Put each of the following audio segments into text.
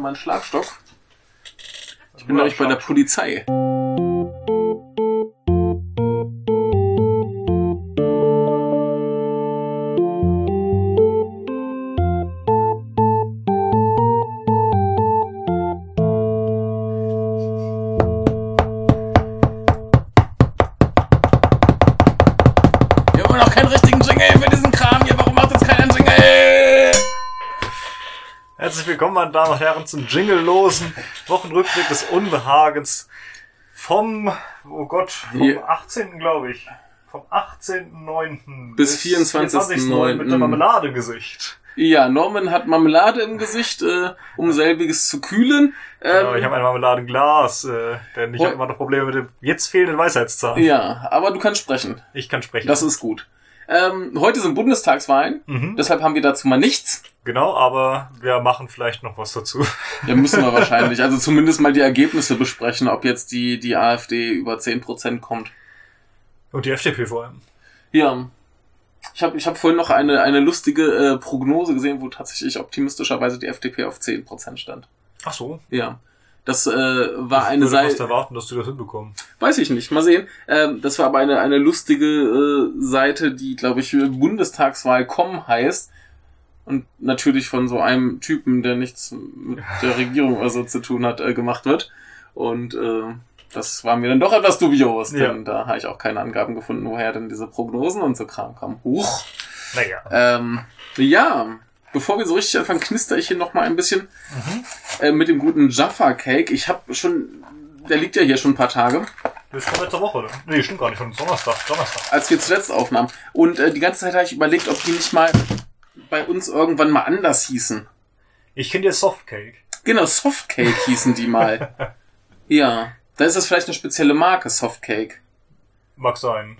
brauche meinen Schlagstock. Ich bin nämlich bei der Polizei. Meine Damen und Herren, zum jinglelosen Wochenrückblick des Unbehagens vom, oh Gott, vom Hier. 18. glaube ich. Vom 18.9. Bis 24.9.. mit dem Marmeladegesicht. Ja, Norman hat Marmelade im Gesicht, äh, um selbiges zu kühlen. Ähm, Ja, ich habe ein Marmeladenglas, äh, denn ich habe immer noch Probleme mit dem jetzt fehlenden Weisheitszahn. ja, aber du kannst sprechen. Ich kann sprechen. Das ist gut. Ähm, heute sind Bundestagswahlen, mhm. deshalb haben wir dazu mal nichts. Genau, aber wir machen vielleicht noch was dazu. Ja, müssen wir wahrscheinlich. Also zumindest mal die Ergebnisse besprechen, ob jetzt die, die AfD über 10% kommt. Und die FDP vor allem. Ja. Ich habe ich hab vorhin noch eine, eine lustige äh, Prognose gesehen, wo tatsächlich optimistischerweise die FDP auf 10% stand. Ach so. Ja. Das äh, war eine ich fast Seite. erwarten, dass du das hinbekommst. Weiß ich nicht, mal sehen. Ähm, das war aber eine, eine lustige äh, Seite, die, glaube ich, Bundestagswahl.com heißt. Und natürlich von so einem Typen, der nichts mit der Regierung oder so zu tun hat, äh, gemacht wird. Und äh, das war mir dann doch etwas dubios, denn Ja. da habe ich auch keine Angaben gefunden, woher denn diese Prognosen und so Kram kamen. Huch. Naja. Ähm, ja, bevor wir so richtig anfangen, knister ich hier noch mal ein bisschen äh, mit dem guten Jaffa Cake. Ich habe schon, der liegt ja hier schon ein paar Tage. Das kommt letzte Woche. oder? Nee, stimmt gar nicht. Von Donnerstag. Donnerstag. als wir zuletzt aufnahmen. Und äh, die ganze Zeit habe ich überlegt, ob die nicht mal bei uns irgendwann mal anders hießen. Ich kenne jetzt Softcake. Genau, Softcake hießen die mal. ja, da ist das vielleicht eine spezielle Marke, Softcake. Mag sein.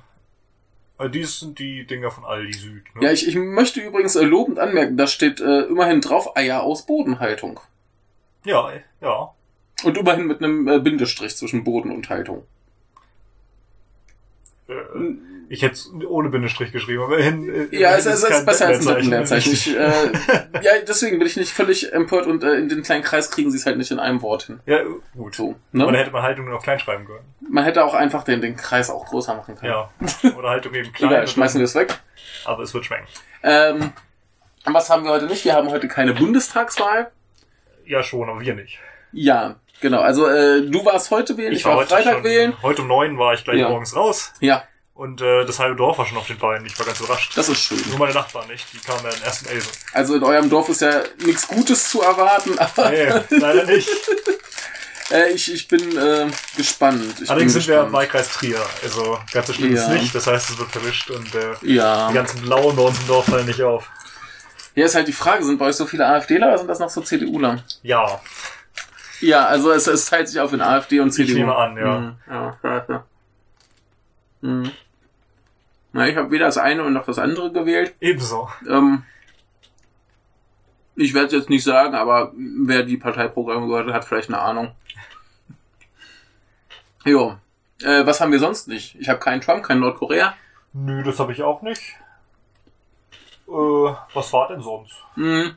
Äh, Dies sind die Dinger von Aldi Süd. Ne? Ja, ich, ich möchte übrigens äh, lobend anmerken, da steht äh, immerhin drauf Eier aus Bodenhaltung. ja, ja. Und immerhin mit einem äh, Bindestrich zwischen Boden und Haltung. Äh, Ich hätte es ohne Bindestrich geschrieben, aber hin, äh, Ja, es, es ist kein besser als ein Leerzeichen. Leerzeichen. Ich, äh, ja, deswegen bin ich nicht völlig empört und äh, in den kleinen Kreis kriegen sie es halt nicht in einem Wort hin. Ja, gut. So, Oder ne? hätte man Haltung nur noch klein schreiben können. Man hätte auch einfach den, den Kreis auch größer machen können. Ja. Oder Haltung eben klein. Und schmeißen wir das weg. Aber es wird schmecken. Ähm, was haben wir heute nicht? Wir haben heute keine Bundestagswahl. Ja, schon, aber wir nicht. Ja, genau. Also äh, du warst heute wählen, ich, war heute Freitag schon, wählen. Heute um neun war ich gleich Ja. morgens raus. Ja, Und äh, das halbe Dorf war schon auf den Beinen. Ich war ganz überrascht. das ist schön. Nur meine Nachbarn nicht. Die kamen ja erst um elf. Also in eurem Dorf ist ja nichts Gutes zu erwarten, aber Nee, leider nicht. äh, ich, ich bin äh, gespannt. Ich Allerdings bin sind wir im gespannt. Wahlkreis Trier. Also ganz so schlimm ist Ja. es nicht. Das heißt, es wird vermischt und äh, Ja. die ganzen Blauen bei uns im Dorf fallen nicht auf. Hier ist halt die Frage, sind bei euch so viele AfDler oder sind das noch so CDUler? Ja, Ja, also es, es teilt sich auf in AfD und CDU. nehme an, ja. Mhm. Ja, ja, ja. Mhm. Na, ich habe weder das eine und noch das andere gewählt. ebenso. Ähm, ich werde es jetzt nicht sagen, aber wer die Parteiprogramme gehört hat, hat vielleicht eine Ahnung. Jo. Äh, was haben wir sonst nicht? Ich habe keinen Trump, keinen Nordkorea. Nö, das habe ich auch nicht. Äh, was war denn sonst? Hm.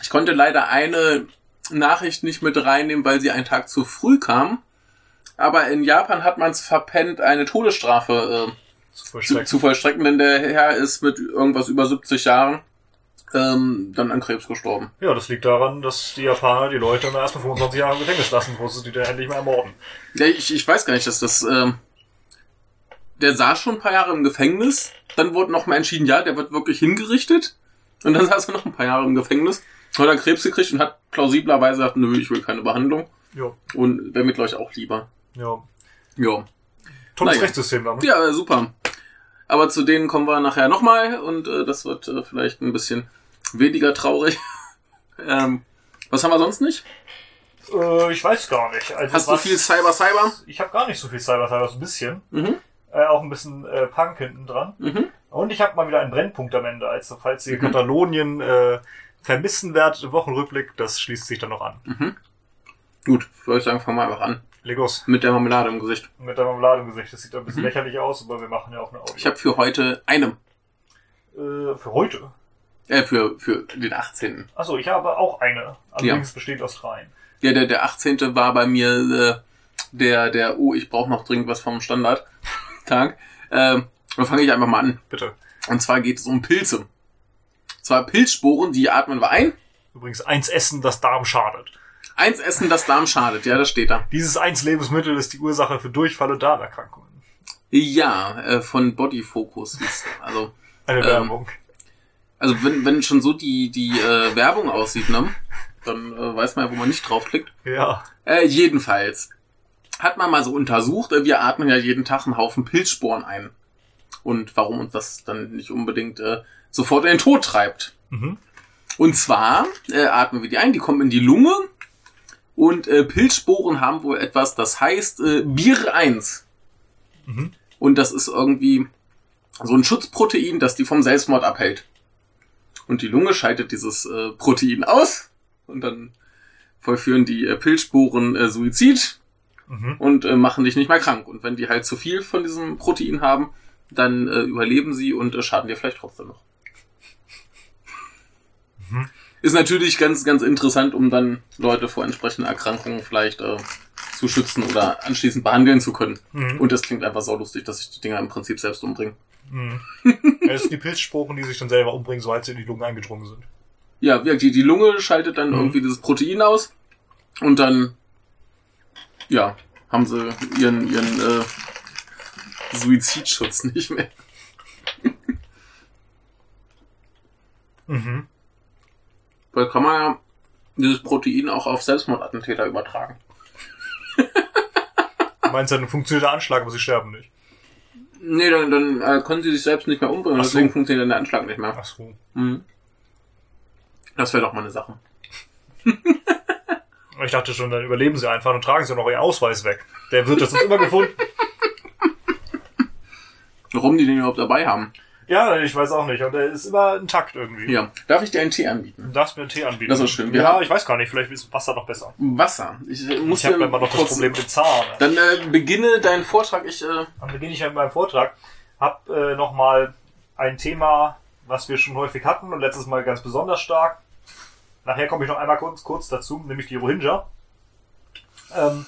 Ich konnte leider eine Nachricht nicht mit reinnehmen, weil sie einen Tag zu früh kam. Aber in Japan hat man es verpennt, eine Todesstrafe äh, Zu zu, vollstrecken. zu vollstrecken, denn der Herr ist mit irgendwas über 70 Jahren ähm, dann an Krebs gestorben. Ja, das liegt daran, dass die Japaner die Leute immer erstmal 25 Jahre im Gefängnis lassen, bevor sie die dann endlich mal ermorden. Ja, ich, ich weiß gar nicht, dass das. Ähm, der saß schon ein paar Jahre im Gefängnis. Dann wurde noch mal entschieden, ja, der wird wirklich hingerichtet. Und dann saß er noch ein paar Jahre im Gefängnis. Hat er Krebs gekriegt und hat plausiblerweise gesagt, nö, ich will keine Behandlung. Ja, Und wäre glaube ich, auch lieber. ja. Ja. Tolles Naja. Rechtssystem damit. Ja, super. Aber zu denen kommen wir nachher nochmal und äh, das wird äh, vielleicht ein bisschen weniger traurig. ähm, was haben wir sonst nicht? Äh, ich weiß gar nicht. Also Hast du was- viel Cyber Cyber? Ich habe gar nicht so viel Cyber Cyber, so ein bisschen. Mhm. Äh, auch ein bisschen äh, Punk hinten dran. Mhm. Und ich habe mal wieder einen Brennpunkt am Ende. Also falls ihr Mhm. Katalonien äh, vermissen werdet im Wochenrückblick, das schließt sich dann noch an. Mhm. Gut, würde ich sagen, fangen wir einfach an. Legos Mit der Marmelade im Gesicht. mit der Marmelade im Gesicht. Das sieht ein bisschen Mhm. lächerlich aus, aber wir machen ja auch eine Audio. Ich habe für heute eine. äh, für heute. Äh, für, für den 18. Achso, ich habe auch eine. Allerdings besteht aus dreien. Ja, der, der 18. war bei mir äh, der, der, oh, ich brauche noch dringend was vom Standard-Tag. Ähm, dann fange ich einfach mal an. Bitte. Und zwar geht es um Pilze. Und zwar Pilzsporen, die atmen wir ein. Übrigens, eins essen, das Darm schadet. Eins essen, das Darm schadet. Ja, das steht da. Dieses eins Lebensmittel ist die Ursache für Durchfall und Darmerkrankungen. Ja, äh, von Body Focus. Also, Eine Ähm, Werbung. also wenn, wenn schon so die, die äh, Werbung aussieht, ne? Dann äh, weiß man ja, wo man nicht draufklickt. Ja. Äh, jedenfalls hat man mal so untersucht, äh, wir atmen ja jeden Tag einen Haufen Pilzsporen ein. Und warum uns das dann nicht unbedingt äh, sofort in den Tod treibt. Mhm. Und zwar äh, atmen wir die ein, die kommen in die Lunge und äh, Pilzsporen haben wohl etwas, das heißt äh, Bier 1. Mhm. Und das ist irgendwie so ein Schutzprotein, das die vom Selbstmord abhält. Und die Lunge schaltet dieses äh, Protein aus und dann vollführen die äh, Pilzsporen äh, Suizid Mhm. und äh, machen dich nicht mehr krank. Und wenn die halt zu viel von diesem Protein haben, dann äh, überleben sie und äh, schaden dir vielleicht trotzdem noch. Ist natürlich ganz, ganz interessant, um dann Leute vor entsprechenden Erkrankungen vielleicht äh, zu schützen oder anschließend behandeln zu können. Mhm. Und das klingt einfach so lustig, dass sich die Dinger im Prinzip selbst umbringen. Mhm. Das sind die Pilzsporen, die sich dann selber umbringen, sobald sie in die Lunge eingedrungen sind. Ja, die, die Lunge schaltet dann Mhm. irgendwie dieses Protein aus und dann, ja, haben sie ihren, ihren äh, Suizidschutz nicht mehr. Mhm. Weil kann man ja dieses Protein auch auf Selbstmordattentäter übertragen. Du meinst, dann funktioniert der Anschlag, aber sie sterben nicht. Nee, dann, dann äh, können sie sich selbst nicht mehr umbringen, Ach so. deswegen funktioniert dann der Anschlag nicht mehr. Ach so. Mhm. Das wäre doch mal eine Sache. Ich dachte schon, dann überleben sie einfach und tragen sie noch ihren Ausweis weg. Der wird das sonst immer gefunden. Warum die den überhaupt dabei haben. Ja, ich weiß auch nicht. Und der ist immer intakt irgendwie. Ja. Darf ich dir einen Tee anbieten? Du darfst mir einen Tee anbieten. Das ist schön. Wir ja, haben- ich weiß gar nicht. Vielleicht ist Wasser noch besser. Wasser. Ich äh, muss Ich habe immer noch das Problem mit Zahn. Dann äh, beginne deinen Vortrag. Ich, äh, Dann beginne ich mit meinem Vortrag. Hab äh, nochmal ein Thema, was wir schon häufig hatten und letztes Mal ganz besonders stark. Nachher komme ich noch einmal kurz, kurz dazu, nämlich die Rohingya. Ähm,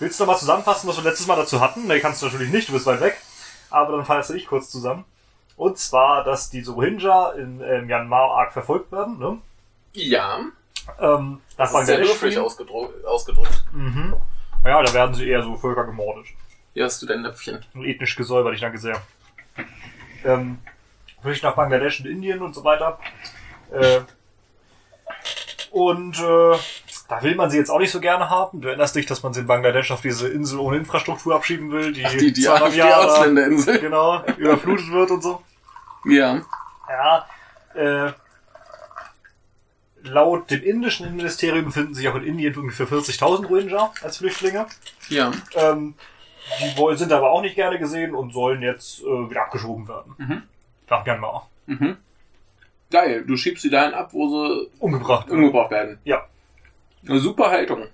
willst du noch mal zusammenfassen, was wir letztes Mal dazu hatten? Nee, kannst du natürlich nicht, du bist weit weg. Aber dann fasse ich kurz zusammen. Und zwar, dass diese Rohingya in äh, Myanmar arg verfolgt werden. Ne? ja. Ähm, Das ist sehr fliehen. ausgedrückt. ausgedrückt. Mhm. Ja, da werden sie eher so Völker gemordet. Hier hast du dein Näpfchen. Und ethnisch gesäubert, ich danke sehr. Ähm, vielleicht nach Bangladesch und Indien und so weiter. Äh, und äh, da will man sie jetzt auch nicht so gerne haben. Du erinnerst dich, dass man sie in Bangladesch auf diese Insel ohne Infrastruktur abschieben will, die, Ach, die, die, auf die Jahre, Ausländerinsel. genau, überflutet wird und so. Ja. Ja, äh, laut dem indischen Innenministerium befinden sich auch in Indien ungefähr 40.000 Rohingya als Flüchtlinge. Ja. Ähm, die sind aber auch nicht gerne gesehen und sollen jetzt äh, wieder abgeschoben werden. Mhm. Nach Myanmar. Mhm. Geil. Du schiebst sie dahin ab, wo sie Umgebracht. werden. umgebracht werden. Ja. Eine super Haltung.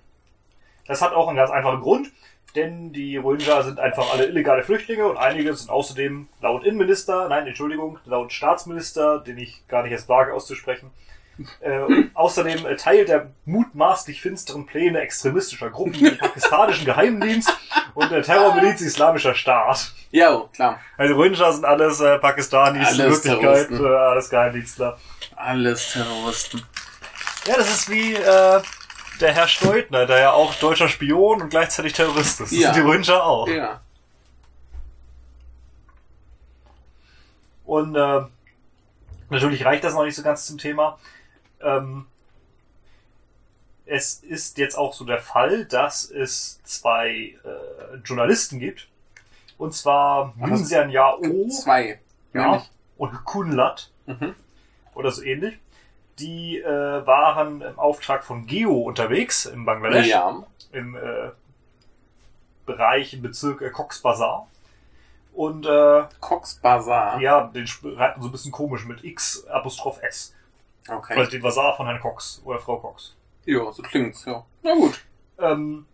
Das hat auch einen ganz einfachen Grund, denn die Rohingya sind einfach alle illegale Flüchtlinge und einige sind außerdem laut Innenminister, nein, Entschuldigung, laut Staatsminister, den ich gar nicht erst wage auszusprechen, äh, außerdem äh, Teil der mutmaßlich finsteren Pläne extremistischer Gruppen im pakistanischen Geheimdienst und der Terrormiliz Islamischer Staat. Ja, klar. Also Rohingya sind alles äh, Pakistanis, in Alles Wirklichkeit Terroristen. äh, alles Geheimdienstler. Alles Terroristen. Ja, das ist wie äh, der Herr Steutner, der ja auch deutscher Spion und gleichzeitig Terrorist ist. Das Ja. sind die Rohingya auch. Ja. Und äh, natürlich reicht das noch nicht so ganz zum Thema. Ähm, es ist jetzt auch so der Fall, dass es zwei äh, Journalisten gibt. Und zwar Ach, Minsian Yao Zwei. ja, Nämlich. und Kunlat Mhm. oder so ähnlich. Die äh, waren im Auftrag von Geo unterwegs in Bangladesch. Ja. im äh, Bereich, im Bezirk äh, Cox Bazar. Und äh, Cox Bazaar. ja, den schreibt man so ein bisschen komisch mit X Apostroph S. Okay. Also den Bazar von Herrn Cox oder Frau Cox. Ja, so klingt's, ja. Na gut. Ähm,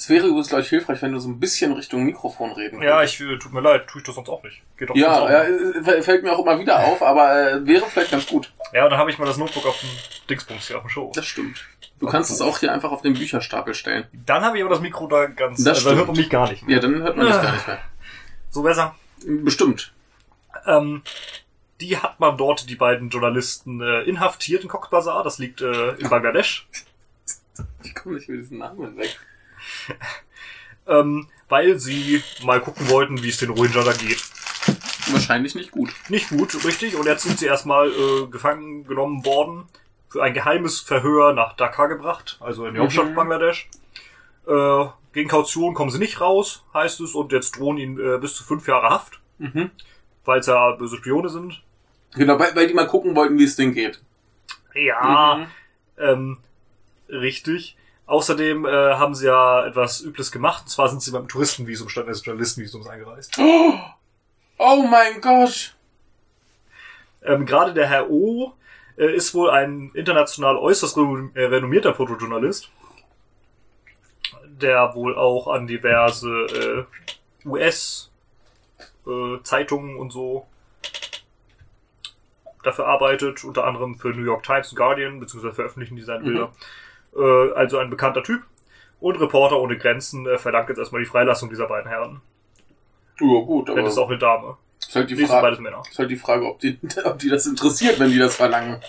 Es wäre übrigens, glaube ich, hilfreich, wenn du so ein bisschen Richtung Mikrofon reden Ja, ich, äh, tut mir leid, tue ich das sonst auch nicht. Geht doch Ja, ja, nicht. äh, fällt mir auch immer wieder auf, aber äh, wäre vielleicht ganz gut. ja, dann habe ich mal das Notebook auf dem Dingsbums hier auf dem Show. Das stimmt. Du kannst es auch hier einfach auf den Bücherstapel stellen. Dann habe ich aber das Mikro da ganz, Das also dann hört stimmt. man mich gar nicht mehr. Ja, dann hört man dich Ah. gar nicht mehr. So besser. Bestimmt. Ähm, die hat man dort, die beiden Journalisten, äh, inhaftiert in Cox's Bazar. Das liegt äh, in Bangladesch. Ich komme nicht mit diesen Namen weg. Ähm, weil sie mal gucken wollten, wie es den Rohingya da geht. Wahrscheinlich nicht gut. Nicht gut, richtig. Und jetzt sind sie erstmal äh, gefangen genommen worden, für ein geheimes Verhör nach Dhaka gebracht, also in die Mhm. Hauptstadt Bangladesch. Äh, gegen Kaution kommen sie nicht raus, heißt es, und jetzt drohen ihnen äh, bis zu fünf Jahre Haft, Mhm. weil es ja böse Spione sind. Genau, weil, weil die mal gucken wollten, wie es denen geht. Ja, Mhm. ähm, richtig. Außerdem äh, haben sie ja etwas Übles gemacht. Und zwar sind sie beim Touristenvisum statt eines Journalistenvisums eingereist. Oh, oh mein Gott. Ähm, Gerade der Herr O äh, ist wohl ein international äußerst äh, renommierter Fotojournalist, der wohl auch an diverse äh, US äh, und so dafür arbeitet, unter anderem für New York Times und Guardian, beziehungsweise veröffentlichen die seine Bilder. Äh, also ein bekannter Typ. Und Reporter ohne Grenzen äh, verlangt jetzt erstmal die Freilassung dieser beiden Herren. Ja, gut, aber Denn das ist auch eine Dame. ist halt die Die sind Frage, beides Männer. ist halt die Frage ob, die, ob die das interessiert, wenn die das verlangen.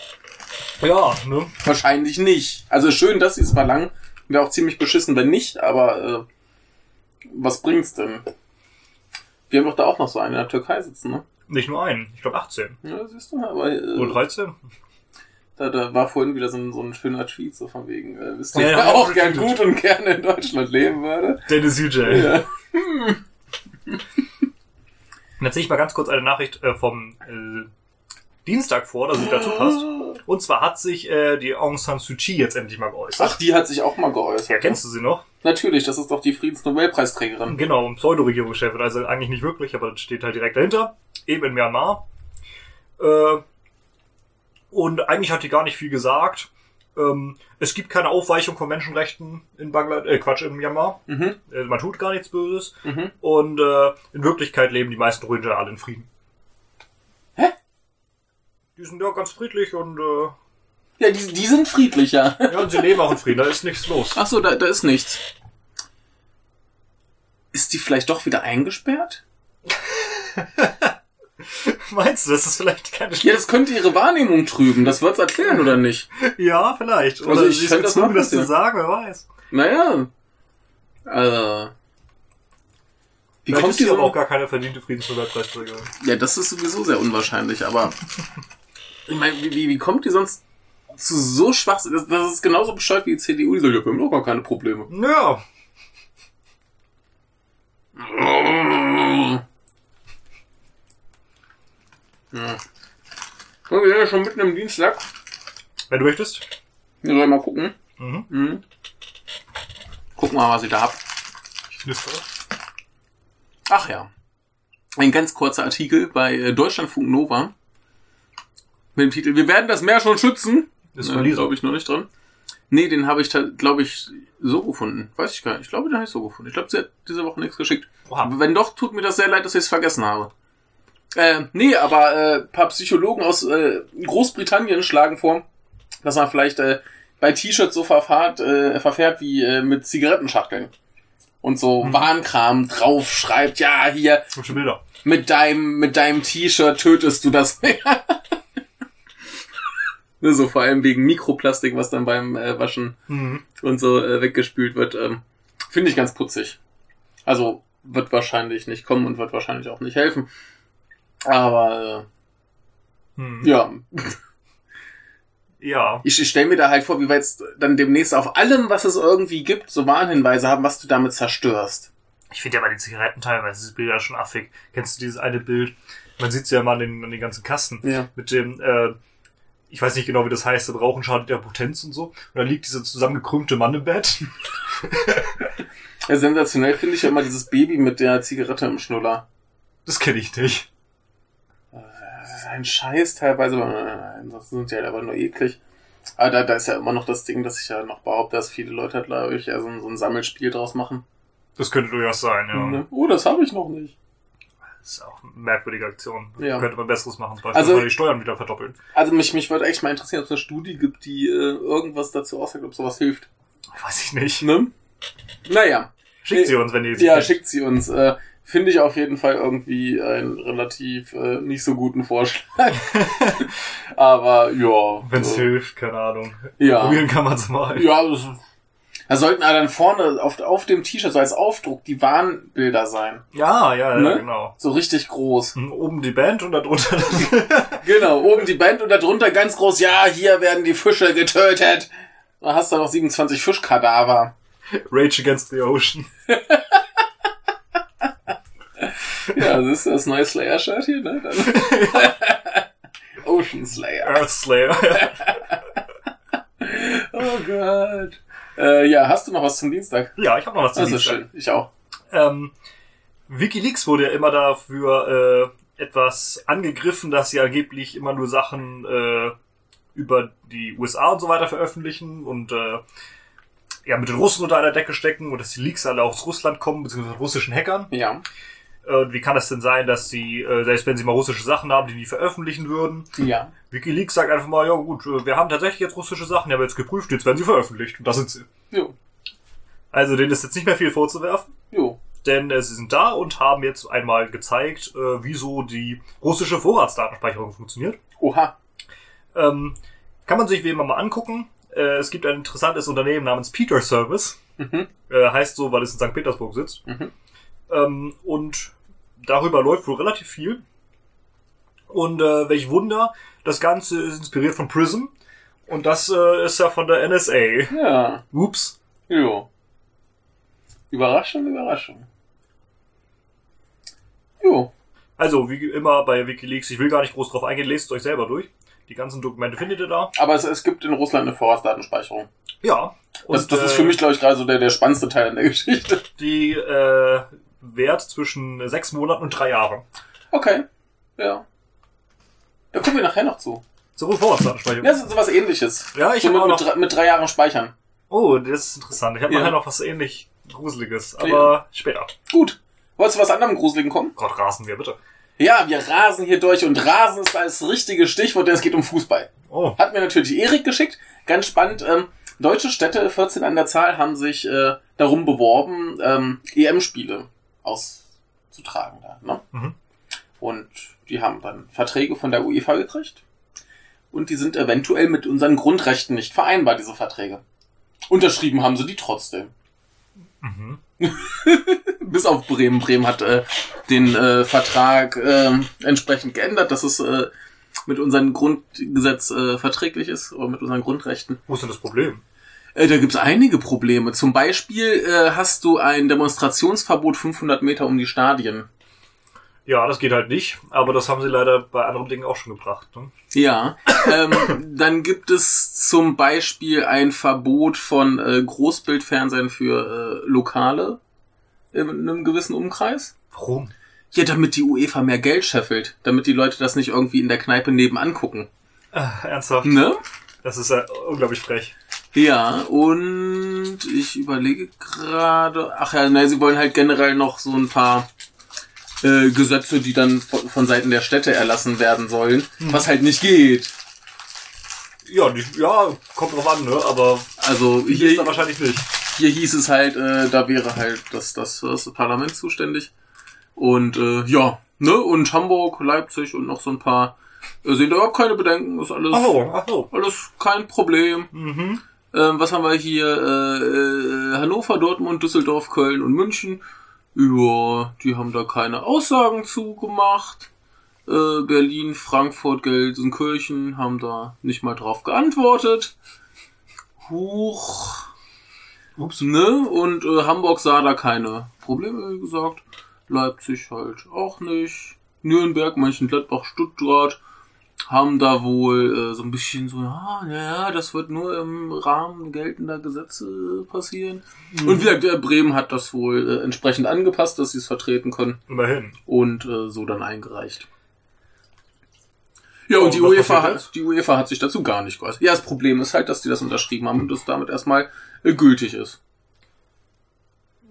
Ja, ne? Wahrscheinlich nicht. Also schön, dass sie es verlangen. Wäre auch ziemlich beschissen, wenn nicht, aber äh, was bringt's denn? Wir haben doch da auch noch so einen in der Türkei sitzen, ne? Nicht nur einen, ich glaube 18. Ja, siehst du, aber äh, Oder 13? Da, da war vorhin wieder so ein, so ein schöner Tweet, so von wegen, äh, wisst ihr, Ja, auch gern gut und gerne in Deutschland leben würde? Dennis UJ. Ja. Und jetzt sehe ich mal ganz kurz eine Nachricht äh, vom äh, Dienstag vor, dass sie dazu passt. Und zwar hat sich äh, die Aung San Suu Kyi jetzt endlich mal geäußert. Ach, die hat sich auch mal geäußert. ja, kennst du sie noch? Natürlich, das ist doch die Friedensnobelpreisträgerin. Genau, Pseudo-Regierungschefin, also eigentlich nicht wirklich, aber das steht halt direkt dahinter. Eben in Myanmar. Äh, und eigentlich hat die gar nicht viel gesagt. Ähm, es gibt keine Aufweichung von Menschenrechten in Bangladesch, äh, Quatsch, in Myanmar. Mhm, Äh, man tut gar nichts Böses. mhm. Und äh, in Wirklichkeit leben die meisten Rohingya alle in Frieden. Hä? Die sind ja ganz friedlich und äh, Ja, die, die sind friedlicher. ja, und sie leben auch in Frieden, da ist nichts los. Ach so, da, da ist nichts. Ist die vielleicht doch wieder eingesperrt? Meinst du, das ist vielleicht keine Ja, das könnte ihre Wahrnehmung trüben. Das wird's erklären, oder nicht? Ja, vielleicht. Oder Also ich sie ist fänd das gezwungen, das zu sagen, wer weiß. Naja. Äh. Wie Vielleicht kommt ist die sie aber auch gar keine verdiente Friedensnobelpreisträgerin. Ja, das ist sowieso sehr unwahrscheinlich, aber. Ich meine, wie, wie, wie kommt die sonst zu so schwach? Das, das ist genauso bescheuert wie die CDU, die sagt, ja, wir haben doch gar keine Probleme. Ja, Ja. Und wir sind ja schon mitten im Dienstag. wenn du möchtest. Wir sollen mal gucken. Mhm. Mhm. Gucken wir mal, was ich da hab. Ich knister. Ach ja. Ein ganz kurzer Artikel bei äh, Deutschlandfunk Nova. Mit dem Titel Wir werden das Meer schon schützen. Ist von Lisa. glaube ich noch nicht dran. Nee, den habe ich, glaube ich, so gefunden. Weiß ich gar nicht. Ich glaube, den habe ich so gefunden. Ich glaube, sie hat diese Woche nichts geschickt. Oha. Wenn doch, tut mir das sehr leid, dass ich es vergessen habe. Äh, nee, aber äh, paar Psychologen aus äh, Großbritannien schlagen vor, dass man vielleicht äh, bei T-Shirts so verfahrt, äh, verfährt wie äh, mit Zigarettenschachteln. Und so Mhm. Warnkram drauf schreibt, ja, hier, Hübsche Bilder. mit deinem, mit deinem T-Shirt tötest du das. Ne, so vor allem wegen Mikroplastik, was dann beim äh, Waschen Mhm. und so äh, weggespült wird. Ähm, Finde ich ganz putzig. Also wird wahrscheinlich nicht kommen und wird wahrscheinlich auch nicht helfen. Aber äh, ja, Ja. ich, ich stelle mir da halt vor, wie wir jetzt dann demnächst auf allem, was es irgendwie gibt, so Warnhinweise haben, was du damit zerstörst. Ich finde ja bei den Zigaretten teilweise diese Bilder schon affig. Kennst du dieses eine Bild? Man sieht ja mal an den, an den ganzen Kasten. Ja. Mit dem, äh, ich weiß nicht genau, wie das heißt, das Rauchen schadet der Potenz und so. Und dann liegt dieser zusammengekrümmte Mann im Bett. ja sensationell finde ich ja immer dieses Baby mit der Zigarette im Schnuller. Das kenne ich nicht. Ein Scheiß teilweise, äh, das sind ja aber nur eklig. Aber da, da ist ja immer noch das Ding, dass ich ja noch behaupte, dass viele Leute, glaube ich, ja so, ein- so ein Sammelspiel draus machen. Das könnte durchaus sein, ja. Ne? Oh, das habe ich noch nicht. Das ist auch eine merkwürdige Aktion. Ja. Könnte man Besseres machen, zum Beispiel Also- die Steuern wieder verdoppeln. Also mich, mich würde echt mal interessieren, ob es eine Studie gibt, die äh, irgendwas dazu aussagt, ob sowas hilft. Weiß ich nicht. Ne? Naja. Schickt sie uns, wenn ihr sie Ja, kennt. schickt sie uns. Äh, Finde ich auf jeden Fall irgendwie einen relativ äh, nicht so guten Vorschlag. Aber ja. Wenn es äh, hilft, keine Ahnung. Ja. Probieren kann man es mal. Ja, das, da sollten dann vorne auf, auf dem T-Shirt so als Aufdruck die Warnbilder sein. Ja, ja, ja, Ne? genau. So richtig groß. Hm, Oben die Band und darunter Genau, oben die Band und darunter ganz groß, ja, hier werden die Fische getötet. Da hast du noch 27 Fischkadaver. Rage Against the Ocean. Ja, das ist das neue Slayer-Shirt hier, ne? Ocean Slayer. Earth Slayer. Oh Gott. Äh, ja, hast du noch was zum Dienstag? ja, ich habe noch was zu Das ist Dienstag. schön. Ich auch. Ähm, WikiLeaks wurde ja immer dafür äh, etwas angegriffen, dass sie angeblich immer nur Sachen äh, über die USA und so weiter veröffentlichen und äh, ja mit den Russen unter einer Decke stecken und dass die Leaks alle aus Russland kommen, beziehungsweise russischen Hackern. Ja. Äh, Und wie kann es denn sein, dass sie, äh, selbst wenn sie mal russische Sachen haben, die nie veröffentlichen würden? Ja. WikiLeaks sagt einfach mal, ja gut, äh, wir haben tatsächlich jetzt russische Sachen, die haben wir jetzt geprüft, jetzt werden sie veröffentlicht. Und das sind sie. Jo. Also denen ist jetzt nicht mehr viel vorzuwerfen Jo. denn äh, sie sind da und haben jetzt einmal gezeigt, äh, wieso die russische Vorratsdatenspeicherung funktioniert. Oha. Ähm, kann man sich wie immer mal angucken. Äh, es gibt ein interessantes Unternehmen namens Peter Service, Mhm. äh, heißt so, weil es in St. Petersburg sitzt. Mhm. Ähm, und darüber läuft wohl relativ viel. Und äh, welch Wunder, das Ganze ist inspiriert von Prism. Und das äh, ist ja von der NSA. Ja. Ups. Jo. Überraschung, Überraschung. Jo. Also, wie immer bei Wikileaks, ich will gar nicht groß drauf eingehen, lest es euch selber durch. Die ganzen Dokumente findet ihr da. Aber es, es gibt in Russland eine Vorratsdatenspeicherung. Ja. Das, das ist äh, für mich, glaube ich, gerade so der, der spannendste Teil in der Geschichte. die äh, Wert zwischen sechs Monaten und drei Jahren. Okay. Ja. Da kommen wir nachher noch zu. So Vorratsdatenspeicherung. Ja, so, so was ähnliches. Ja, ich so mit, mit, noch- drei, mit drei Jahren speichern. Oh, das ist interessant. Ich habe Ja. nachher noch was ähnlich Gruseliges, aber Ja. später. Gut. Wolltest du was anderem Gruseligen kommen? Gott, rasen wir bitte. Ja, wir rasen hier durch und rasen ist das richtige Stichwort, denn es geht um Fußball. Oh, Hat mir natürlich Erik geschickt. Ganz spannend. Ähm, deutsche Städte, 14 an der Zahl, haben sich äh, darum beworben, ähm, EM-Spiele auszutragen. Da, ne? Mhm. Und die haben dann Verträge von der UEFA gekriegt. Und die sind eventuell mit unseren Grundrechten nicht vereinbar, diese Verträge. Unterschrieben haben sie die trotzdem. mhm. Bis auf Bremen. Bremen hat äh, den äh, Vertrag äh, entsprechend geändert, dass es äh, mit unserem Grundgesetz äh, verträglich ist oder mit unseren Grundrechten. Wo ist denn das Problem? Äh, da gibt's einige Probleme. Zum Beispiel äh, hast du ein Demonstrationsverbot 500 Meter um die Stadien. Ja, das geht halt nicht, aber das haben sie leider bei anderen Dingen auch schon gebracht. Ne? Ja. ähm, dann gibt es zum Beispiel ein Verbot von äh, Großbildfernsehen für äh, Lokale in einem gewissen Umkreis. Warum? Ja, damit die UEFA mehr Geld scheffelt, damit die Leute das nicht irgendwie in der Kneipe nebenan gucken. Äh, ernsthaft? Ne? Das ist ja unglaublich frech. Ja, und ich überlege gerade, ach ja, nein, sie wollen halt generell noch so ein paar äh, Gesetze, die dann von, von Seiten der Städte erlassen werden sollen, was halt nicht geht. Ja, die, ja, kommt drauf an, ne? Aber Also hier ist hier, da wahrscheinlich nicht. hier hieß es halt, äh, da wäre halt das, das, das Parlament zuständig. Und äh, ja, ne? Und Hamburg, Leipzig und noch so ein paar äh, sehen da überhaupt keine Bedenken, ist alles, Ach so, ach so. alles kein Problem. Mhm. Ähm, was haben wir hier? Äh, äh, Hannover, Dortmund, Düsseldorf, Köln und München. Ja, die haben da keine Aussagen zugemacht. Äh, Berlin, Frankfurt, Gelsenkirchen haben da nicht mal drauf geantwortet. Huch. Ups, ne? Und äh, Hamburg sah da keine Probleme, wie gesagt. Leipzig halt auch nicht. Nürnberg, Mönchengladbach, Stuttgart haben da wohl äh, so ein bisschen so, ja, ja, das wird nur im Rahmen geltender Gesetze passieren. Und wie gesagt, der Bremen hat das wohl äh, entsprechend angepasst, dass sie es vertreten können Immerhin. und äh, so dann eingereicht. Ja, und Und die UEFA, hat, die UEFA hat sich dazu gar nicht geäußert. Ja, das Problem ist halt, dass die das unterschrieben haben und das damit erstmal äh, gültig ist.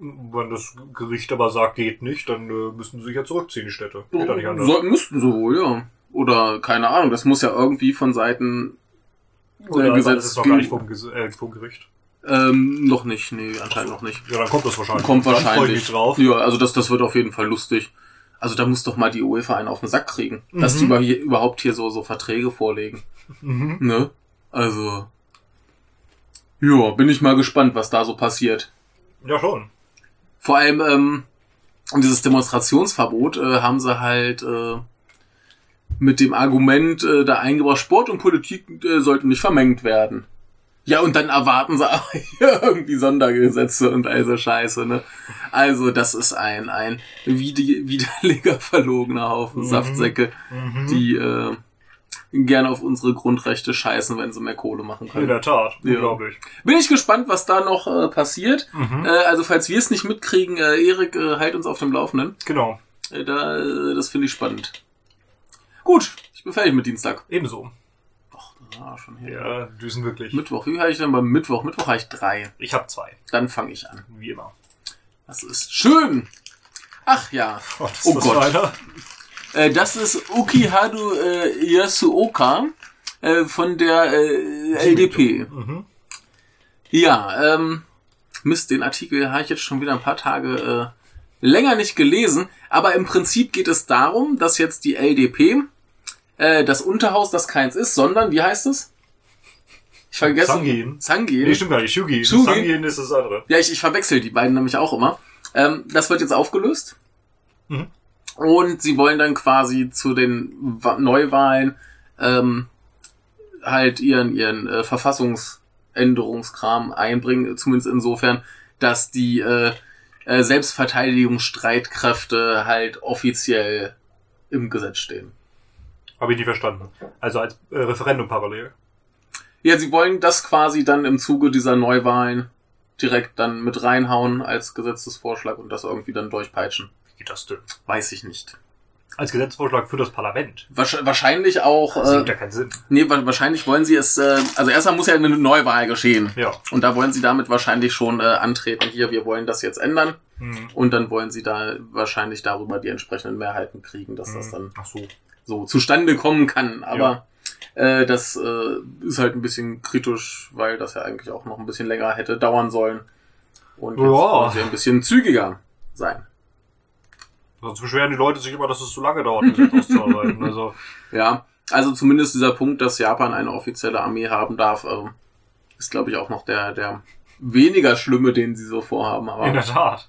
Wenn das Gericht aber sagt, geht nicht, dann äh, müssen sie sich ja zurückziehen, die Städte. Geht ja nicht anders. So, müssten sie wohl, ja. Oder keine Ahnung, das muss ja irgendwie von Seiten Oder also das Gesetz ist noch gar nicht vom, äh, vom Gericht. ähm, noch nicht, nee, anscheinend noch nicht. Ja, dann kommt das wahrscheinlich. Kommt Dann wahrscheinlich. drauf. Ja, also das, das wird auf jeden Fall lustig. Also da muss doch mal die UEFA einen auf den Sack kriegen, dass die Mhm. über hier, überhaupt hier so, so Verträge vorlegen. Mhm. Ne? Also. Ja, bin ich mal gespannt, was da so passiert. Ja, schon. Vor allem, ähm, dieses Demonstrationsverbot äh, haben sie halt äh, mit dem Argument äh, da eingebracht, Sport und Politik äh, sollten nicht vermengt werden. Ja, und dann erwarten sie aber irgendwie Sondergesetze und all so Scheiße, ne? Also, das ist ein, ein wider- widerlicher, verlogener Haufen Mhm. Saftsäcke, Mhm. die äh, gerne auf unsere Grundrechte scheißen, wenn sie mehr Kohle machen In können. der Tat. Ja. Unglaublich. Bin ich gespannt, was da noch äh, passiert. Mhm. Äh, also, falls wir es nicht mitkriegen, äh, Erik, äh, halt uns auf dem Laufenden. Genau. Äh, da, äh, das finde ich spannend. Gut, ich bin fertig mit Dienstag. Ebenso. Ach, war schon hier. Ja, Düsen wirklich. Mittwoch, wie habe ich denn beim Mittwoch? Mittwoch habe ich drei. Ich habe zwei. Dann fange ich an. Wie immer. Das ist schön. Ach ja. Oh, das Oh Gott. Äh, das ist Ukihadu äh, Yasuoka äh, von der äh, LDP. Mhm. Ja, ähm, Mist, den Artikel habe ich jetzt schon wieder ein paar Tage äh, länger nicht gelesen, aber im Prinzip geht es darum, dass jetzt die LDP äh, das Unterhaus, das keins ist, sondern, wie heißt es? Ich vergesse. Zangin. Zangin. Nee, stimmt gar nicht. Shugi. Shugi? Sangin ist das andere. Ja, ich, ich verwechsel die beiden nämlich auch immer. Ähm, das wird jetzt aufgelöst. Mhm. Und sie wollen dann quasi zu den Wa Neuwahlen ähm, halt ihren, ihren äh, Verfassungsänderungskram einbringen, zumindest insofern, dass die äh, äh, Selbstverteidigungsstreitkräfte halt offiziell im Gesetz stehen. Habe ich nicht verstanden. Also als äh, Referendum parallel. Ja, sie wollen das quasi dann im Zuge dieser Neuwahlen direkt dann mit reinhauen als Gesetzesvorschlag und das irgendwie dann durchpeitschen. Wie geht das denn? Weiß ich nicht. Als Gesetzesvorschlag für das Parlament. Wahrsch- Wahrscheinlich auch, Das ergibt äh, ja keinen Sinn. nee, wa- wahrscheinlich wollen sie es, äh, also erstmal muss ja eine Neuwahl geschehen. Ja. Und da wollen sie damit wahrscheinlich schon äh, antreten, hier, wir wollen das jetzt ändern. Mhm. Und dann wollen sie da wahrscheinlich darüber die entsprechenden Mehrheiten kriegen, dass das Mhm. dann so. so zustande kommen kann. Aber äh, das äh, ist halt ein bisschen kritisch, weil das ja eigentlich auch noch ein bisschen länger hätte dauern sollen. Und jetzt Ja. wollen sie ein bisschen zügiger sein. Sonst beschweren die Leute sich immer, dass es zu lange dauert, das jetzt auszuarbeiten. Also, Ja, also zumindest dieser Punkt, dass Japan eine offizielle Armee haben darf, ähm, ist glaube ich auch noch der, der weniger schlimme, den sie so vorhaben. in Aber der Tat.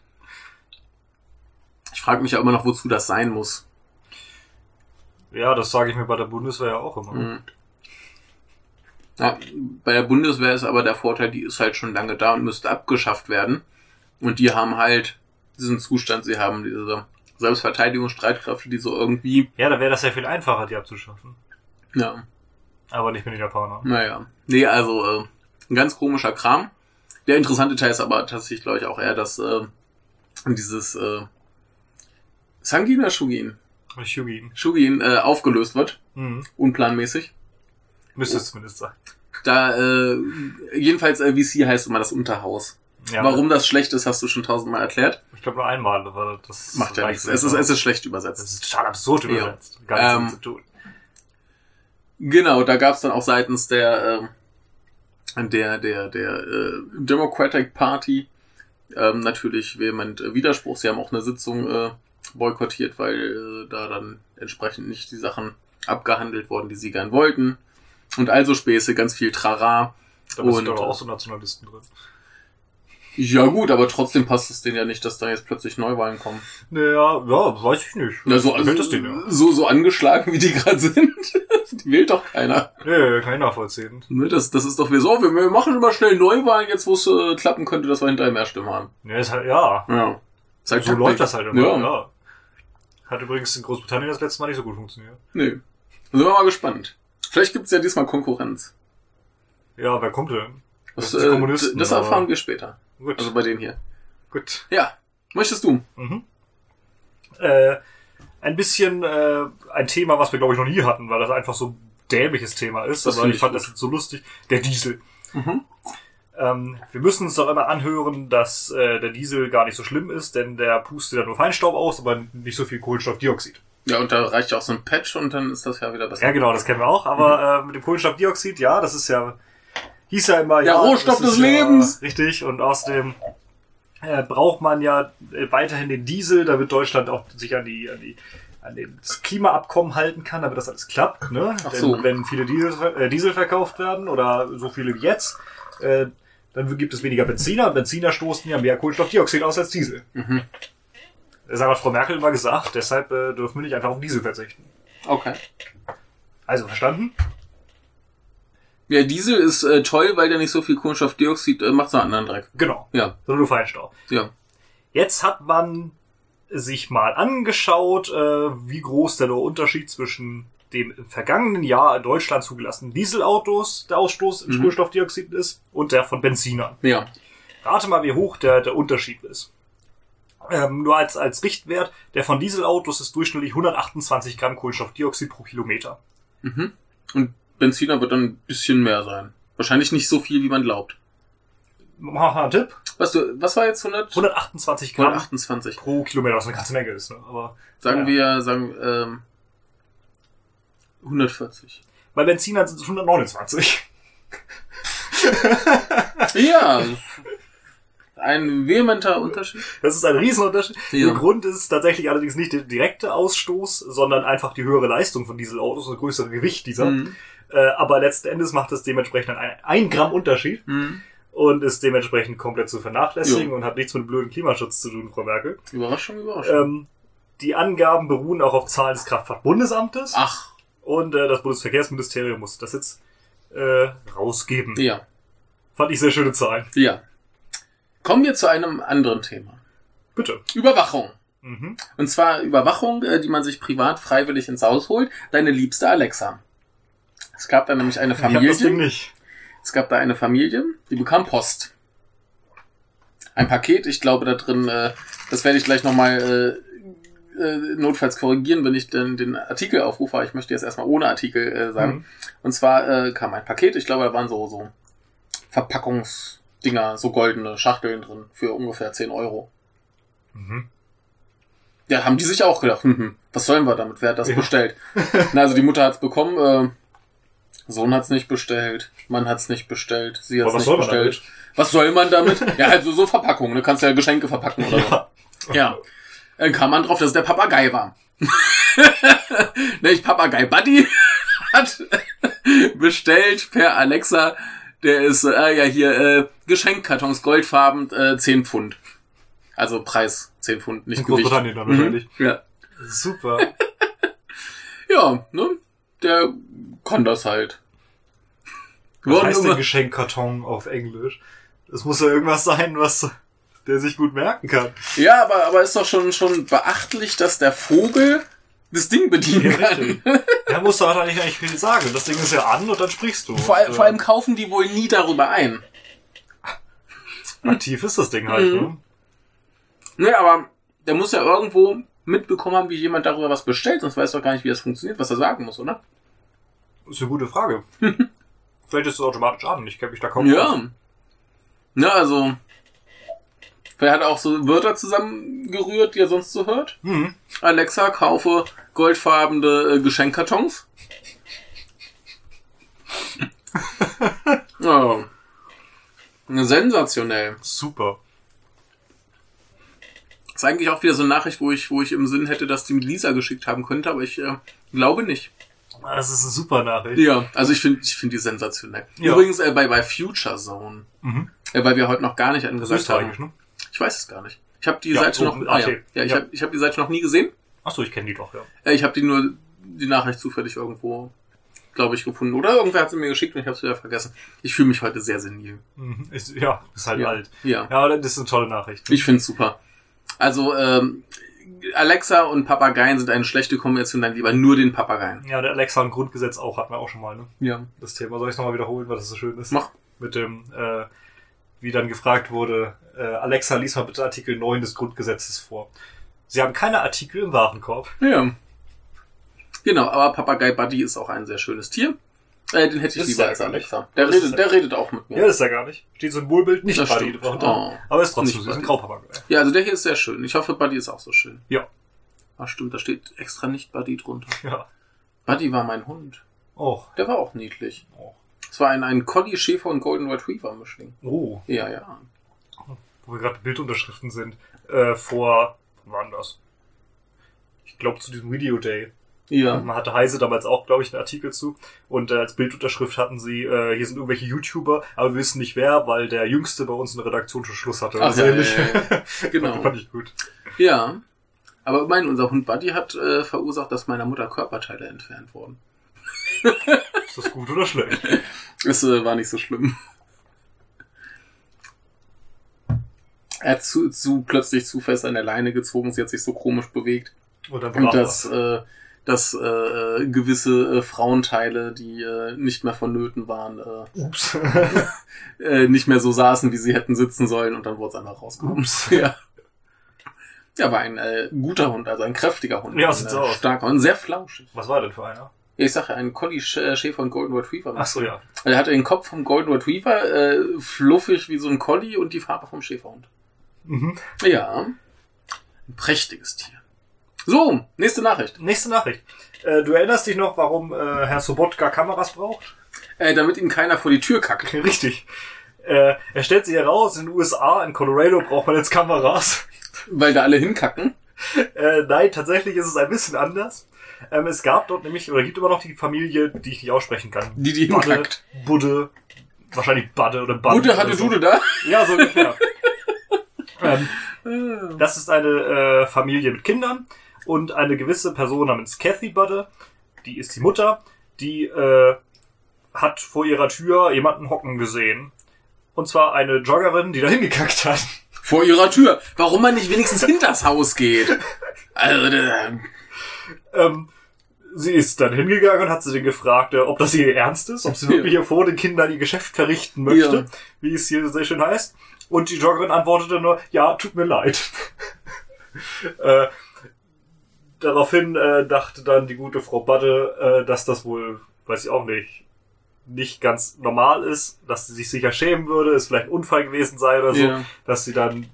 ich frage mich ja immer noch, wozu das sein muss. Ja, das sage ich mir bei der Bundeswehr ja auch immer. Mhm. Ja, bei der Bundeswehr ist aber der Vorteil, die ist halt schon lange da und müsste abgeschafft werden. Und die haben halt diesen Zustand, sie haben diese Selbstverteidigungsstreitkräfte, die so irgendwie, Ja, da wäre das ja viel einfacher, die abzuschaffen. ja, Aber nicht mit den Japanern. naja. Nee, also äh, ein ganz komischer Kram. Der interessante Teil ist aber tatsächlich, glaube ich, auch eher, dass äh, dieses äh, Sangin oder Shugin? Shugi. Shugin äh, aufgelöst wird, Mhm. unplanmäßig. Müsste es zumindest sein. Da, äh, jedenfalls äh, VC heißt immer das Unterhaus. Ja, Warum das schlecht ist, hast du schon tausendmal erklärt. Ich glaube nur einmal, aber das Macht ja nichts. Es ist, es ist schlecht übersetzt. ist total absurd Ja. übersetzt. Gar Ähm, nichts damit zu tun. Genau, da gab es dann auch seitens der, äh, der, der, der äh, Democratic Party ähm, natürlich vehement äh, Widerspruch. Sie haben auch eine Sitzung äh, boykottiert, weil äh, da dann entsprechend nicht die Sachen abgehandelt wurden, die sie gern wollten. Und also Späße, ganz viel Trara. Da sind und- doch auch so Nationalisten drin. Ja gut, aber trotzdem passt es denen ja nicht, dass da jetzt plötzlich Neuwahlen kommen. Naja, ja, weiß ich nicht. Ja, so, es denen ja. so, so angeschlagen, wie die gerade sind. die wählt doch keiner. Nee, kann ich nachvollziehen. Ne, das, das ist doch wie so, wir, wir machen immer schnell Neuwahlen, jetzt wo es äh, klappen könnte, dass wir hinterher mehr Stimmen haben. Nee, ist halt, ja. Ja. Ist halt So Taktik. läuft das halt immer. Ja. Ja. Hat übrigens in Großbritannien das letzte Mal nicht so gut funktioniert. Nee. Sind wir mal gespannt. Vielleicht gibt's ja diesmal Konkurrenz. Ja, wer kommt denn? Das, Das äh, das erfahren wir später. Gut. Also bei denen hier. gut. Ja. Möchtest du? Mhm. Äh, ein bisschen äh, ein Thema, was wir glaube ich noch nie hatten, weil das einfach so ein dämliches Thema ist. Das aber ich ich fand gut. das jetzt so lustig. Der Diesel. Mhm. Ähm, wir müssen uns doch immer anhören, dass äh, der Diesel gar nicht so schlimm ist, denn der pustet ja nur Feinstaub aus, aber nicht so viel Kohlenstoffdioxid. Ja, und da reicht ja auch so ein Patch und dann ist das ja wieder besser. Ja, genau, das kennen wir auch. Aber äh, mit dem Kohlenstoffdioxid, ja, das ist ja, hieß ja immer, Der ja, Rohstoff des Lebens. Ja, richtig. Und außerdem äh, braucht man ja äh, weiterhin den Diesel, damit Deutschland auch sich an die, an die an den- das Klimaabkommen halten kann, damit das alles klappt. Ne? Ach Denn so. wenn viele Diesel, äh, Diesel verkauft werden oder so viele wie jetzt, äh, dann gibt es weniger Benziner. Und Benziner stoßen ja mehr Kohlenstoffdioxid aus als Diesel. Mhm. Das hat Frau Merkel immer gesagt, deshalb äh, dürfen wir nicht einfach auf Diesel verzichten. Okay. Also verstanden? Ja, Diesel ist äh, toll, weil der nicht so viel Kohlenstoffdioxid äh, macht, so einen anderen Dreck. Genau. Ja, Sondern nur Feinstaub. ja. Jetzt hat man sich mal angeschaut, äh, wie groß der Unterschied zwischen dem im vergangenen Jahr in Deutschland zugelassenen Dieselautos, der Ausstoß in Mhm. Kohlenstoffdioxid ist, und der von Benzinern. Ja. Rate mal, wie hoch der, der Unterschied ist. Ähm, nur als, als Richtwert, der von Dieselautos ist durchschnittlich 128 Gramm Kohlenstoffdioxid pro Kilometer. Mhm. Und Benziner wird dann ein bisschen mehr sein. Wahrscheinlich nicht so viel, wie man glaubt. Einen Tipp. Was, du, was war jetzt 100? 128 Gramm 128. pro Kilometer, was eine ganze Menge ist. Ne? Aber Sagen Ja. wir, sagen, ähm, 140. bei Benzinern sind es 129. Ja. Ein vehementer Unterschied. Das ist ein Riesenunterschied. Ja. Der Grund ist tatsächlich allerdings nicht der direkte Ausstoß, sondern einfach die höhere Leistung von Dieselautos und das größere Gewicht dieser. Mhm. Äh, aber letzten Endes macht es dementsprechend ein, ein Gramm Unterschied Mhm. und ist dementsprechend komplett zu vernachlässigen Ja. und hat nichts mit blöden Klimaschutz zu tun, Frau Merkel. Überraschung, Überraschung. Ähm, die Angaben beruhen auch auf Zahlen des Kraftfahrtbundesamtes Ach, und äh, das Bundesverkehrsministerium muss das jetzt äh, rausgeben. ja. Fand ich sehr schöne Zahlen. Ja. Kommen wir zu einem anderen Thema. Bitte. Überwachung. Mhm. Und zwar Überwachung, äh, die man sich privat freiwillig ins Haus holt. Deine liebste Alexa. Es gab da nämlich eine Ich hab das Ding Familie. nicht. Es gab da eine Familie, die bekam Post. Ein Paket, ich glaube da drin, äh, das werde ich gleich nochmal äh, äh, notfalls korrigieren, wenn ich den, den Artikel aufrufe. Aber Ich möchte jetzt erstmal ohne Artikel äh, sagen. Mhm. Und zwar äh, kam ein Paket, ich glaube, da waren so, so Verpackungsdinger, so goldene Schachteln drin für ungefähr 10 Euro. Mhm. Ja, haben die sich auch gedacht, hm, hm, was sollen wir damit? Wer hat das Ja. bestellt? Na, also die Mutter hat's bekommen, äh, Sohn hat's nicht bestellt, Mann hat's nicht bestellt, sie hat's nicht bestellt. Was soll man damit? ja, halt so, so Verpackungen, du kannst ja Geschenke verpacken oder Ja. so. Ja. Dann kam man drauf, dass es der Papagei war. Nämlich Papagei Buddy hat bestellt per Alexa, der ist, äh, ja hier, äh, Geschenkkartons, goldfarben, äh, 10 Pfund. Also Preis 10 Pfund, nicht In Gewicht. Großbritannien dann wahrscheinlich. Mhm. Ja. Super. Ja, ne? Der kann das halt. Was Wurden heißt denn Geschenkkarton auf Englisch? Das muss ja irgendwas sein, was der sich gut merken kann. Ja, aber, aber ist doch schon, schon beachtlich, dass der Vogel das Ding bedienen Ja, kann. Der muss doch eigentlich nicht viel sagen. Das Ding ist ja an und dann sprichst du. Vor, Und, vor allem kaufen die wohl nie darüber ein. äh, aktiv ist das Ding halt. Mhm. Ne, aber der muss ja irgendwo mitbekommen haben, wie jemand darüber was bestellt, sonst weiß doch gar nicht, wie das funktioniert, was er sagen muss, oder? Ne? Ist eine gute Frage. Vielleicht ist es automatisch an. Ich kenne mich da kaum aus. Ja. Ja, also. Wer hat auch so Wörter zusammengerührt, die er sonst so hört? Hm. Alexa, kaufe goldfarbene äh, Geschenkkartons. ja. Sensationell. Super. Ist eigentlich auch wieder so eine Nachricht, wo ich, wo ich im Sinn hätte, dass die mit Lisa geschickt haben könnte, aber ich äh, glaube nicht. Das ist eine super Nachricht. Ja, also ich finde ich finde die sensationell. Ja. Übrigens äh, bei, bei Future Zone, Mhm. äh, weil wir heute noch gar nicht angesagt haben. ne? Ich weiß es gar nicht. Ich habe die Ja, Seite so, noch, ah, ja. okay. ja, ich Ja. habe ich hab die Seite noch nie gesehen. Achso, ich kenne die doch, ja. Äh, ich habe die nur die Nachricht zufällig irgendwo, glaube ich, gefunden. Oder irgendwer hat sie mir geschickt und ich habe es wieder vergessen. Ich fühle mich heute sehr senil. Mhm. Ist, ja, ist halt Ja. alt. Ja, Ja, aber das ist eine tolle Nachricht. ich finde es super. Also ähm, Alexa und Papageien sind eine schlechte Kombination, dann lieber nur den Papageien. Ja, der Alexa und Grundgesetz auch hatten wir auch schon mal, ne? Ja. Das Thema. Soll ich es nochmal wiederholen, weil das so schön ist? Mach. Mit dem, äh, wie dann gefragt wurde, äh, Alexa, lies mal bitte Artikel 9 des Grundgesetzes vor. Sie haben keine Artikel im Warenkorb. Ja. Genau, aber Papagei Buddy ist auch ein sehr schönes Tier. Äh, den hätte ich ist lieber als gar nicht. Alexa. Der ist redet, der redet auch mit mir. Ja, das ist ja gar nicht. Steht Symbolbild nicht Das Buddy stimmt. drunter. Oh. Aber ist trotzdem Nicht süß. Ein. Graupapagei. Ja, also der hier ist sehr schön. Ich hoffe, Buddy ist auch so schön. Ja. Ach stimmt, da steht extra nicht Buddy drunter. Ja. Buddy war mein Hund. Oh. Der war auch niedlich. Oh. Es war ein, ein Collie, Schäfer und Golden Retriever Mischling. oh. Ja, ja. Wo wir gerade Bildunterschriften sind. Äh, vor, wann war das? Ich glaube zu diesem Video Day. Ja. Man hatte Heise damals auch, glaube ich, einen Artikel zu. Und äh, als Bildunterschrift hatten sie, äh, hier sind irgendwelche YouTuber, aber wir wissen nicht wer, weil der Jüngste bei uns in der Redaktion schon Schluss hatte. Ach, Also ja, ja, ja. Genau. Fand ich gut. Ja. Aber immerhin, unser Hund Buddy hat äh, verursacht, dass meiner Mutter Körperteile entfernt wurden. Ist das gut oder schlecht? Es äh, war nicht so schlimm. Er hat zu, zu plötzlich zu fest an der Leine gezogen, sie hat sich so komisch bewegt. Und dann Und das. äh, dass äh, gewisse äh, Frauenteile, die äh, nicht mehr vonnöten waren, äh, äh, nicht mehr so saßen, wie sie hätten sitzen sollen und dann wurde es einfach rausgenommen. Ja. Ja, war ein äh, guter Hund, also ein kräftiger Hund. Ja, ein, sieht äh, so aus. Starker und sehr flauschig. Was war denn für einer? Ja, ich sag ja, ein Collie, Sch- äh, Schäfer und Golden Retriever. Ach so, ja. Er hatte den Kopf vom Golden Retriever, äh, fluffig wie so ein Collie und die Farbe vom Schäferhund. Mhm. Ja. Ein prächtiges Tier. So, nächste Nachricht. Nächste Nachricht. Äh, du erinnerst dich noch, warum äh, Herr Sobotka Kameras braucht? Äh, damit ihm keiner vor die Tür kackt. Richtig. Äh, er stellt sich heraus, in den USA, in Colorado braucht man jetzt Kameras. Weil da alle hinkacken. Äh, nein, tatsächlich ist es ein bisschen anders. Ähm, es gab dort nämlich, oder gibt immer noch die Familie, die ich nicht aussprechen kann. Die, die Budde, hinkackt. Budde, wahrscheinlich Budde oder Budde. Oder hatte so. Dude da. Ja, so ungefähr. ähm, das ist eine äh, Familie mit Kindern und eine gewisse Person namens Kathy Budde, die ist die Mutter, die äh, hat vor ihrer Tür jemanden hocken gesehen. Und zwar eine Joggerin, die da hingekackt hat. Vor ihrer Tür. Warum man nicht wenigstens hinters Haus geht. Also, äh, Ähm, sie ist dann hingegangen und hat sie den gefragt, äh, ob das ihr ernst ist, ob sie wirklich hier vor den Kindern ihr Geschäft verrichten möchte, Ja. wie es hier sehr schön heißt. Und die Joggerin antwortete nur, ja, tut mir leid. äh, daraufhin äh, dachte dann die gute Frau Badde, äh, dass das wohl, weiß ich auch nicht, nicht ganz normal ist, dass sie sich sicher schämen würde, es vielleicht ein Unfall gewesen sei oder so, Ja. dass sie dann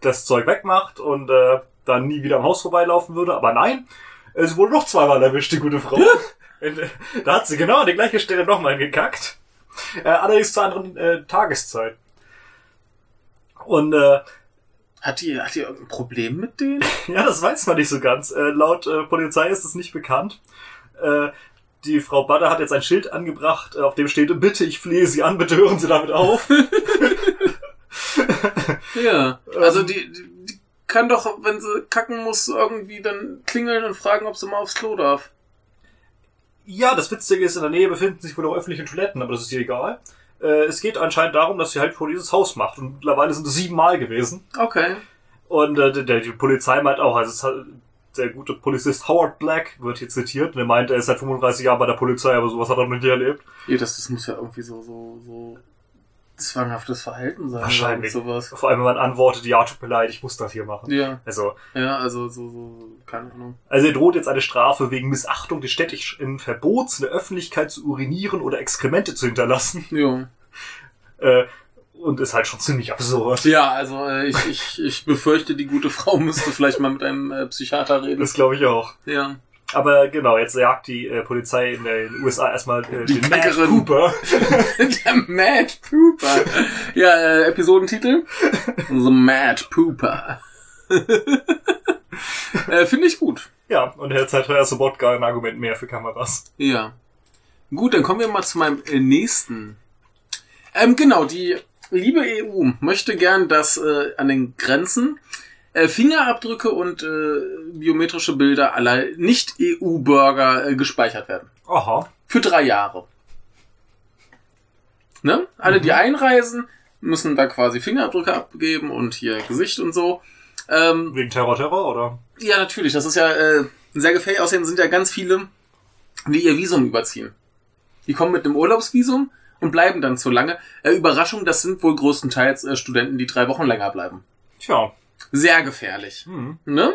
das Zeug wegmacht und äh, dann nie wieder am Haus vorbeilaufen würde. Aber nein, sie wurde noch zweimal erwischt, die gute Frau. Da hat sie genau an die gleiche Stelle nochmal gekackt. Äh, allerdings zur anderen äh, Tageszeit. Und äh, hat die, hat die irgendein Problem mit denen? ja, das weiß man nicht so ganz. Äh, laut äh, Polizei ist es nicht bekannt. Äh, die Frau Badder hat jetzt ein Schild angebracht, äh, auf dem steht, bitte, ich flehe Sie an, bitte hören Sie damit auf. Ja. Also Ähm. die, die, die kann doch, wenn sie kacken muss, irgendwie dann klingeln und fragen, ob sie mal aufs Klo darf. ja, das Witzige ist, in der Nähe befinden sich wohl auch öffentliche Toiletten, aber das ist ihr egal. Äh, es geht anscheinend darum, dass sie halt vor dieses Haus macht. Und mittlerweile sind es sieben Mal gewesen. Okay. Und äh, der, die Polizei meint auch, also der gute Polizist Howard Black wird hier zitiert. Und er meint, er ist seit 35 Jahren bei der Polizei, aber sowas hat er noch nie erlebt. Ja, das, das muss ja irgendwie so, so, so zwanghaftes Verhalten sein. Wahrscheinlich. Sowas. Vor allem, wenn man antwortet, ja, tut mir leid, ich muss das hier machen. Ja, Also, ja, also so, so, keine Ahnung. also er droht jetzt eine Strafe wegen Missachtung des städtischen Verbots, in der Öffentlichkeit zu urinieren oder Exkremente zu hinterlassen. Ja. Äh, und ist halt schon ziemlich absurd. Ja, also äh, ich, ich, ich befürchte, die gute Frau müsste vielleicht mal mit einem äh, Psychiater reden. Das glaube ich auch. Ja. Aber genau, jetzt jagt die äh, Polizei in den USA erstmal äh, Die den Mad. Cooper. Der Mad Pooper. Ja, äh, Episodentitel? The Mad Pooper. äh, Finde ich gut. ja, und jetzt hat Herr Sobotka ein Argument mehr für Kameras. Ja. Gut, dann kommen wir mal zu meinem äh, nächsten. Ähm, genau, die liebe EU möchte gern, dass äh, an den Grenzen äh, Fingerabdrücke und äh, biometrische Bilder aller Nicht-EU-Bürger äh, gespeichert werden. Aha. Für drei Jahre. Ne? Alle, die einreisen, müssen da quasi Fingerabdrücke abgeben und hier Gesicht und so. Ähm, Wegen Terror, Terror, oder? ja, natürlich. Das ist ja äh, sehr gefährlich. Außerdem sind ja ganz viele, die ihr Visum überziehen. Die kommen mit einem Urlaubsvisum und bleiben dann zu lange. Äh, Überraschung, das sind wohl größtenteils äh, Studenten, die drei Wochen länger bleiben. Tja. Sehr gefährlich. Hm. Ne?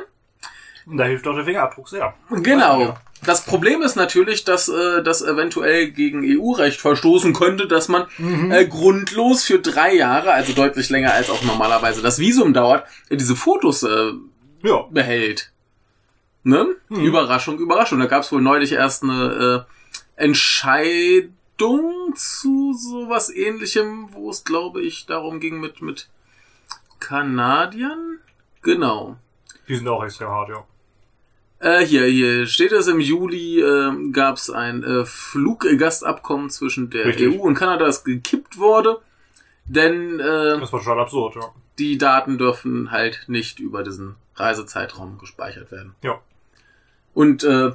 Da hilft auch der Fingerabdruck sehr. Genau. Das Problem ist natürlich, dass äh, das eventuell gegen EU-Recht verstoßen könnte, dass man äh, grundlos für drei Jahre, also deutlich länger als auch normalerweise das Visum dauert, diese Fotos äh, Ja. behält. Ne? Überraschung, Überraschung. Da gab es wohl neulich erst eine äh, Entscheidung zu sowas ähnlichem, wo es, glaube ich, darum ging mit, mit Kanadiern. Genau. Die sind auch extrem hart, ja. Äh, hier, hier steht es, im Juli äh, gab es ein äh, Fluggastabkommen zwischen der Richtig. EU und Kanada, das gekippt wurde. Denn äh, Das war total absurd, ja. die Daten dürfen halt nicht über diesen Reisezeitraum gespeichert werden. Ja. Und äh,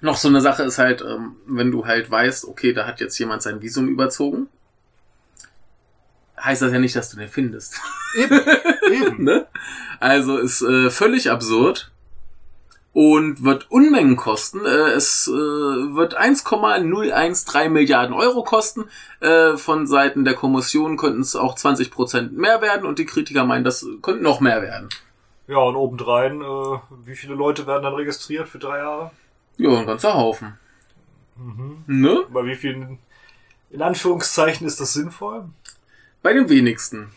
noch so eine Sache ist halt, ähm, wenn du halt weißt, okay, da hat jetzt jemand sein Visum überzogen, heißt das ja nicht, dass du den findest. Eben. Eben. ne? Also ist äh, völlig absurd und wird Unmengen kosten. Äh, es äh, wird 1,013 Milliarden Euro kosten. Äh, von Seiten der Kommission könnten es auch 20 Prozent mehr werden und die Kritiker meinen, das könnte noch mehr werden. Ja, und obendrein, äh, wie viele Leute werden dann registriert für drei Jahre? Ja, ein ganzer Haufen. Mhm. Ne? Bei wie vielen, in Anführungszeichen, ist das sinnvoll? Bei den wenigsten.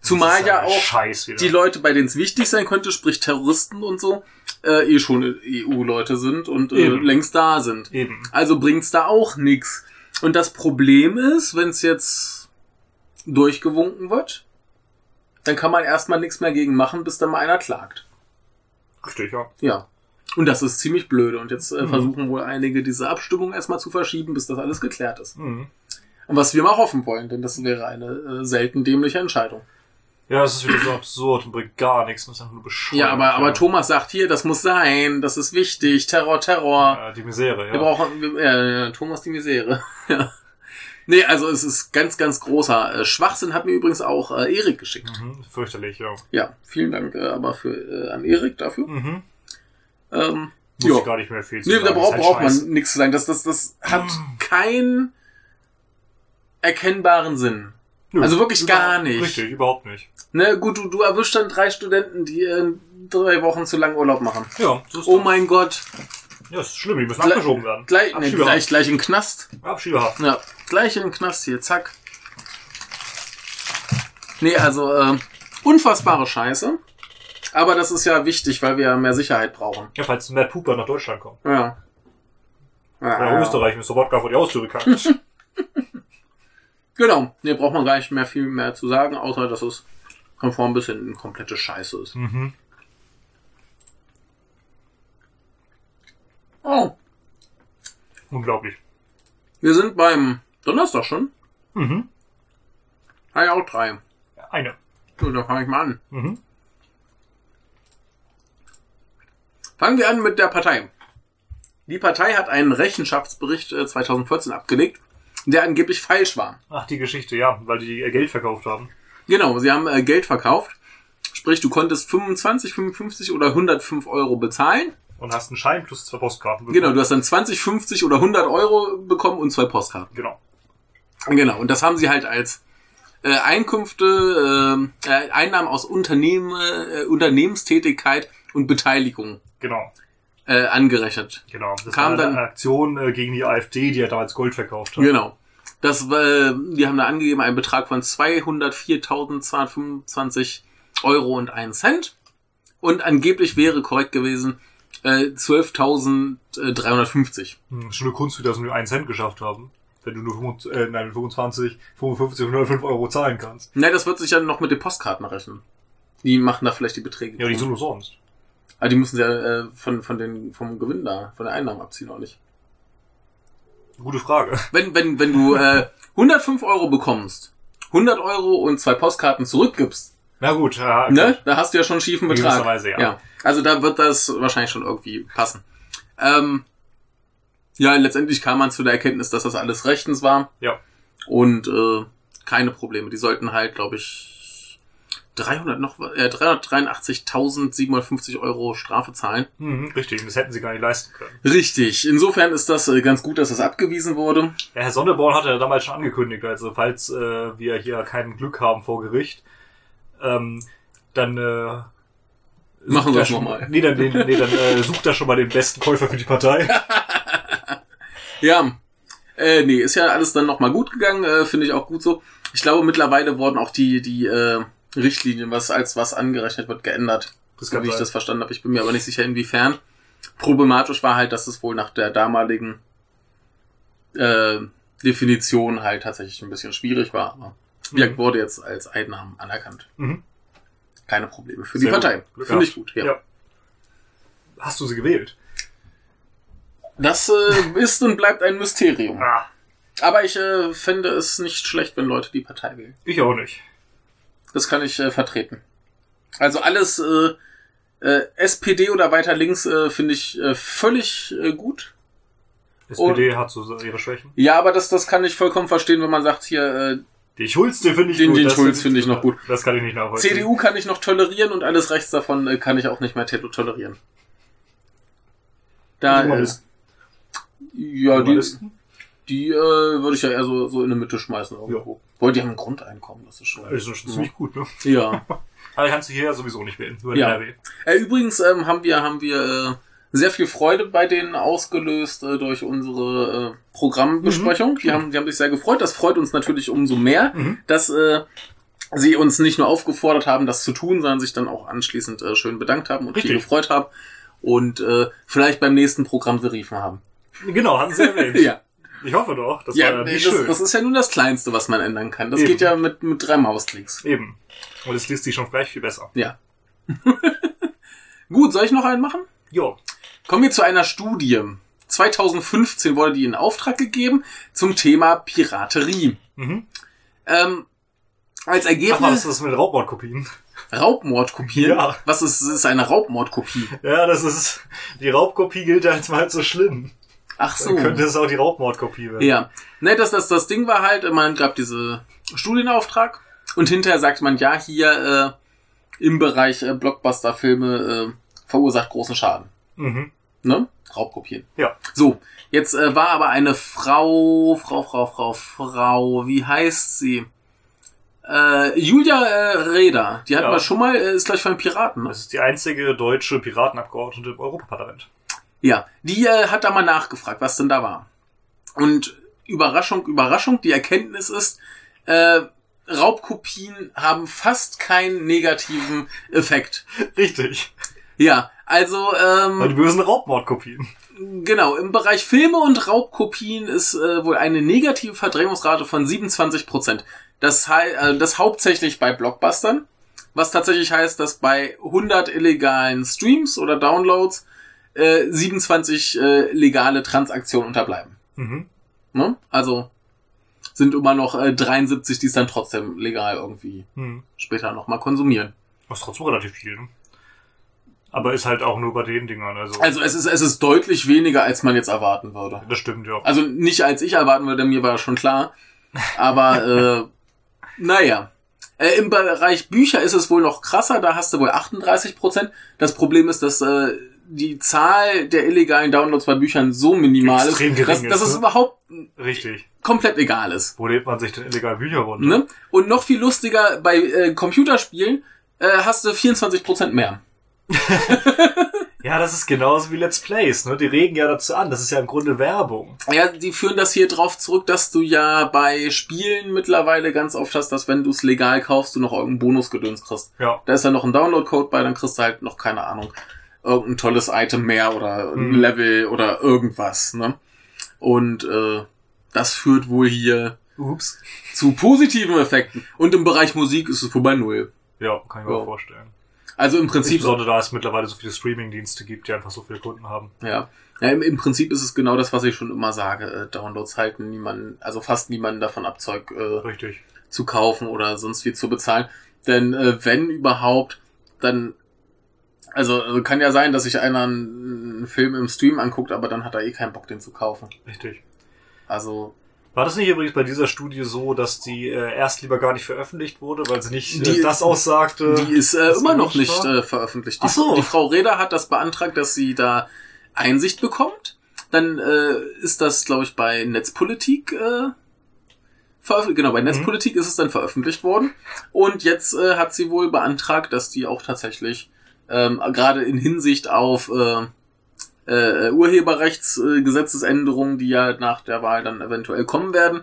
Zumal ja auch Scheiß die Leute, bei denen es wichtig sein könnte, sprich Terroristen und so, äh, eh schon EU-Leute sind und äh, längst da sind. Eben. Also bringt's da auch nix. Und das Problem ist, wenn es jetzt durchgewunken wird, dann kann man erstmal nichts mehr gegen machen, bis dann mal einer klagt. Richtig, ja. Ja. Und das ist ziemlich blöde. Und jetzt äh, Mhm. versuchen wohl einige diese Abstimmung erstmal zu verschieben, bis das alles geklärt ist. Mhm. Und was wir mal hoffen wollen, denn das wäre eine äh, selten dämliche Entscheidung. Ja, das ist wieder so absurd und bringt gar nichts. Das ist einfach nur bescheuert. Ja, aber, aber. Thomas sagt hier, das muss sein, das ist wichtig, Terror, Terror. Ja, die Misere, Wir ja. brauchen, wir, ja, Thomas die Misere. ja. Nee, also es ist ganz, ganz großer äh, Schwachsinn, hat mir übrigens auch äh, Erik geschickt. Mhm. Fürchterlich, ja. Ja, vielen Dank äh, aber für äh, an Erik dafür. Mhm. Ähm, Muss ja. ich gar nicht mehr viel zu Nee, sagen. da braucht, halt braucht man nichts zu sagen. Das, das, das hat keinen erkennbaren Sinn. Nö, also wirklich gar nicht. Richtig, überhaupt nicht. Ne, gut, du, du erwischst dann drei Studenten, die äh, drei Wochen zu lang Urlaub machen. Ja, so ist Oh das. mein Gott. Ja, das ist schlimm, die müssen Gle- abgeschoben werden. Gleich, nee, gleich, gleich in den Knast. Abschiebehaft. Ja, gleich in den Knast hier, zack. Nee, also äh, unfassbare Scheiße. Aber das ist ja wichtig, weil wir ja mehr Sicherheit brauchen. Ja, falls mehr Puper nach Deutschland kommen. Ja. ja, Oder ja. Österreich müsste Wodka vor die Haustüre kacken. Genau. Nee, braucht man gar nicht mehr viel mehr zu sagen, außer dass es konform bis hinten komplette Scheiße ist. mhm. Oh, Unglaublich. wir sind beim Donnerstag schon. Mhm. Ah ja, auch drei. Eine. So, dann fange ich mal an. Mhm. Fangen wir an mit der Partei. Die Partei hat einen Rechenschaftsbericht äh, 2014 abgelegt, der angeblich falsch war. Ach, die Geschichte, ja, weil die ihr Geld verkauft haben. Genau, sie haben äh, Geld verkauft. Sprich, du konntest 25, 55 oder 105 Euro bezahlen. Und hast einen Schein plus zwei Postkarten Genau, du hast dann 20, 50 oder 100 Euro bekommen und zwei Postkarten. Genau. Genau, und das haben sie halt als äh, Einkünfte, äh, äh, Einnahmen aus Unternehmen, äh, Unternehmenstätigkeit und Beteiligung Genau. Äh, angerechnet. Genau. Das Kam war eine dann- Aktion äh, gegen die AfD, die ja damals Gold verkauft hat. Genau. Das, äh, die haben da angegeben einen Betrag von 204.225 Euro und 1 Cent. Und angeblich wäre korrekt gewesen äh, 12.350. Hm, ist schon eine Kunst, wie das nur einen Cent geschafft haben. Wenn du nur 25, äh, nein, 25, 55, 105 Euro zahlen kannst. Ne, das wird sich ja noch mit den Postkarten rechnen. Die machen da vielleicht die Beträge. Ja, die sind umsonst. Aber die müssen ja äh, von, von den, vom Gewinn da, von der Einnahmen abziehen, auch nicht. Gute Frage. Wenn, wenn, wenn du äh, 105 Euro bekommst, 100 Euro und zwei Postkarten zurückgibst, Na gut, ja, ne, da hast du ja schon einen schiefen Betrag. Weise, ja. Also da wird das wahrscheinlich schon irgendwie passen. Ähm, ja, letztendlich kam man zu der Erkenntnis, dass das alles rechtens war Ja. und äh, keine Probleme. Die sollten halt, glaube ich, 300 noch, äh, 383.750 Euro Strafe zahlen. Mhm, richtig, das hätten sie gar nicht leisten können. Richtig. Insofern ist das äh, ganz gut, dass das abgewiesen wurde. Ja, Herr Sonderborn hat ja damals schon angekündigt, also falls äh, wir hier kein Glück haben vor Gericht, ähm, dann äh, Machen wir schon- nochmal. Nee, dann, nee, nee, dann äh, sucht er schon mal den besten Käufer für die Partei. Ja, äh, nee, ist ja alles dann nochmal gut gegangen, äh, finde ich auch gut so. Ich glaube, mittlerweile wurden auch die, die äh, Richtlinien, was als was angerechnet wird, geändert. Das So wie ich das verstanden habe. Ich bin mir aber nicht sicher, inwiefern. Problematisch war halt, dass es wohl nach der damaligen äh, Definition halt tatsächlich ein bisschen schwierig war. Aber Mhm. wurde jetzt als Einnahmen anerkannt. Mhm. Keine Probleme für Sehr die Partei. Finde ich gut, ja. Ja. Hast du sie gewählt? Das äh, ist und bleibt ein Mysterium. Ah, Aber ich äh, fände es nicht schlecht, wenn Leute die Partei wählen. ich auch nicht. Das kann ich äh, vertreten. Also alles äh, äh, SPD oder weiter links äh, finde ich äh, völlig äh, gut. SPD hat so ihre Schwächen. Ja, aber das, das kann ich vollkommen verstehen, wenn man sagt, hier äh, Den Schulz, den finde ich Den- gut. den Schulz finde ich noch gut. Das kann ich nicht nachvollziehen. CDU kann ich noch tolerieren und alles rechts davon äh, kann ich auch nicht mehr to- tolerieren. Da, äh, ja, die? Die äh, würde ich ja eher so, so in der Mitte schmeißen irgendwo. Weil die haben ein Grundeinkommen, das ist schon. Das ist schon ziemlich gut, ne? Ja. Aber kannst du hier ja sowieso nicht wählen. Nur Ja. NRW. Äh, übrigens ähm, haben wir, haben wir äh, sehr viel Freude bei denen ausgelöst äh, durch unsere äh, Programmbesprechung. Die, haben, die haben sich sehr gefreut. Das freut uns natürlich umso mehr, Mhm. dass äh, sie uns nicht nur aufgefordert haben, das zu tun, sondern sich dann auch anschließend äh, schön bedankt haben und viel Richtig. gefreut haben und äh, vielleicht beim nächsten Programm beriefen haben. Genau, hatten sie erwähnt. Ja, Ich hoffe doch. Das ja war ja nee, nicht das, schön. das ist ja nun das Kleinste, was man ändern kann. Das Eben. geht ja mit, mit drei Mausklicks. Eben. Und es liest sich schon gleich viel besser. Ja. Gut, soll ich noch einen machen? Jo. Kommen wir zu einer Studie. 2015 wurde die in Auftrag gegeben zum Thema Piraterie. Mhm. Ähm, als Ach, was Ergebnis ist das mit Raubmordkopien? Raubmord kopieren. Ja. Was ist, ist eine Raubmordkopie? Ja, das ist. Die Raubkopie gilt ja als mal so schlimm. Ach so. Dann könnte es auch die Raubmordkopie werden. Ja. Ne, das, das, das Ding war halt, man gab diese Studienauftrag und hinterher sagt man, ja, hier äh, im Bereich äh, Blockbuster-Filme äh, verursacht großen Schaden. Mhm. Ne? Raubkopieren. Ja. So, jetzt äh, war aber eine Frau, Frau, Frau, Frau, Frau, wie heißt sie? Äh, Julia äh, Reda, die hatten Ja. wir schon mal, äh, ist gleich von Piraten. Ne? Das ist die einzige deutsche Piratenabgeordnete im Europaparlament. Ja, die äh, hat da mal nachgefragt, was denn da war. Und Überraschung, Überraschung, die Erkenntnis ist, äh, Raubkopien haben fast keinen negativen Effekt. Richtig. Ja, also ähm, Weil die bösen Raubmordkopien. Genau, im Bereich Filme und Raubkopien ist äh, wohl eine negative Verdrängungsrate von 27 Prozent. Das, äh, das hauptsächlich bei Blockbustern, was tatsächlich heißt, dass bei 100 illegalen Streams oder Downloads äh, 27 äh, legale Transaktionen unterbleiben. Mhm. Ne? Also sind immer noch äh, 73, die es dann trotzdem legal irgendwie Mhm. später nochmal konsumieren. Das ist trotzdem relativ viel. Ne? Aber ist halt auch nur bei den Dingern. Also, Also es ist, es ist deutlich weniger, als man jetzt erwarten würde. das stimmt, ja. Also nicht als ich erwarten würde, mir war schon klar. Aber äh, naja. Äh, Im Bereich Bücher ist es wohl noch krasser, da hast du wohl 38 Prozent. Das Problem ist, dass äh, die Zahl der illegalen Downloads bei Büchern so minimal Extrem ist, gering dass, dass ist, es ne? überhaupt Richtig. komplett egal ist. Wo lädt man sich denn illegal Bücher runter? Ne? Und noch viel lustiger, bei äh, Computerspielen äh, hast du 24 Prozent mehr. Ja, das ist genauso wie Let's Plays. Ne? Die regen ja dazu an. Das ist ja im Grunde Werbung. Ja, die führen das hier drauf zurück, dass du ja bei Spielen mittlerweile ganz oft hast, dass wenn du es legal kaufst, du noch irgendeinen Bonusgedöns kriegst. Ja. Da ist ja noch ein Download-Code bei, dann kriegst du halt noch, keine Ahnung, irgendein tolles Item mehr oder ein Mhm. Level oder irgendwas, ne? Und äh, das führt wohl hier Ups. zu positiven Effekten. Und im Bereich Musik ist es vorbei null. Ja, kann ich mir Ja. vorstellen. Also im Prinzip, Insbesondere da es mittlerweile so viele Streaming-Dienste gibt, die einfach so viele Kunden haben. ja. ja im, Im Prinzip ist es genau das, was ich schon immer sage. Äh, Downloads halten niemanden, also fast niemanden davon ab, Zeug äh, Richtig. zu kaufen oder sonst wie zu bezahlen. Denn äh, wenn überhaupt, dann also äh, kann ja sein, dass sich einer einen, Film im Stream anguckt, aber dann hat er eh keinen Bock, den zu kaufen. Richtig. Also War das nicht übrigens bei dieser Studie so, dass die äh, erst lieber gar nicht veröffentlicht wurde, weil sie nicht Die- äh, das aussagte? die ist äh, immer noch nicht äh, veröffentlicht. Die, Ach so. die Frau Reda hat das beantragt, dass sie da Einsicht bekommt. Dann äh, ist das, glaube ich, bei Netzpolitik äh, veröffentlicht. Genau, bei Mhm. Netzpolitik ist es dann veröffentlicht worden. Und jetzt äh, hat sie wohl beantragt, dass die auch tatsächlich ähm, gerade in Hinsicht auf äh, äh, Urheberrechtsgesetzesänderungen, die ja nach der Wahl dann eventuell kommen werden,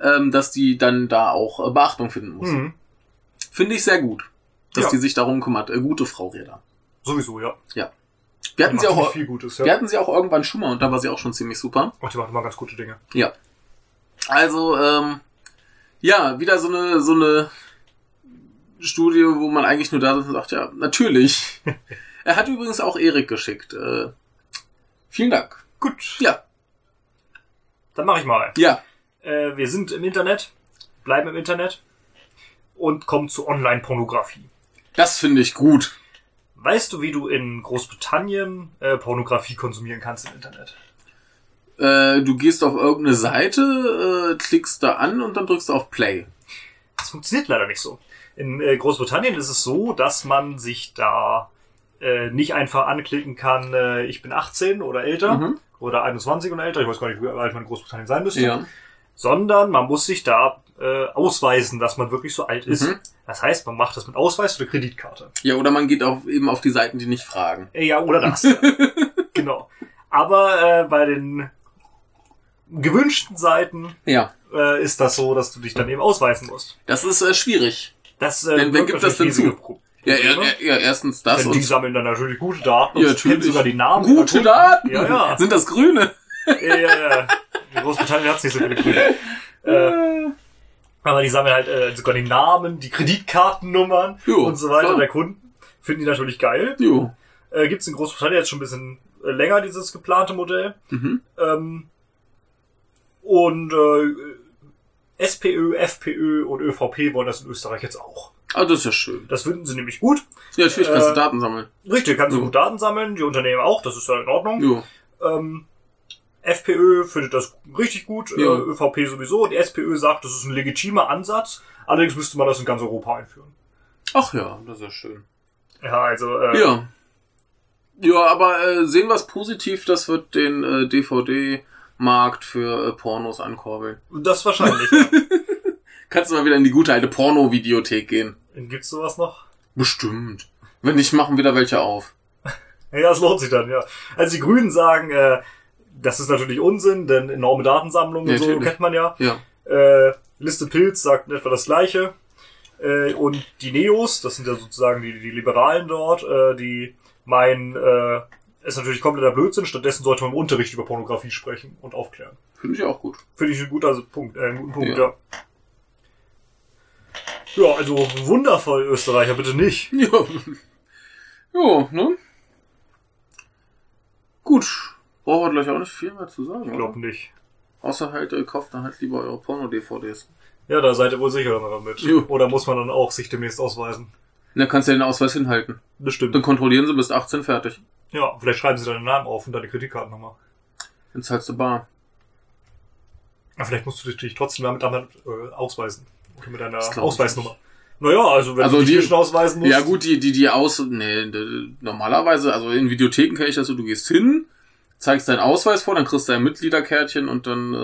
ähm, dass die dann da auch äh, Beachtung finden muss. Mhm. Finde ich sehr gut, dass Ja. die sich darum kümmert. Äh, gute Frau Reda. Sowieso, ja. Wir hatten, sie auch, Gutes, ja. wir hatten sie auch irgendwann schon mal und da war sie auch schon ziemlich super. Und die macht immer ganz gute Dinge. Ja. Also, ähm, ja, wieder so eine, so eine Studie, wo man eigentlich nur da sitzt und sagt, ja, natürlich. er hat übrigens auch Erik geschickt. Äh, vielen Dank. Gut, Ja, dann mache ich mal. ja. Äh, wir sind im Internet, bleiben im Internet und kommen zu Online-Pornografie. Das finde ich gut. Weißt du, wie du in Großbritannien äh, Pornografie konsumieren kannst im Internet? Äh, du gehst auf irgendeine Seite, äh, klickst da an und dann drückst du auf Play. Das funktioniert leider nicht so. In äh, Großbritannien ist es so, dass man sich da äh, nicht einfach anklicken kann, äh, ich bin 18 oder älter Mhm. oder 21 oder älter, ich weiß gar nicht, wie alt man in Großbritannien sein müsste, Ja. sondern man muss sich da äh, ausweisen, dass man wirklich so alt ist. Mhm. Das heißt, man macht das mit Ausweis oder Kreditkarte. Ja, oder man geht auf, eben auf die Seiten, die nicht fragen. Äh, Ja, oder das. genau. Aber äh, bei den gewünschten Seiten Ja. äh, ist das so, dass du dich dann eben ausweisen musst. Das ist äh, schwierig. Das, äh, Denn wer gibt das denn zu? Ja, ja, ja, erstens das Denn die sammeln dann natürlich gute Daten und Ja, natürlich. sogar die Namen. gute Daten. Ja, ja. Sind das Grüne? ja, ja, ja. In Großbritannien hat es nicht so viele Gründe. Äh, aber die sammeln halt äh, sogar die Namen, die Kreditkartennummern Jo, und so weiter klar. der Kunden. Finden die natürlich geil. Jo. Äh, Gibt es in Großbritannien jetzt schon ein bisschen äh, länger, dieses geplante Modell. Mhm. Ähm, und äh, SPÖ, FPÖ und ÖVP wollen das in Österreich jetzt auch. Ah, das ist ja schön. Das finden sie nämlich gut. Ja, natürlich kannst du Äh, Daten sammeln. Richtig, kannst du Jo. gut Daten sammeln, die Unternehmen auch, das ist ja in Ordnung. Jo. Ähm, FPÖ findet das richtig gut, äh, Ja. ÖVP sowieso. Die SPÖ sagt, das ist ein legitimer Ansatz. Allerdings müsste man das in ganz Europa einführen. Ach ja, das ist ja schön. Ja, also äh, Ja. Ja, aber äh, sehen wir es positiv, das wird den äh, DVD-Markt für äh, Pornos ankurbeln. das wahrscheinlich. ja. Kannst du mal wieder in die gute alte Porno-Videothek gehen. Gibt's sowas noch? Bestimmt. Wenn nicht, machen wieder welche auf. Ja, es lohnt sich dann, ja. Also die Grünen sagen, äh, das ist natürlich Unsinn, denn enorme Datensammlungen Ja, und so natürlich. kennt man ja. Ja. Äh, Liste Pilz sagt etwa das Gleiche. Äh, und die Neos, das sind ja sozusagen die, die Liberalen dort, äh, die meinen, äh, ist natürlich kompletter Blödsinn. Stattdessen sollte man im Unterricht über Pornografie sprechen und aufklären. Finde ich auch gut. Finde ich ein guter Punkt, äh, einen guten Punkt, Ja. ja. Ja, also wundervoll, Österreicher, bitte nicht. Ja. Jo, ne? Gut. Brauchen wir gleich auch nicht viel mehr zu sagen, Ich glaube nicht. Außer halt, äh, kauft dann halt lieber eure Porno-DVDs. Ja, da seid ihr wohl sicher damit. Jo. Oder muss man dann auch sich demnächst ausweisen? Da kannst du ja den Ausweis hinhalten. Bestimmt. Dann kontrollieren sie bis 18 fertig. Ja, vielleicht schreiben sie deinen Namen auf und deine Kreditkartennummer. Dann zahlst du bar. Ja, vielleicht musst du dich trotzdem damit, damit äh, ausweisen. Oder mit deiner Ausweisnummer. Naja, also wenn Also du die- hier schon ausweisen musst. Ja gut, die, die, die aus, nee, normalerweise, also in Videotheken kenne ich das so, du gehst hin, zeigst deinen Ausweis vor, dann kriegst du ein Mitgliederkärtchen und dann, äh,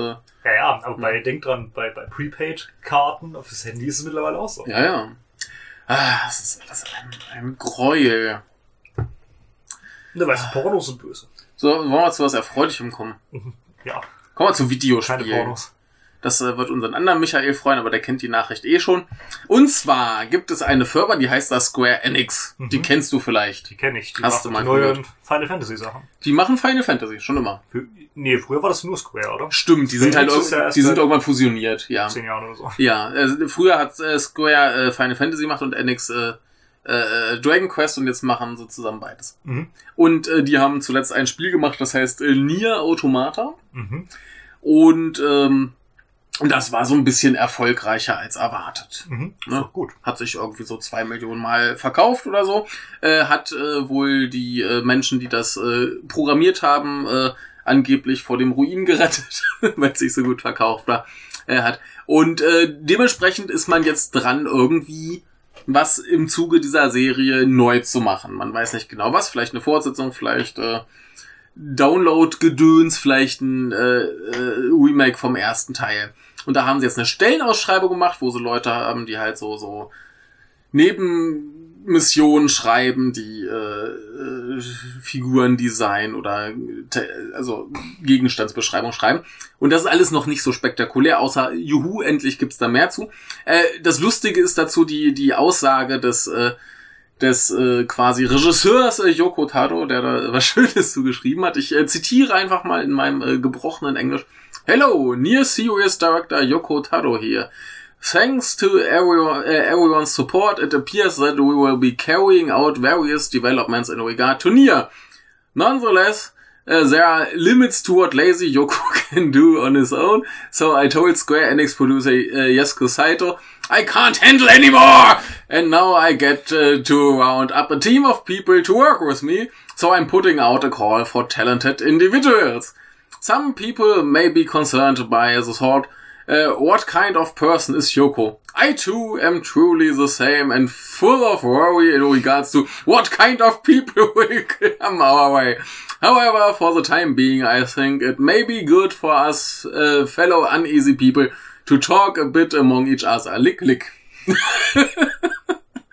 Ja, ja, aber bei, denk dran, bei, bei Prepaid-Karten auf das Handy ist es mittlerweile auch so. ja, ja. Ah, das ist alles ein, ein Gräuel. Ne, weißt du, Pornos sind böse. So, wollen wir zu was Erfreulichem kommen? Ja, Kommen wir zu keine Videospielen. Pornos. Das äh, wird unseren anderen Michael freuen, aber der kennt die Nachricht eh schon. Und zwar gibt es eine Firma, die heißt da Square Enix. Mhm. Die kennst du vielleicht. Die kenne ich. Die Hast du mal die neuen gehört. Final Fantasy Sachen. Die machen Final Fantasy, schon immer. Für, nee, früher war das nur Square, oder? Stimmt, die sind Square halt Enix ist ja die sind irgendwann fusioniert, ja. Zehn Jahren oder so. Ja, äh, früher hat äh, Square äh, Final Fantasy gemacht und Enix äh, äh, Dragon Quest und jetzt machen sie zusammen beides. Mhm. Und äh, die haben zuletzt ein Spiel gemacht, das heißt äh, Nier Automata. Mhm. Und ähm, das war so ein bisschen erfolgreicher als erwartet. Mhm. Ne? gut. Hat sich irgendwie so zwei Millionen Mal verkauft oder so. Äh, hat äh, wohl die äh, Menschen, die das äh, programmiert haben, äh, angeblich vor dem Ruin gerettet, weil es sich so gut verkauft war, äh, hat. Und äh, dementsprechend ist man jetzt dran, irgendwie was im Zuge dieser Serie neu zu machen. Man weiß nicht genau was, vielleicht eine Fortsetzung, vielleicht äh, Download-Gedöns, vielleicht ein äh, äh, Remake vom ersten Teil. Und da haben sie jetzt eine Stellenausschreibung gemacht, wo sie Leute haben, die halt so, so Nebenmissionen schreiben, die äh, äh, Figuren Design oder also Gegenstandsbeschreibung schreiben. Und das ist alles noch nicht so spektakulär, außer Juhu, endlich gibt's da mehr zu. Äh, das Lustige ist dazu die, die Aussage des, äh, des äh, quasi Regisseurs äh, Yoko Taro, der da was Schönes zugeschrieben hat. Ich äh, zitiere einfach mal in meinem äh, gebrochenen Englisch. Hello, Near COS Director Yoko Taro here. Thanks to everyone, uh, everyone's support, it appears that we will be carrying out various developments in regard to Nier. Nonetheless, uh, there are limits to what lazy Yoko can do on his own, so I told Square Enix producer uh, Yasuko Saito, I can't handle anymore! And now I get uh, to round up a team of people to work with me, so I'm putting out a call for talented individuals. Some people may be concerned by the thought, uh, what kind of person is Yoko? I too am truly the same and full of worry in regards to what kind of people will come our way. However, for the time being, I think it may be good for us uh, fellow uneasy people to talk a bit among each other. Lick, lick.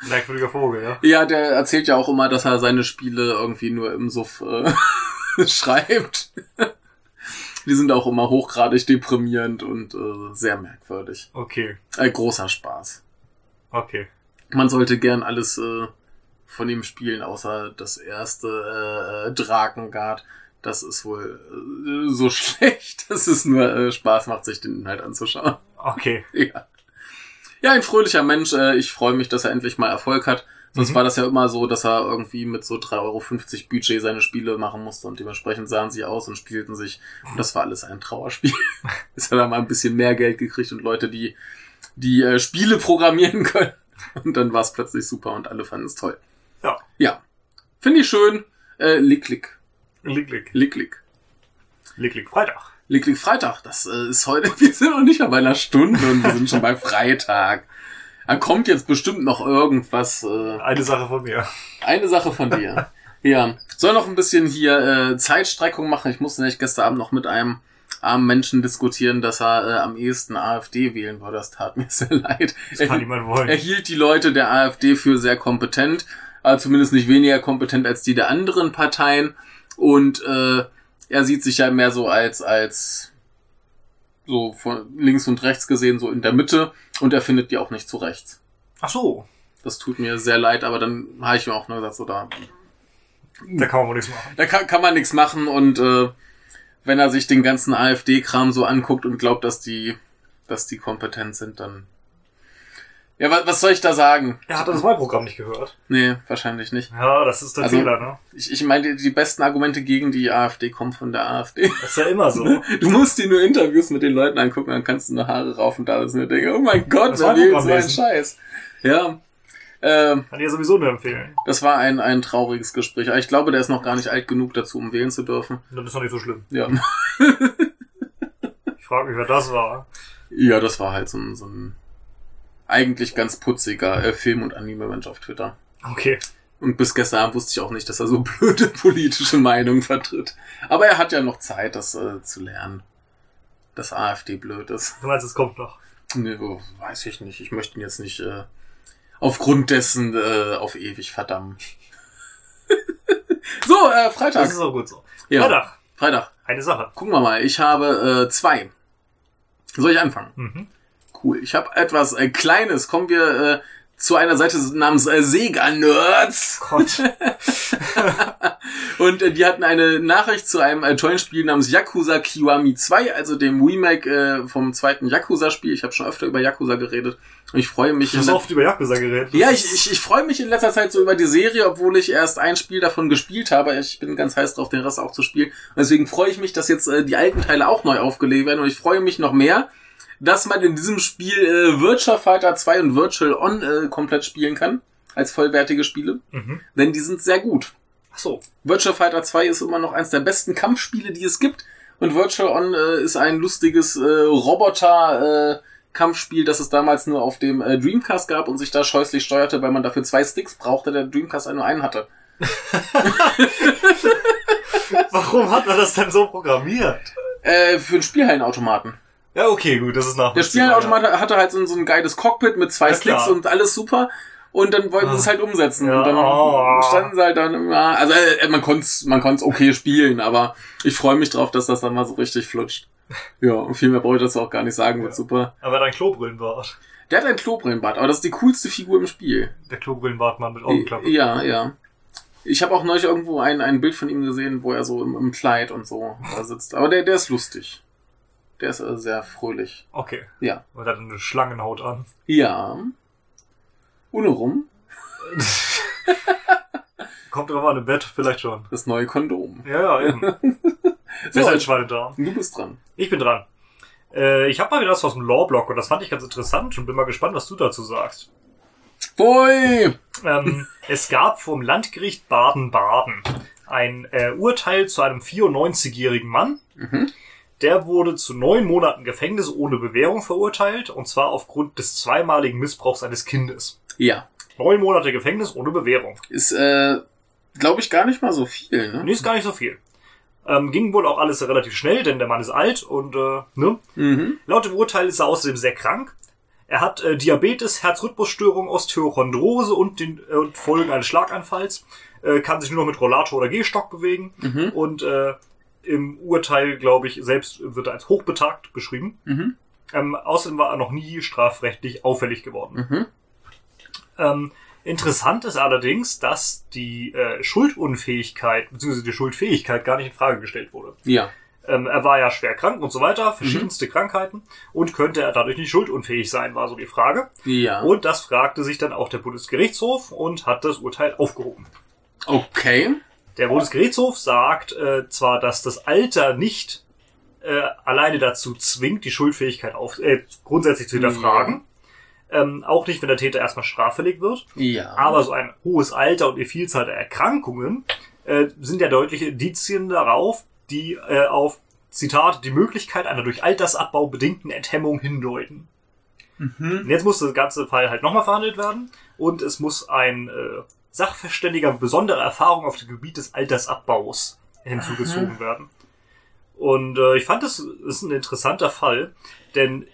Merkwürdiger Vogel, ja. Ja, der erzählt ja auch immer, dass er seine Spiele irgendwie nur im Suff äh, schreibt. Die sind auch immer hochgradig deprimierend und äh, sehr merkwürdig. Okay, Ein großer Spaß. okay. Man sollte gern alles äh, von ihm spielen, außer das erste äh, äh, Drakengard. Das ist wohl äh, so schlecht, dass es nur äh, Spaß macht, sich den Inhalt anzuschauen. Okay. Ja. Ja, ein fröhlicher Mensch. Äh, ich freue mich, dass er endlich mal Erfolg hat. Sonst Mhm. war das ja immer so, dass er irgendwie mit so 3,50 Euro Budget seine Spiele machen musste und dementsprechend sahen sie aus und spielten sich. Und das war alles ein Trauerspiel. Jetzt hat er mal ein bisschen mehr Geld gekriegt und Leute, die, die äh, Spiele programmieren können. Und dann war es plötzlich super und alle fanden es toll. Ja. Ja. Finde ich schön. Äh, lick, lick. Lick, lick. Lick, lick. Lick, lick. Freitag. Lick, lick Freitag. Das äh, ist heute, wir sind noch nicht mal bei einer Stunde und wir sind schon bei Freitag. Dann kommt jetzt bestimmt noch irgendwas. Äh, Eine Sache von mir. eine Sache von dir. ja. Soll noch ein bisschen hier äh, Zeitstreckung machen. Ich musste nämlich gestern Abend noch mit einem armen Menschen diskutieren, dass er äh, am ehesten AfD wählen würde. Das tat mir sehr leid. Das kann niemand wollen. Er hielt die Leute der AfD für sehr kompetent, aber zumindest nicht weniger kompetent als die der anderen Parteien. Und äh, er sieht sich ja mehr so als als so von links und rechts gesehen so in der Mitte und er findet die auch nicht zu rechts. Ach so. Das tut mir sehr leid, aber dann habe ich mir auch nur gesagt, so da, Da kann man wohl nichts machen. da kann, kann man nichts machen und äh, wenn er sich den ganzen AfD-Kram so anguckt und glaubt, dass die, dass die kompetent sind, dann ja, was, was soll ich da sagen? Er hat das Wahlprogramm nicht gehört. Nee, wahrscheinlich nicht. Ja, das ist der Also- Fehler, ne? Ich, ich meine, die, die besten Argumente gegen die AfD kommen von der AfD. Das ist ja immer so. Du musst dir nur Interviews mit den Leuten angucken, dann kannst du nur Haare raufen da ist mir denke, oh mein Gott, Das wer war Programm so einen lesen. Scheiß? Ja. Ähm, Kann ich ja sowieso nur empfehlen. das war ein, ein trauriges Gespräch. Aber ich glaube, der ist noch gar nicht alt genug dazu, um wählen zu dürfen. Und das ist doch nicht so schlimm. Ja. Ich frage mich, wer das war. Ja, das war halt so ein, so ein eigentlich ganz putziger äh, Film- und Anime-Mensch auf Twitter. Okay. Und bis gestern Abend wusste ich auch nicht, dass er so blöde politische Meinungen vertritt. Aber er hat ja noch Zeit, das äh, zu lernen. Dass AfD blöd ist. Du meinst, es kommt noch. Nee, weiß ich nicht. Ich möchte ihn jetzt nicht äh, aufgrund dessen äh, auf ewig verdammen. so, äh, Freitag. Das ist auch gut so. Ja. Freitag. Freitag. Eine Sache. Gucken wir mal. Ich habe äh, zwei. Soll ich anfangen? Mhm. Cool. Ich habe etwas äh, Kleines. Kommen wir äh, zu einer Seite namens äh, Sega Nerds. Gott. Und äh, die hatten eine Nachricht zu einem äh, tollen Spiel namens Yakuza Kiwami 2, also dem Remake äh, vom zweiten Yakuza-Spiel. Ich habe schon öfter über Yakuza geredet. Und ich freue mich. Du hast in- oft über Yakuza geredet. ja, ich, ich, ich freue mich in letzter Zeit so über die Serie, obwohl ich erst ein Spiel davon gespielt habe. Ich bin ganz heiß drauf, den Rest auch zu spielen. Und deswegen freue ich mich, dass jetzt äh, die alten Teile auch neu aufgelegt werden. Und ich freue mich noch mehr, dass man in diesem Spiel äh, Virtual Fighter 2 und Virtual On äh, komplett spielen kann. Als vollwertige Spiele. Mhm. Denn die sind sehr gut. Ach so. Virtual Fighter 2 ist immer noch eins der besten Kampfspiele, die es gibt. Und Virtual On äh, ist ein lustiges äh, Roboter äh, Kampfspiel, das es damals nur auf dem äh, Dreamcast gab und sich da scheußlich steuerte, weil man dafür zwei Sticks brauchte, der Dreamcast nur einen hatte. Warum hat man das denn so programmiert? Äh, für einen Spielhallenautomaten. Ja, okay, gut, das ist Der nachvollziehbar. Spielhallenautomat hatte halt so, ein- so ein geiles Cockpit mit zwei Ja, Sticks klar. und alles super. Und dann wollten sie es halt umsetzen. Ja, und dann oh. standen sie halt dann immer. Also äh, man konnte es man konnt's okay spielen, aber ich freue mich drauf, dass das dann mal so richtig flutscht. Ja, und viel mehr brauche ich das auch gar nicht sagen, wird Ja. super. Aber dein Klobrillenbart. Der hat ein Klobrillenbart, aber das ist die coolste Figur im Spiel. Der Klobrillenbartmann mit Augenklappe. Ja, ja. Ich habe auch neulich irgendwo ein, ein Bild von ihm gesehen, wo er so im, im Kleid und so da sitzt. Aber der, der ist lustig. Der ist äh, sehr fröhlich. Okay. Ja. Und hat eine Schlangenhaut an. Ja. Ohne rum. Kommt drauf an, im Bett vielleicht schon. Das neue Kondom. Ja, ja, eben. So, Besser als Schweinedarm. du bist dran. Ich bin dran. Äh, ich habe mal wieder was aus dem Lore-Block und das fand ich ganz interessant und bin mal gespannt, was du dazu sagst. Boy! Ähm, es gab vom Landgericht Baden-Baden ein äh, Urteil zu einem 94-jährigen Mann. Mhm. Der wurde zu neun Monaten Gefängnis ohne Bewährung verurteilt und zwar aufgrund des zweimaligen Missbrauchs eines Kindes. Ja. Neun Monate Gefängnis ohne Bewährung. Ist, äh, glaube ich, gar nicht mal so viel, ne? Nee, ist gar nicht so viel. Ähm, ging wohl auch alles relativ schnell, denn der Mann ist alt und äh, ne? Mhm. Laut dem Urteil ist er außerdem sehr krank. Er hat äh, Diabetes, Herzrhythmusstörung, Osteochondrose und, den, äh, und Folgen eines Schlaganfalls. Äh, kann sich nur noch mit Rollator oder Gehstock bewegen. Mhm. Und äh, im Urteil, glaube ich, selbst wird er als hochbetagt beschrieben. Mhm. Ähm, außerdem war er noch nie strafrechtlich auffällig geworden. Mhm. Ähm, interessant ist allerdings, dass die äh, Schuldunfähigkeit bzw. die Schuldfähigkeit gar nicht in Frage gestellt wurde. Ja. Ähm, er war ja schwer krank und so weiter, verschiedenste Krankheiten und könnte er dadurch nicht schuldunfähig sein, war so die Frage. Ja. Und das fragte sich dann auch der Bundesgerichtshof und hat das Urteil aufgehoben. Okay. Der Bundesgerichtshof sagt äh, zwar, dass das Alter nicht äh, alleine dazu zwingt, die Schuldfähigkeit auf, äh, grundsätzlich zu hinterfragen. Ähm, auch nicht, wenn der Täter erstmal straffällig wird. Ja. Aber so ein hohes Alter und die Vielzahl der Erkrankungen äh, sind ja deutliche Indizien darauf, die äh, auf, Zitat, die Möglichkeit einer durch Altersabbau bedingten Enthemmung hindeuten. Mhm. Und jetzt muss das ganze Fall halt nochmal verhandelt werden und es muss ein äh, Sachverständiger mit besonderer Erfahrung auf dem Gebiet des Altersabbaus hinzugezogen werden. Und äh, ich fand, das ist ein interessanter Fall, denn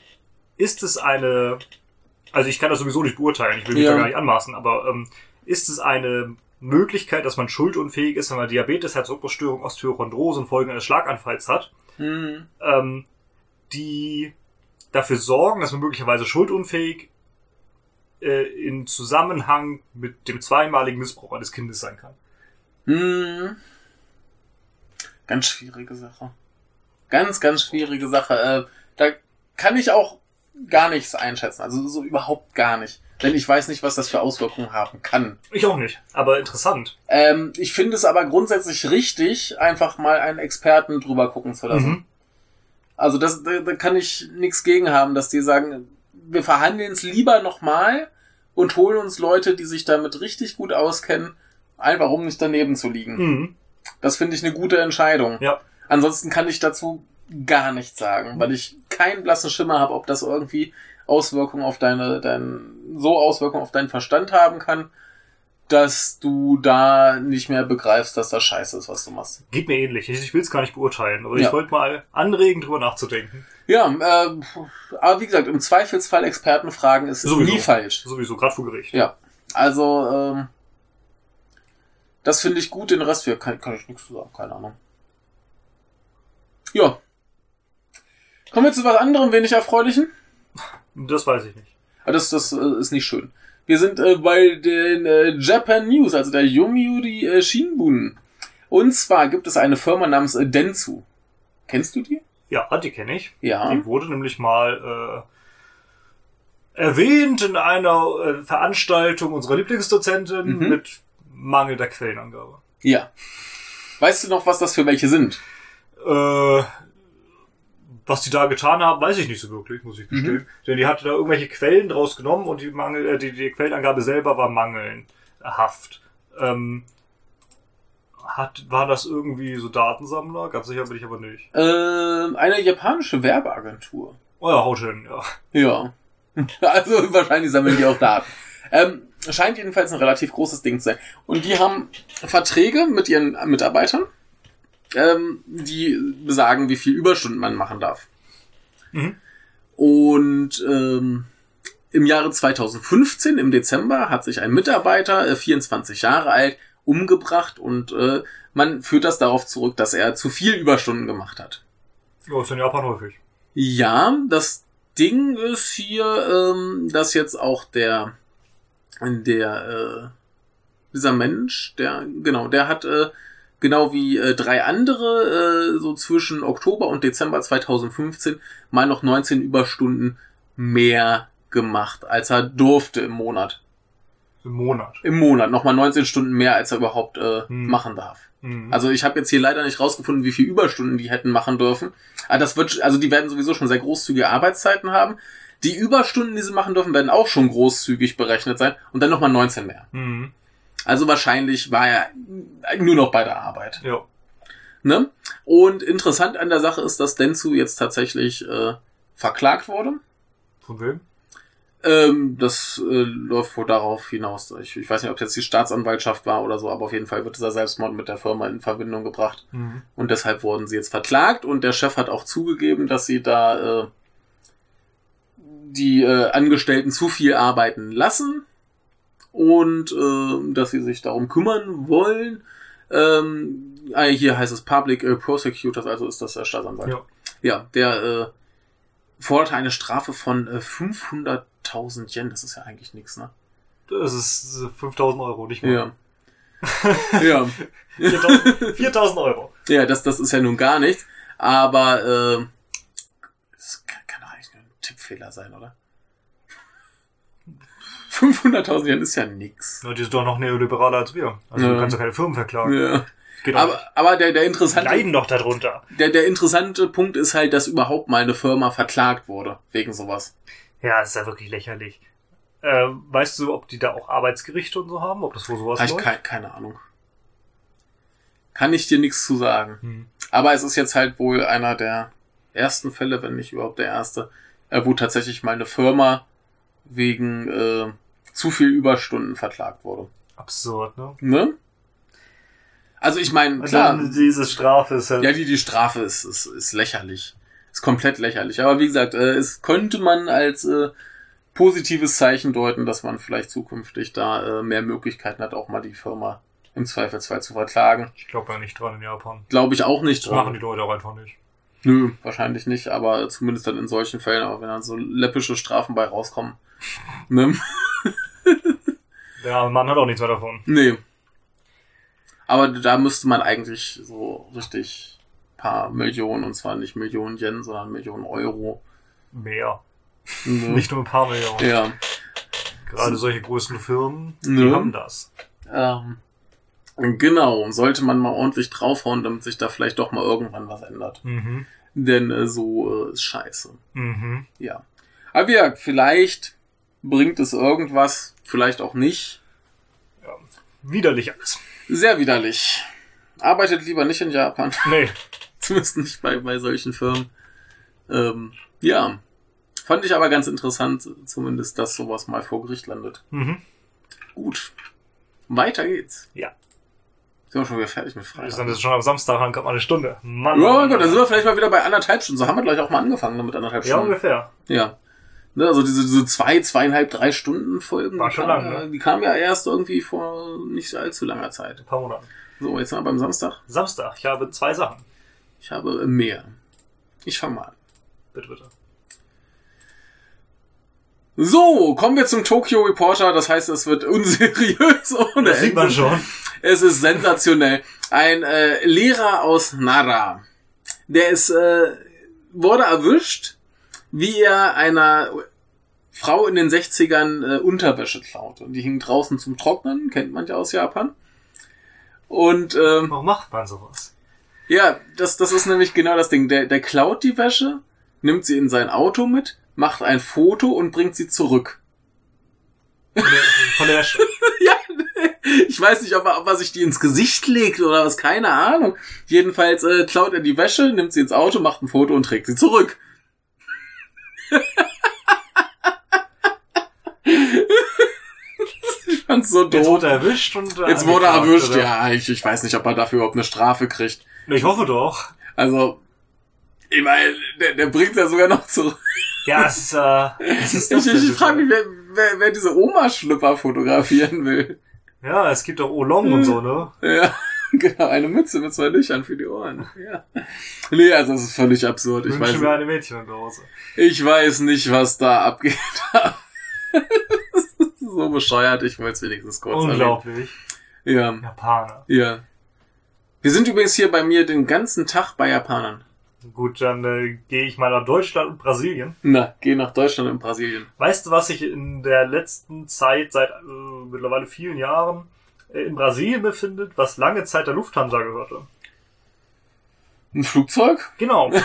ist es eine, also ich kann das sowieso nicht beurteilen, ich will mich Ja. da gar nicht anmaßen, aber ähm, ist es eine Möglichkeit, dass man schuldunfähig ist, wenn man Diabetes, Herzrhythmusstörung, Osteochondrose und Folgen eines Schlaganfalls hat, Mhm. ähm, die dafür sorgen, dass man möglicherweise schuldunfähig äh, in Zusammenhang mit dem zweimaligen Missbrauch eines Kindes sein kann. Mhm. Ganz schwierige Sache. Ganz, ganz schwierige Sache. Äh, da kann ich auch gar nichts einschätzen. Also so überhaupt gar nicht. Denn ich weiß nicht, was das für Auswirkungen haben kann. Ich auch nicht, aber interessant. Ähm, ich finde es aber grundsätzlich richtig, einfach mal einen Experten drüber gucken zu lassen. Mhm. Also das, da, da kann ich nichts gegen haben, dass die sagen, wir verhandeln es lieber nochmal und holen uns Leute, die sich damit richtig gut auskennen, einfach um nicht daneben zu liegen. Mhm. Das finde ich eine gute Entscheidung. Ja. Ansonsten kann ich dazu gar nichts sagen, weil ich keinen blassen Schimmer habe, ob das irgendwie Auswirkungen auf deine, dein, so Auswirkungen auf deinen Verstand haben kann, dass du da nicht mehr begreifst, dass das scheiße ist, was du machst. Geht mir ähnlich. Ich, ich will es gar nicht beurteilen, aber Ja. ich wollte mal anregen, drüber nachzudenken. Ja, äh, aber wie gesagt, im Zweifelsfall Experten fragen ist Sowieso. nie falsch. Sowieso, gerade vor Gericht. Ja, also ähm, das finde ich gut, den Rest wir kann, kann ich nichts zu sagen, keine Ahnung. Ja. Kommen wir zu was anderem, wenig erfreulichen. Das weiß ich nicht. Aber das, das äh, ist nicht schön. Wir sind äh, bei den äh, Japan News, also der Yomiuri äh, Shinbun. Und zwar gibt es eine Firma namens äh, Dentsu. Kennst du die? Ja, die kenne ich. Ja. Die wurde nämlich mal äh, erwähnt in einer äh, Veranstaltung unserer Lieblingsdozentin Mhm. mit mangelnder Quellenangabe. Ja. Weißt du noch, was das für welche sind? Äh, was die da getan haben, weiß ich nicht so wirklich, muss ich gestehen. Denn die hatte da irgendwelche Quellen draus genommen und die, Mangel, äh, die, die Quellenangabe selber war mangelhaft. Ähm, hat, war das irgendwie so Datensammler? Ganz sicher bin ich aber nicht. Äh, eine japanische Werbeagentur. Oh ja, haut hin, ja. Ja. Also wahrscheinlich sammeln die auch Daten. Ähm, scheint jedenfalls ein relativ großes Ding zu sein. Und die haben Verträge mit ihren Mitarbeitern, ähm, die besagen, wie viel Überstunden man machen darf. Mhm. Und ähm, Im Jahre 2015, im Dezember, hat sich ein Mitarbeiter, äh, 24 Jahre alt, umgebracht und äh, man führt das darauf zurück, dass er zu viel Überstunden gemacht hat. Ja, ist in Japan häufig. Ja, das Ding ist hier, ähm, dass jetzt auch der, der, äh, dieser Mensch, der, genau, der hat, äh, genau wie äh, drei andere, äh, so zwischen Oktober und Dezember 2015 mal noch 19 Überstunden mehr gemacht, als er durfte im Monat. Im Monat. Im Monat, nochmal 19 Stunden mehr, als er überhaupt äh, Hm. machen darf. Mhm. Also ich habe jetzt hier leider nicht rausgefunden, wie viel Überstunden die hätten machen dürfen. Aber das wird, also die werden sowieso schon sehr großzügige Arbeitszeiten haben. Die Überstunden, die sie machen dürfen, werden auch schon großzügig berechnet sein und dann nochmal 19 mehr. Mhm. Also wahrscheinlich war er nur noch bei der Arbeit. Ja. Ne? Und interessant an der Sache ist, dass Denzu jetzt tatsächlich äh, verklagt wurde. Von wem? Ähm, das äh, läuft wohl darauf hinaus. Ich, ich weiß nicht, ob jetzt die Staatsanwaltschaft war oder so, aber auf jeden Fall wird dieser Selbstmord mit der Firma in Verbindung gebracht. Mhm. Und deshalb wurden sie jetzt verklagt und der Chef hat auch zugegeben, dass sie da äh, die äh, Angestellten zu viel arbeiten lassen und äh, dass sie sich darum kümmern wollen. Ähm, hier heißt es Public äh, Prosecutors, also ist das der Staatsanwalt. Ja. Ja, der äh, forderte eine Strafe von äh, 500.000 Yen. Das ist ja eigentlich nichts, ne? Das ist äh, 5000 Euro, nicht mehr. Ja. ja. 4000 4000 Euro. Ja, das, das ist ja nun gar nichts. Aber äh, das kann, kann eigentlich nur ein Tippfehler sein, oder? 500.000 Yen ist ja nix. Ja, die sind doch noch neoliberaler als wir. Also Ja. du kannst doch keine Firmen verklagen. Ja. Geht Aber, aber der, der, nicht. interessante, leiden doch darunter. der, der interessante Punkt ist halt, dass überhaupt mal eine Firma verklagt wurde wegen sowas. Ja, das ist ja wirklich lächerlich. Äh, weißt du, ob die da auch Arbeitsgerichte und so haben? Ob das wohl sowas läuft? keine, keine Ahnung. Kann ich dir nichts zu sagen. Hm. Aber es ist jetzt halt wohl einer der ersten Fälle, wenn nicht überhaupt der erste, äh, wo tatsächlich mal eine Firma wegen äh, zu viel Überstunden verklagt wurde. Absurd, ne? Ne? Also ich meine, Und klar, diese Strafe ist halt. ja, die, die Strafe ist, ist, ist lächerlich. Ist komplett lächerlich. Aber wie gesagt, äh, es könnte man als äh, positives Zeichen deuten, dass man vielleicht zukünftig da äh, mehr Möglichkeiten hat, auch mal die Firma im Zweifelsfall zu verklagen. ich glaube ja nicht dran in Japan. Glaube ich auch nicht Das machen die Leute auch einfach nicht. Nö, wahrscheinlich nicht, aber zumindest dann in solchen Fällen, aber wenn dann so läppische Strafen bei rauskommen. Ne? Der arme Mann hat auch nichts mehr davon. Nee. Aber da müsste man eigentlich so richtig paar Millionen, und zwar nicht Millionen Yen, sondern Millionen Euro. Mehr. Ne? Nicht nur ein paar Millionen. Ja. Gerade solche größten Firmen, die Ne? haben das. Ähm, genau, sollte man mal ordentlich draufhauen, damit sich da vielleicht doch mal irgendwann was ändert. Mhm. Denn äh, so äh, ist scheiße. Mhm. Ja. Aber ja, vielleicht bringt es irgendwas, vielleicht auch nicht. Widerlich alles. Sehr widerlich. Arbeitet lieber nicht in Japan. Nee. Zumindest nicht bei, bei solchen Firmen. Ähm, ja. Fand ich aber ganz interessant, zumindest, dass sowas mal vor Gericht landet. Mhm. Gut. Weiter geht's. Ja. Sind wir schon wieder fertig mit Wir Freitag? sind jetzt schon am Samstag, dann kommt mal eine Stunde. Mann. Ja, gut, dann sind wir vielleicht mal wieder bei anderthalb Stunden. So haben wir gleich auch mal angefangen mit anderthalb Ja, Stunden. ungefähr. Ja. Ne, also diese, diese zwei, zweieinhalb, drei Stunden Folgen, War die, schon kamen, lang, ja- ne? die kamen ja erst irgendwie vor nicht allzu langer Zeit. Ein paar Monate. So, jetzt sind wir beim Samstag. Samstag. Ich habe zwei Sachen. Ich habe mehr. Ich fange mal an. Bitte, bitte. So, kommen wir zum Tokyo Reporter. Das heißt, es wird unseriös ohne Das sieht man schon. Es ist sensationell. Ein äh, Lehrer aus Nara, der ist, äh, wurde erwischt, wie er einer Frau in den 60ern äh, Unterwäsche klaute. Und die hing draußen zum Trocknen, kennt man ja aus Japan. Und ähm, Warum macht man sowas? ja, das, das ist nämlich genau das Ding. Der, der klaut die Wäsche, nimmt sie in sein Auto mit, macht ein Foto und bringt sie zurück. Von der, von der Wäsche. ja, ich weiß nicht, ob er, ob er sich die ins Gesicht legt oder was, keine Ahnung. Jedenfalls äh, klaut er die Wäsche, nimmt sie ins Auto, macht ein Foto und trägt sie zurück. Ich fand's so Jetzt doof. wurde er erwischt und. äh, Jetzt wurde er erwischt, oder? ja. Ich, ich weiß nicht, ob er dafür überhaupt eine Strafe kriegt. Ich hoffe doch. Also, Ich meine, der, der bringt ja sogar noch zurück. Ja, es ist, äh, es ist Ich, ich, ich frage mich, wer, wer, wer diese Oma-Schlüpper fotografieren will. Ja, es gibt auch Oolong und so, ne? Ja, genau, eine Mütze mit zwei Löchern für die Ohren. Ja. Nee, also das ist völlig absurd. Ich weiß, mir eine Mädchenhose. ich weiß nicht, was da abgeht. so bescheuert, ich wollte es wenigstens kurz erwähnen. Unglaublich. Ja, Japaner. ja. Wir sind übrigens hier bei mir den ganzen Tag bei Japanern. Gut, dann äh, gehe ich mal nach Deutschland und Brasilien. Na, geh nach Deutschland und Brasilien. Weißt du, was ich in der letzten Zeit, seit äh, mittlerweile vielen Jahren, in Brasilien befindet, was lange Zeit der Lufthansa gehörte? Ein Flugzeug? Genau.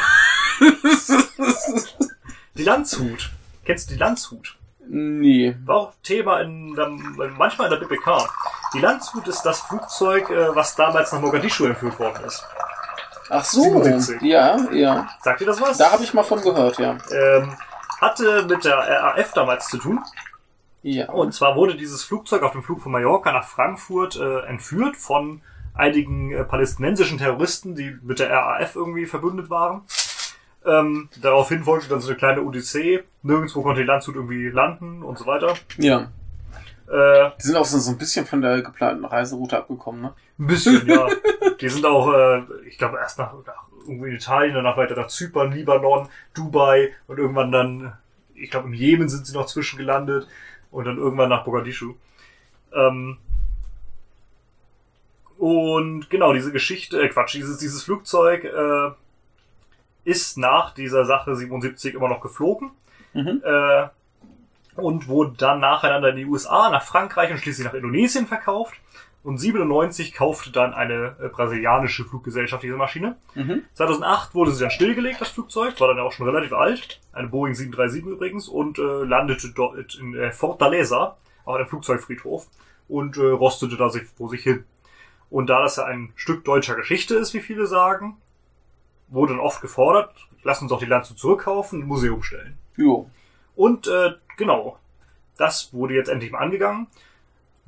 die Landshut. Kennst du die Landshut? nee. War auch Thema in der, manchmal in der BBK. Die Landshut ist das Flugzeug, äh, was damals nach Mogadischu entführt worden ist. Ach so. 77. Ja, ja. Sagt ihr das was? Da habe ich mal von gehört, ja. ähm, hatte mit der RAF damals zu tun. Ja. Und zwar wurde dieses Flugzeug auf dem Flug von Mallorca nach Frankfurt äh, entführt von einigen äh, palästinensischen Terroristen, die mit der RAF irgendwie verbündet waren. Ähm, daraufhin folgte dann so eine kleine Odyssee. Nirgendwo konnte die Landshut irgendwie landen und so weiter. ja. Äh, Die sind auch so so ein bisschen von der geplanten Reiseroute abgekommen, ne? ein bisschen, ja. Die sind auch, äh, ich glaube, erst nach, nach irgendwie Italien, danach weiter nach Zypern, Libanon, Dubai und irgendwann dann, ich glaube, im Jemen sind sie noch zwischengelandet und dann irgendwann nach Mogadischu. Ähm, und genau, diese Geschichte, äh, Quatsch, dieses, dieses Flugzeug äh, ist nach dieser Sache 77 immer noch geflogen Mhm. äh, und wurde dann nacheinander in die USA, nach Frankreich und schließlich nach Indonesien verkauft. Und 97 kaufte dann eine äh, brasilianische Fluggesellschaft diese Maschine. Mhm. 2008 wurde sie dann stillgelegt, das Flugzeug, war dann auch schon relativ alt, eine Boeing 737 übrigens, und äh, landete dort in äh, Fortaleza auf einem Flugzeugfriedhof und äh, rostete da sich vor sich hin. Und da das ja ein Stück deutscher Geschichte ist, wie viele sagen, wurde dann oft gefordert, lass uns doch die Landshut zurückkaufen, ein Museum stellen. Jo. Und äh, genau, das wurde jetzt endlich mal angegangen.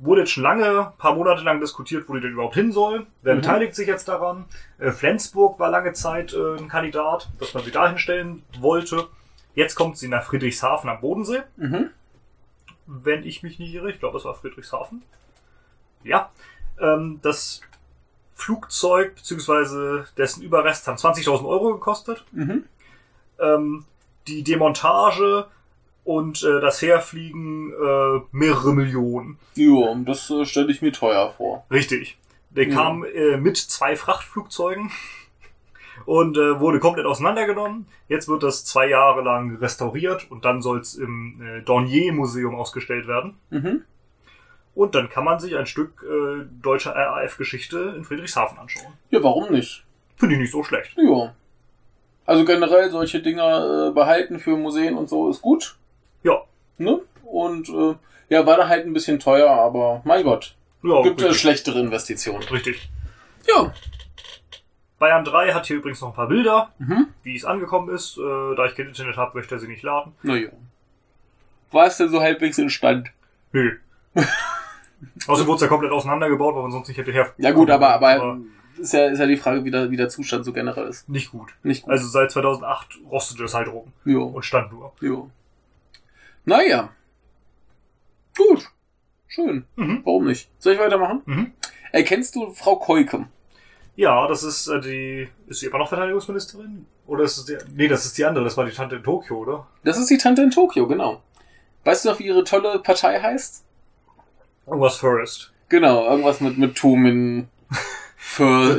Wurde jetzt schon lange, paar Monate lang diskutiert, wo die denn überhaupt hin soll. Wer Mhm. beteiligt sich jetzt daran? Äh, Flensburg war lange Zeit äh, ein Kandidat, dass man sie da hinstellen wollte. Jetzt kommt sie nach Friedrichshafen am Bodensee, Mhm. wenn ich mich nicht irre. Ich glaube, es war Friedrichshafen. Ja, ähm, das Flugzeug bzw. dessen Überrest haben 20.000 Euro gekostet. Mhm. Ähm, die Demontage und äh, das Herfliegen äh, mehrere Millionen. Jo, das äh, stelle ich mir teuer vor. Richtig. Der Ja. kam äh, mit zwei Frachtflugzeugen und äh, wurde komplett auseinandergenommen. Jetzt wird das zwei Jahre lang restauriert und dann soll es im äh, Dornier Museum ausgestellt werden. Mhm. Und dann kann man sich ein Stück äh, deutscher RAF-Geschichte in Friedrichshafen anschauen. Ja, warum nicht? Finde ich nicht so schlecht. Jo. Also generell solche Dinger äh, behalten für Museen und so ist gut. Ne? Und äh, ja, war da halt ein bisschen teuer, aber mein Gott. Ja, Gibt es schlechtere Investitionen. richtig. Ja. Bayern 3 hat hier übrigens noch ein paar Bilder, Mhm. wie es angekommen ist. Äh, da ich kein Internet habe, möchte er sie nicht laden. Naja. War es denn so halbwegs in Stand? Nö. Außerdem wurde es ja komplett auseinandergebaut, weil man sonst nicht hätte her. Ja gut, aber, aber ist, ja, ist ja die Frage, wie der, wie der Zustand so generell ist. nicht gut. Nicht gut. Also seit 2008 rostete es halt rum jo. und stand nur. jo. Naja. Gut. Schön. Mhm. Warum nicht? Soll ich weitermachen? Mhm. Erkennst du Frau Keuke? Ja, das ist äh, die. Ist sie immer noch Verteidigungsministerin? Oder ist es die. Nee, das ist die andere, das war die Tante in Tokio, oder? Das ist die Tante in Tokio, genau. Weißt du noch, wie ihre tolle Partei heißt? Irgendwas First. Genau, irgendwas mit, mit Tomin. Für.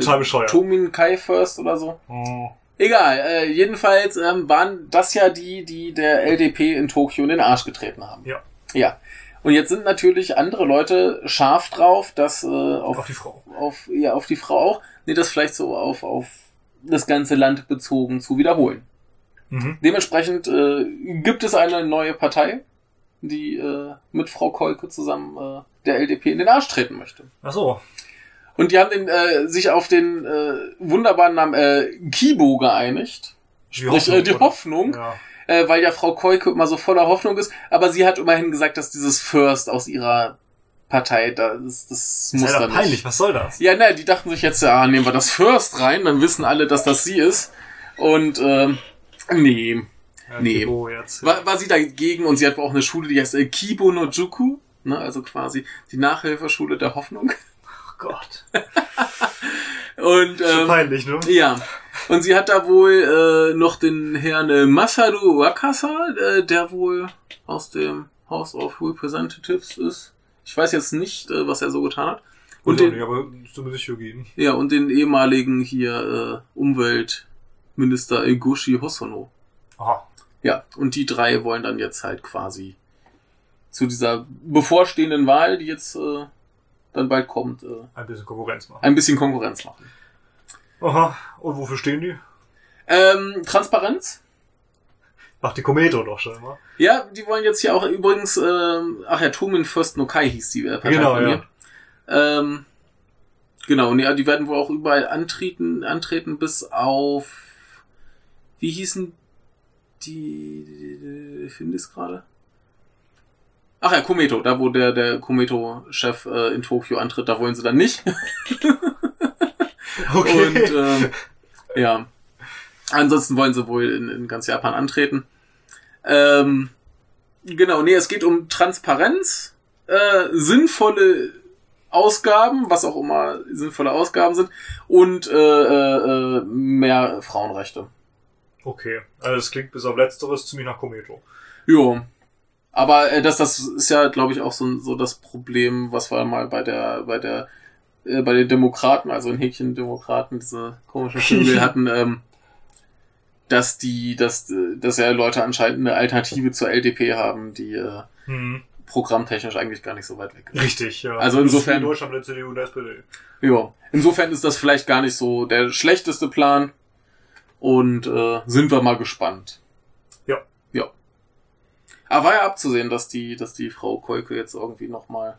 Tomin Kai First oder so. Oh. Egal, äh, jedenfalls ähm, waren das ja die, die der LDP in Tokio in den Arsch getreten haben. Ja. Ja. Und jetzt sind natürlich andere Leute scharf drauf, dass äh, auf, Auf die Frau. auf, ja, auf die Frau auch, nee, das vielleicht so auf, auf das ganze Land bezogen zu wiederholen. Mhm. Dementsprechend äh, gibt es eine neue Partei, die äh, mit Frau Kolke zusammen äh, der LDP in den Arsch treten möchte. Ach so. Und die haben den, äh, sich auf den äh, wunderbaren Namen äh, Kibo geeinigt. Sprich, äh, die oder? Hoffnung, Ja. äh, weil ja Frau Kolke immer so voller Hoffnung ist. Aber sie hat immerhin gesagt, dass dieses First aus ihrer Partei, da, das, das Das muss ist ja dann peinlich, nicht. was soll das? Ja, ne, die dachten sich jetzt, ja, nehmen wir das First rein, dann wissen alle, dass das sie ist. Und ähm, nee, Ja, Nee. Jetzt. war, war sie dagegen und sie hat auch eine Schule, die heißt äh, Kibo no Juku, ne, also quasi die Nachhilferschule der Hoffnung. Gott. Und ähm, peinlich, ne? ja, und sie hat da wohl äh, noch den Herrn äh, Masaru Wakasa, äh, der wohl aus dem House of Representatives ist. Ich weiß jetzt nicht, äh, was er so getan hat. Und Und den, nicht, aber zumindest Hygiene. ja, und den ehemaligen hier äh, Umweltminister Egoshi Hosono. Aha. Ja, und die drei wollen dann jetzt halt quasi zu dieser bevorstehenden Wahl, die jetzt äh, dann bald kommt, äh, Ein bisschen Konkurrenz machen. ein bisschen Konkurrenz machen. Aha. Und wofür stehen die? Ähm, Transparenz? Macht die Kometo doch schon mal. Ja, die wollen jetzt hier auch übrigens, ähm, ach ja, Tumen First No Kai hieß die äh, Partei Genau, von ja. mir. Ähm, genau, nee, die werden wohl auch überall antreten, antreten bis auf, wie hießen die ich finde es gerade. Ach ja, Kometo, da wo der, der Kometo-Chef äh, in Tokio antritt, da wollen sie dann nicht. Okay. Und ähm, ja. Ansonsten wollen sie wohl in, in ganz Japan antreten. Ähm, genau, nee, es geht um Transparenz, äh, sinnvolle Ausgaben, was auch immer sinnvolle Ausgaben sind, und äh, äh, äh, mehr Frauenrechte. okay. Also das klingt bis auf letzteres ziemlich nach Kometo. Jo. Aber äh, das, das ist ja, glaube ich, auch so, so das Problem, was wir mal bei der, bei der, äh, bei den Demokraten, also in Häkchen Demokraten, diese komischen Vögel hatten, ähm, dass die, dass, äh, dass ja Leute anscheinend eine Alternative zur LDP haben, die äh, Hm. programmtechnisch eigentlich gar nicht so weit weg ist. Richtig, ja. Also insofern- In Deutschland mit der CDU und der SPD. Ja. Insofern ist das vielleicht gar nicht so der schlechteste Plan. Und äh, sind wir mal gespannt. Aber war ja abzusehen, dass die, dass die Frau Kolke jetzt irgendwie nochmal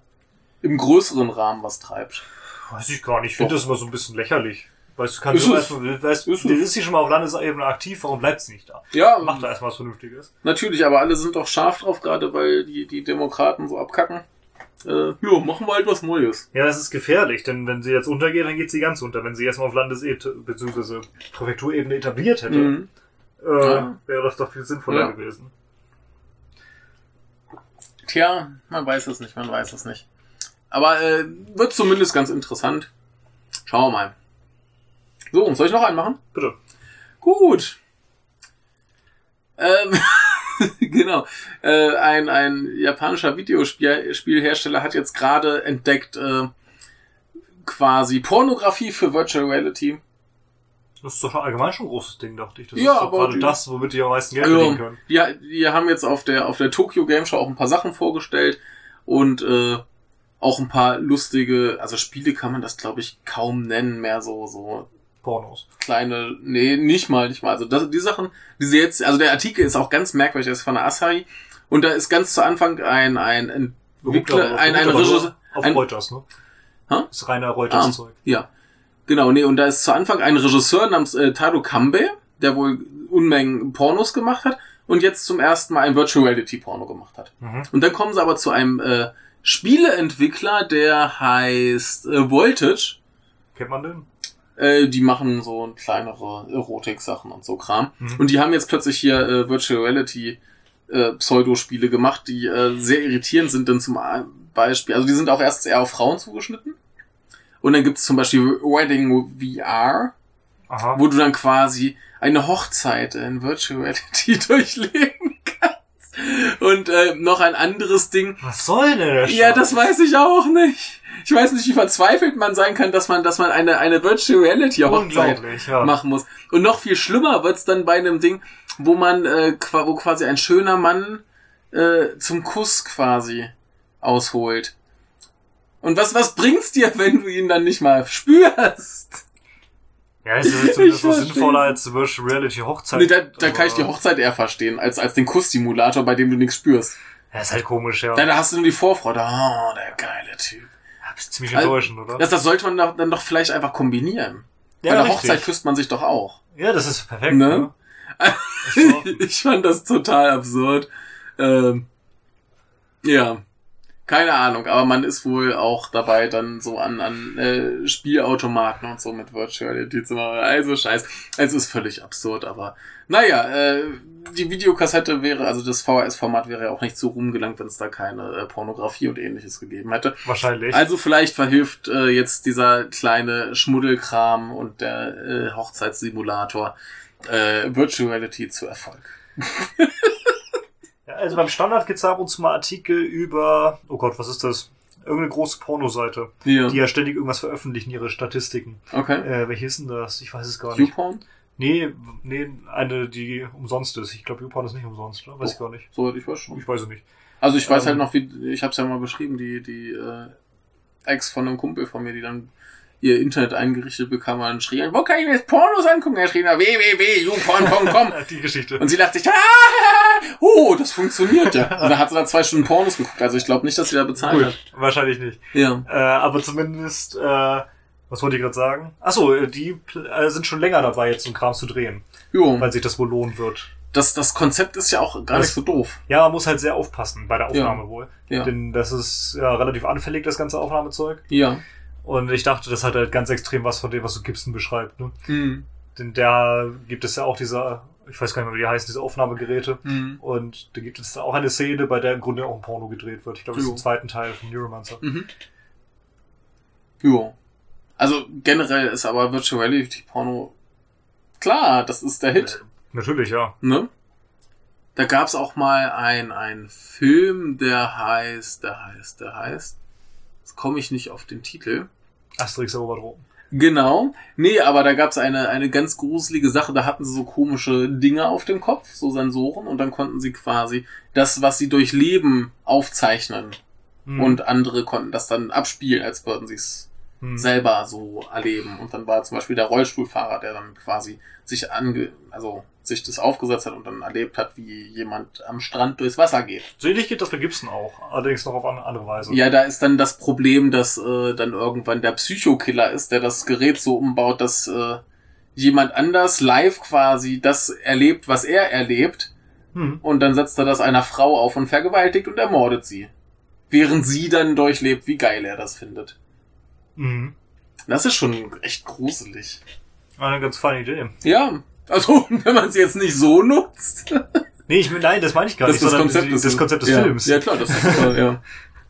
im größeren Rahmen was treibt. Weiß ich gar nicht. Ich finde das immer so ein bisschen lächerlich. Weißt du, kannst Ist erstmal, weißt, Ist ist, es. ist sie schon mal auf Landesebene aktiv, warum bleibt sie nicht da? Ja, Mach da erstmal was Vernünftiges. natürlich, aber alle sind doch scharf drauf, gerade weil die, die Demokraten so abkacken. Äh, ja, machen wir halt was Neues. Ja, das ist gefährlich, denn wenn sie jetzt untergeht, dann geht sie ganz unter. Wenn sie erstmal auf Landesebene bzw. Präfekturebene etabliert hätte, Mhm. äh, Ja. wäre das doch viel sinnvoller Ja. gewesen. Tja, man weiß es nicht, man weiß es nicht. Aber äh, wird zumindest ganz interessant. Schauen wir mal. So, soll ich noch einen machen? Bitte. Gut. Ähm, genau. Äh, ein, ein japanischer Videospielhersteller hat jetzt gerade entdeckt, äh, quasi Pornografie für Virtual Reality. Das ist doch allgemein schon ein großes Ding, dachte ich. Das Ja, ist doch aber gerade die- das, womit die am meisten Geld verdienen Ja, können. die, die haben jetzt auf der, auf der Tokyo Game Show auch ein paar Sachen vorgestellt und äh, auch ein paar lustige, also Spiele kann man das glaube ich kaum nennen, mehr so, so Pornos. kleine, nee, nicht mal, nicht mal. Also das, die Sachen, die sie jetzt, also der Artikel ist auch ganz merkwürdig, der ist von der Asahi und da ist ganz zu Anfang ein, ein Entwickler, ein, ein aber nur Regisseur, Auf ein- Reuters, ne? Das ist reiner Ah, Reuters-Zeug. ja. Genau, nee, und da ist zu Anfang ein Regisseur namens äh, Tado Kambe, der wohl Unmengen Pornos gemacht hat und jetzt zum ersten Mal ein Virtual Reality Porno gemacht hat. Mhm. Und dann kommen sie aber zu einem äh, Spieleentwickler, der heißt äh, Voltage. Kennt man den? Äh, die machen so kleinere Erotik-Sachen und so Kram. Mhm. Und die haben jetzt plötzlich hier äh, Virtual Reality äh, Pseudospiele gemacht, die äh, sehr irritierend sind, denn zum Beispiel, also die sind auch erst eher auf Frauen zugeschnitten. Und dann gibt's zum Beispiel Wedding VR, Aha. wo du dann quasi eine Hochzeit in Virtual Reality durchleben kannst. Und äh, noch ein anderes Ding. Was soll denn der Ja, das weiß ich auch nicht. Ich weiß nicht, wie verzweifelt man sein kann, dass man, dass man eine, eine Virtual Reality Hochzeit ja. machen muss. Und noch viel schlimmer wird's dann bei einem Ding, wo man, äh, wo quasi ein schöner Mann äh, zum Kuss quasi ausholt. Und was, was bringt's dir, wenn du ihn dann nicht mal spürst? Ja, ist ja zumindest versteh's. sinnvoller als Virtual Reality Hochzeit. Nee, da, da kann ich die Hochzeit eher verstehen, als, als den Kusssimulator, bei dem du nichts spürst. Ja, ist halt komisch, ja. Da, da hast du nur die Vorfreude, oh, der geile Typ. Ja, ist ziemlich Also- enttäuschend, oder? Das, das sollte man doch, dann doch vielleicht einfach kombinieren. ja, Bei der richtig. Hochzeit küsst man sich doch auch. Ja, das ist perfekt, Ne? ne? So. ich fand das total absurd. Ähm, ja. Keine Ahnung, aber man ist wohl auch dabei, dann so an, an äh, Spielautomaten und so mit Virtual Reality zu machen. Also scheiß. Es ist völlig absurd, aber naja, äh, die Videokassette wäre, also das VHS-Format wäre ja auch nicht so rumgelangt, wenn es da keine äh, Pornografie und ähnliches gegeben hätte. Wahrscheinlich. Also vielleicht verhilft äh, jetzt dieser kleine Schmuddelkram und der äh, Hochzeitssimulator äh, Virtual Reality zu Erfolg. Also beim Standard gibt's ab und zu mal Artikel über, oh Gott, was ist das? Irgendeine große Pornoseite, Ja. die ja ständig irgendwas veröffentlichen, ihre Statistiken. Okay. Äh, welche ist denn das? Ich weiß es gar nicht. YouPorn? Nee, nee, eine, die umsonst ist. Ich glaube, YouPorn ist nicht umsonst, oder? Weiß ich gar nicht. Soweit ich weiß schon. Ich weiß es nicht. Also ich weiß Ähm, halt noch, wie, ich hab's ja mal beschrieben, die, die äh, Ex von einem Kumpel von mir, die dann ihr Internet eingerichtet bekam und dann schrie, er, wo kann ich mir jetzt Pornos angucken? Er schrie, www.youporn.com. Die Geschichte. Und sie dachte sich, ah, oh, das funktioniert ja. Und dann hat sie da zwei Stunden Pornos geguckt. Also ich glaube nicht, dass sie da bezahlt Gut, hat. wahrscheinlich nicht. Ja. Äh, aber zumindest, äh, was wollte ich gerade sagen? Achso, die äh, sind schon länger dabei, jetzt so einen Kram zu drehen, Jo. weil sich das wohl lohnen wird. Das, das Konzept ist ja auch gar Das- nicht so doof. Ja, man muss halt sehr aufpassen bei der Ja. Aufnahme wohl. Ja. Denn das ist ja relativ anfällig, das ganze Aufnahmezeug. Ja. Und ich dachte, das hat halt ganz extrem was von dem, was so Gibson beschreibt. Ne? Mhm. Denn da gibt es ja auch diese, ich weiß gar nicht mehr, wie die heißen, diese Aufnahmegeräte. Mhm. Und da gibt es auch eine Szene, bei der im Grunde auch ein Porno gedreht wird. Ich glaube, das ist im zweiten Teil von Neuromancer. Mhm. Jo. Also generell ist aber Virtual Reality Porno klar, das ist der Hit. Natürlich, ja. Ne? Da gab's auch mal ein, ein Film, der heißt, der heißt, der heißt. Jetzt komme ich nicht auf den Titel. Asterix erobert Rom. Genau. Nee, aber da gab's eine, eine ganz gruselige Sache. Da hatten sie so komische Dinge auf dem Kopf, so Sensoren, und dann konnten sie quasi das, was sie durchleben, aufzeichnen. Hm. Und andere konnten das dann abspielen, als würden sie es Hm. selber so erleben. Und dann war zum Beispiel der Rollstuhlfahrer, der dann quasi sich ange, also sich das aufgesetzt hat und dann erlebt hat, wie jemand am Strand durchs Wasser geht. So ähnlich geht das bei Gibson auch, allerdings noch auf eine andere Weise. Ja, da ist dann das Problem, dass äh, dann irgendwann der Psychokiller ist, der das Gerät so umbaut, dass äh, jemand anders live quasi das erlebt, was er erlebt, Hm. und dann setzt er das einer Frau auf und vergewaltigt und ermordet sie. Während sie dann durchlebt, wie geil er das findet. Mhm. Das ist schon echt gruselig. Eine ganz feine Idee. Ja, also wenn man es jetzt nicht so nutzt. Nee, ich, nein, das meine ich gar Das nicht, ist das Konzept die- des, das Konzept des ja. Films. Ja klar, das ist super, ja.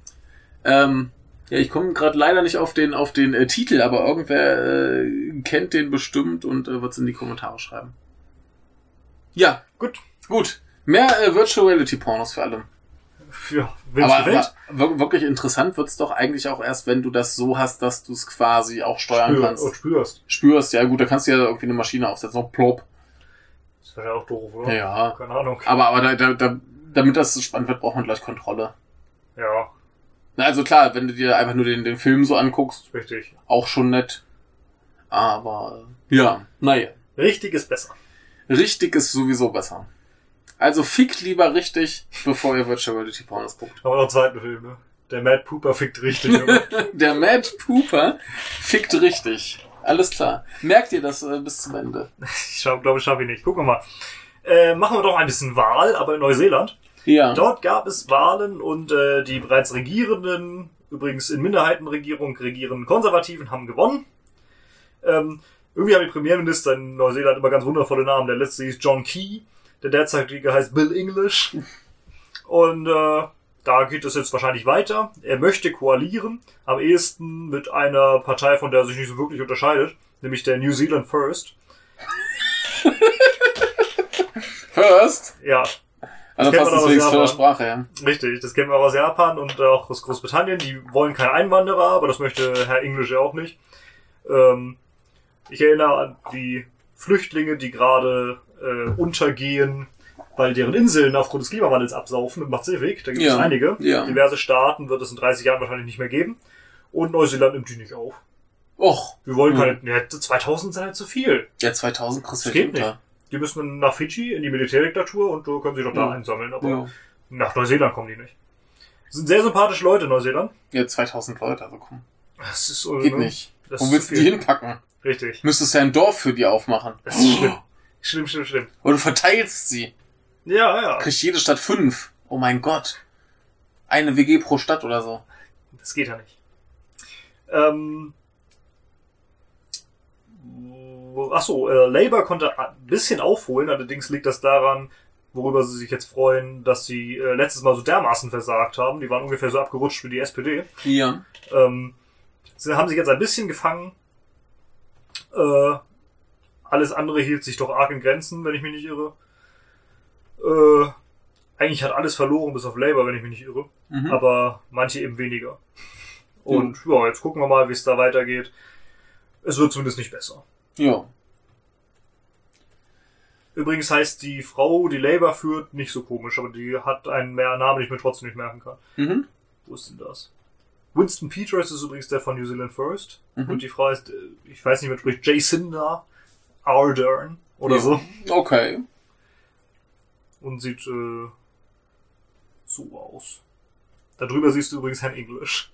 Ähm, ja, ich komme gerade leider nicht auf den auf den äh, Titel, aber irgendwer äh, kennt den bestimmt und äh, wird es in die Kommentare schreiben. Ja, Gut. gut. Mehr äh, Virtual Reality Pornos für alle. Ja, Aber, gefällt. aber wir- wirklich interessant wird's doch eigentlich auch erst, wenn du das so hast, dass du es quasi auch steuern Spür, kannst. und spürst. Spürst, ja gut, da kannst du ja irgendwie eine Maschine aufsetzen, so plopp. Das wäre ja auch doof, oder? Ja. Keine Ahnung. Aber, aber da, da, da, damit das so spannend wird, braucht man gleich Kontrolle. Ja, Na, Also klar, wenn du dir einfach nur den, den Film so anguckst, richtig. auch schon nett. Aber ja, naja. Richtig ist besser. Richtig ist sowieso besser. Also fickt lieber richtig, bevor ihr Virtual Reality Pornos guckt. Aber noch einen zweiten Film, ne? Der Mad Pooper fickt richtig? Der Mad Pooper fickt richtig. Alles klar. Merkt ihr das äh, bis zum Ende? ich glaube, ich schaffe ich nicht. Gucken wir mal. Äh, machen wir doch ein bisschen Wahl, aber in Neuseeland. Ja. Dort gab es Wahlen und äh, die bereits regierenden, übrigens in Minderheitenregierung regierenden Konservativen haben gewonnen. Ähm, irgendwie haben die Premierminister in Neuseeland immer ganz wundervolle Namen. Der letzte hieß John Key, der derzeitige heißt Bill English. Und äh, da geht es jetzt wahrscheinlich weiter. Er möchte koalieren, am ehesten mit einer Partei, von der er sich nicht so wirklich unterscheidet, nämlich der New Zealand First. First. Ja, Also kennt passt für Japan. die Sprache, ja. Richtig, das kennen wir auch aus Japan und auch aus Großbritannien. Die wollen keine Einwanderer, aber das möchte Herr English ja auch nicht. Ähm, ich erinnere an die Flüchtlinge, die gerade äh, untergehen, weil deren Inseln aufgrund des Klimawandels absaufen im Pazifik. Da gibt es Ja, einige. ja. Diverse Staaten wird es in 30 Jahren wahrscheinlich nicht mehr geben. Und Neuseeland nimmt die nicht auf. Och, Wir wollen Hm. keine, ja, 2000 sind halt zu viel. ja 2000 kriegst du Das nicht geht nicht. unter. Die müssen nach Fidschi in die Militärdiktatur und da können sie doch da Ja. einsammeln. Aber Ja. nach Neuseeland kommen die nicht. Das sind sehr sympathische Leute, Neuseeland. ja, 2000 Leute, also komm. Das ist Geht ne? nicht. Das Wo willst du die hinpacken? Richtig. Müsstest ja ein Dorf für die aufmachen. Das ist schlimm. Schlimm, schlimm, schlimm. Oder du verteilst sie. Ja, ja. Kriegt jede Stadt fünf. Oh mein Gott. Eine WG pro Stadt oder so. Das geht ja nicht. Ähm, ach so, äh, Labour konnte ein bisschen aufholen, allerdings liegt das daran, worüber sie sich jetzt freuen, dass sie äh, letztes Mal so dermaßen versagt haben. Die waren ungefähr so abgerutscht wie die SPD. Ja. Ähm, sie haben sich jetzt ein bisschen gefangen. Äh, alles andere hielt sich doch arg in Grenzen, wenn ich mich nicht irre. Äh, eigentlich hat alles verloren, bis auf Labour, wenn ich mich nicht irre. Mhm. Aber manche eben weniger. Und ja, jetzt gucken wir mal, wie es da weitergeht. Es wird zumindest nicht besser. Ja. Übrigens heißt die Frau, die Labour führt, nicht so komisch, aber die hat einen mehr Namen, den ich mir trotzdem nicht merken kann. Mhm. Wo ist denn das? Winston Peters ist übrigens der von New Zealand First. Mhm. Und die Frau heißt, äh, ich weiß nicht, man spricht, Jacinda Ardern oder Ja. so. Okay. Und sieht äh, so aus. Darüber siehst du übrigens Herrn English.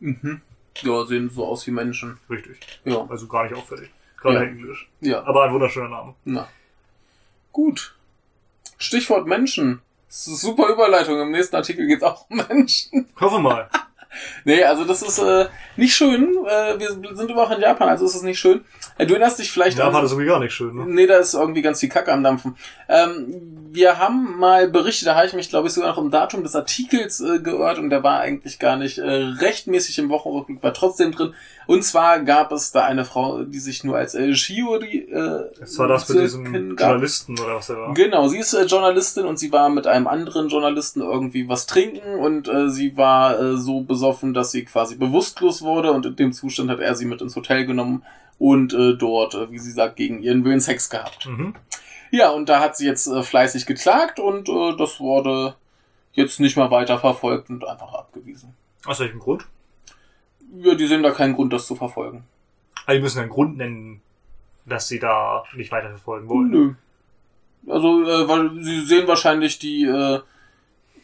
Mhm. Ja, sehen so aus wie Menschen. Richtig. Ja. Also gar nicht auffällig. Gerade Ja. Herr English. Ja. Aber ein wunderschöner Name. Na. Gut. Stichwort Menschen. Super Überleitung. Im nächsten Artikel geht's auch um Menschen. Hoffe mal. Nee, also das ist äh, nicht schön. Äh, wir sind immer auch in Japan, also ist es nicht schön. Äh, du erinnerst dich vielleicht Japan an... ist irgendwie gar nicht schön, ne? Nee, da ist irgendwie ganz viel Kacke am Dampfen. Ähm, wir haben mal berichtet, da habe ich mich, glaube ich, sogar noch im Datum des Artikels äh, geirrt und der war eigentlich gar nicht äh, rechtmäßig im Wochenrückblick, war trotzdem drin. Und zwar gab es da eine Frau, die sich nur als äh, Shiori äh, Das war das mit diesem gab. Journalisten oder was der war. Genau, sie ist äh, Journalistin und sie war mit einem anderen Journalisten irgendwie was trinken und äh, sie war äh, so besoffen, dass sie quasi bewusstlos wurde und in dem Zustand hat er sie mit ins Hotel genommen und äh, dort, äh, wie sie sagt, gegen ihren Willen Sex gehabt. Mhm. Ja, und da hat sie jetzt äh, fleißig geklagt und äh, das wurde jetzt nicht mehr weiter verfolgt und einfach abgewiesen. Aus welchem Grund? Ja, die sehen da keinen Grund, das zu verfolgen. Also die müssen einen Grund nennen, dass sie da nicht weiterverfolgen wollen. Nö. Also, äh, weil sie sehen wahrscheinlich die äh,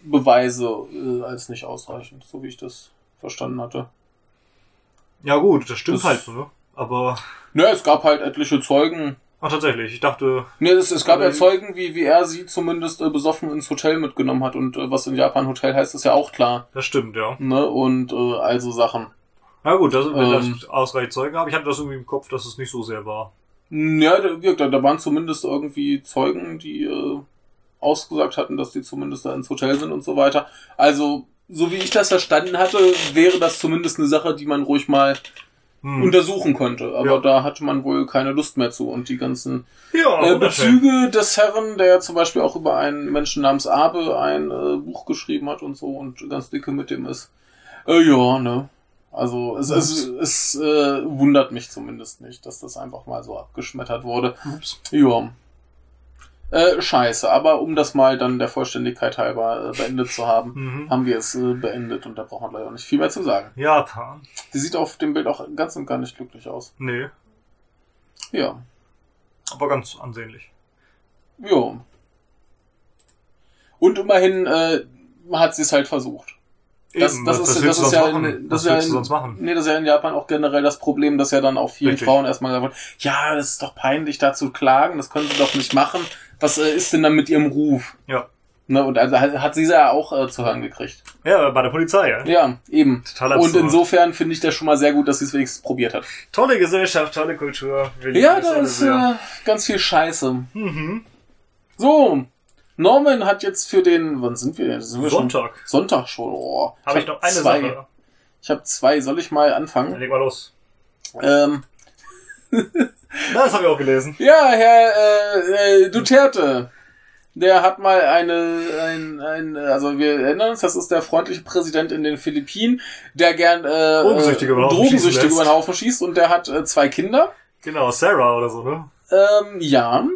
Beweise äh, als nicht ausreichend, so wie ich das verstanden hatte. Ja gut, das stimmt Das- halt, ne? Aber, Ne, es gab halt etliche Zeugen. ach tatsächlich, ich dachte, Ne, es, es gab Aber- ja Zeugen, wie, wie er sie zumindest äh, besoffen ins Hotel mitgenommen hat. Und äh, was in Japan Hotel heißt, ist ja auch klar. das stimmt, ja. Ne? Und äh, also Sachen. Na gut, das, wenn Ähm. das ausreichend Zeugen habe, ich hatte das irgendwie im Kopf, dass es nicht so sehr war. Ja, da, gesagt, da waren zumindest irgendwie Zeugen, die äh, ausgesagt hatten, dass die zumindest da ins Hotel sind und so weiter. Also, so wie ich das verstanden hatte, wäre das zumindest eine Sache, die man ruhig mal Hm. untersuchen konnte. Aber Ja. da hatte man wohl keine Lust mehr zu. Und die ganzen ja, äh. Bezüge des Herren, der zum Beispiel auch über einen Menschen namens Abe ein äh, Buch geschrieben hat und so und ganz dicke mit dem ist. Äh, ja, ne. Also es, es, es äh, wundert mich zumindest nicht, dass das einfach mal so abgeschmettert wurde. Ups. Ja. Äh, scheiße, aber um das mal dann der Vollständigkeit halber äh, beendet zu haben, Mhm. haben wir es äh, beendet und da braucht man auch nicht viel mehr zu sagen. Japan. Die sieht auf dem Bild auch ganz und gar nicht glücklich aus. Nee, Ja. aber ganz ansehnlich. Ja. Und immerhin äh, hat sie es halt versucht. Das, das ist, das ist ja, in, das ist ja in? Nee, das ist ja in Japan auch generell das Problem, dass ja dann auch vielen Richtig. Frauen erstmal gesagt wird, ja, das ist doch peinlich, da zu klagen, das können sie doch nicht machen. Was äh, ist denn dann mit ihrem Ruf? Ja. Ne, und also hat, sie ja auch äh, zu hören gekriegt. Ja, bei der Polizei, ja. Ja, eben. Total Und absurd. insofern finde ich das schon mal sehr gut, dass sie es wenigstens probiert hat. Tolle Gesellschaft, tolle Kultur. Ja, da ist äh, ganz viel Scheiße. Mhm. So, Norman hat jetzt für den, wann sind wir denn? Sind wir schon- Sonntag. Sonntag schon. Oh, Habe ich hab noch eine zwei. Sache. Ich habe zwei. Soll ich mal Dann anfangen? leg mal los. Ähm, Das habe ich auch gelesen. ja, Herr äh, äh, Duterte. Der hat mal eine, ein, ein, also wir erinnern uns, das ist der freundliche Präsident in den Philippinen, der gern äh, Drogensüchtige über den äh, Haufen Drogensüchtige über den Haufen schießt und der hat äh, zwei Kinder. Genau, Sarah oder so, ne? Ähm, ja,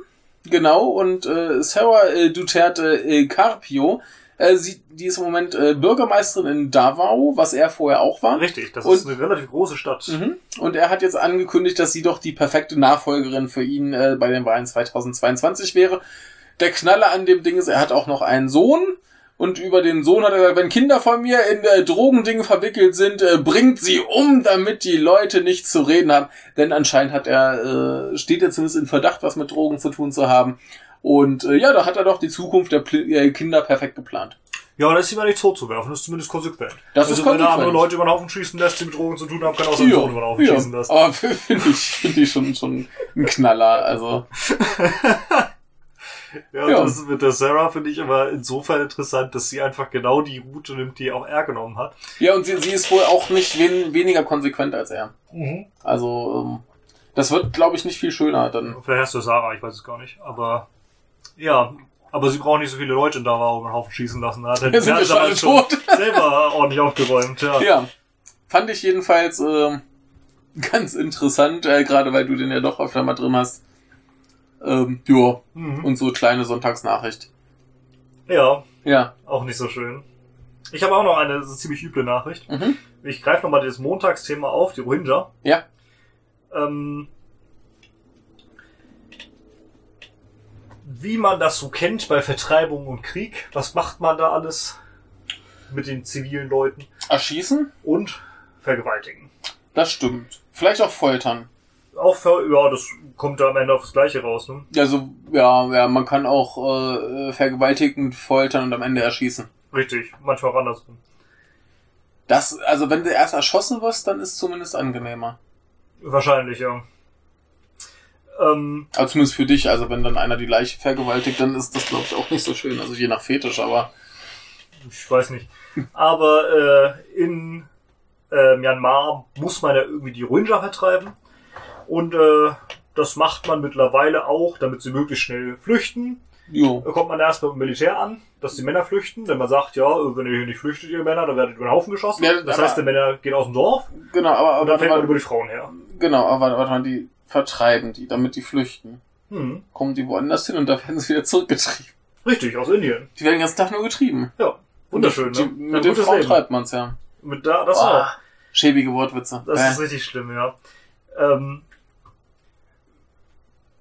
genau. Und äh, Sarah äh, Duterte äh, Carpio, äh, sie, die ist im Moment äh, Bürgermeisterin in Davao, was er vorher auch war. Richtig, das Und- ist eine relativ große Stadt. Mhm. Und er hat jetzt angekündigt, dass sie doch die perfekte Nachfolgerin für ihn äh, bei den Wahlen 2022 wäre. Der Knaller an dem Ding ist, er hat auch noch einen Sohn. Und über den Sohn hat er gesagt, wenn Kinder von mir in äh, Drogendinge verwickelt sind, äh, bringt sie um, damit die Leute nichts zu reden haben. Denn anscheinend hat er, äh, steht er zumindest in Verdacht, was mit Drogen zu tun zu haben. Und äh, ja, da hat er doch die Zukunft der Pl äh, Kinder perfekt geplant. Ja, da ist ihm ja nichts vorzuwerfen, das ist zumindest konsequent. Das also ist wenn er konsequent. andere Leute über den Haufen schießen lässt, die mit Drogen zu tun haben, kann er auch seinen Sohn über den Haufen ja. schießen lassen. Aber finde ich, finde ich schon, schon ein Knaller. Also, Ja, Ja. das mit der Sarah finde ich aber insofern interessant, dass sie einfach genau die Route nimmt, die auch er genommen hat. ja, und sie, sie ist wohl auch nicht wen, weniger konsequent als er. Also, ähm, das wird, glaube ich, nicht viel schöner dann. Vielleicht hast du Sarah, ich weiß es gar nicht. Aber ja, aber sie brauchen nicht so viele Leute in Davao über den Haufen schießen lassen. Da hat er Ja, sind wir schon alle tot. selber ordentlich aufgeräumt. Ja. Ja, fand ich jedenfalls ähm, ganz interessant, äh, gerade weil du den ja doch öfter mal drin hast. Ähm, ja, Mhm. und so kleine Sonntagsnachricht. ja, Ja. auch nicht so schön. Ich habe auch noch eine ziemlich üble Nachricht. Mhm. Ich greife nochmal dieses Montagsthema auf, die Rohingya. Ja. Ähm, wie man das so kennt bei Vertreibung und Krieg, was macht man da alles mit den zivilen Leuten Erschießen? und vergewaltigen? Das stimmt. Vielleicht auch foltern. Auch für, ja, das kommt da am Ende aufs Gleiche raus, ne? Also, ja, ja, man kann auch äh, vergewaltigen, foltern und am Ende erschießen. Richtig, manchmal auch andersrum. Das, also wenn du erst erschossen wirst, dann ist es zumindest angenehmer. Wahrscheinlich, ja. Ähm, Also zumindest für dich, also wenn dann einer die Leiche vergewaltigt, dann ist das, glaube ich, auch nicht so schön. Also je nach Fetisch, aber ich weiß nicht. Aber äh, in äh, Myanmar muss man ja irgendwie die Rohingya vertreiben. Und äh, das macht man mittlerweile auch, damit sie möglichst schnell flüchten. jo. Da kommt man erst beim Militär an, dass die Männer flüchten. Denn man sagt, ja, wenn ihr hier nicht flüchtet, ihr Männer, dann werdet ihr über den Haufen geschossen. Ja, das heißt, die Männer gehen aus dem Dorf Genau, aber, und aber dann warte fängt man über die Frauen her. genau, aber warte, mal, die vertreiben die, damit die flüchten. Hm. Kommen die woanders hin und da werden sie wieder zurückgetrieben. Richtig, aus Indien. Die werden den ganzen Tag nur getrieben. Ja, wunderschön, Die, ne? mit Ein den gutes Frauen treibt man's ja. Mit da, das Boah, auch. schäbige Wortwitze. Das Äh. ist richtig schlimm, ja. Ähm,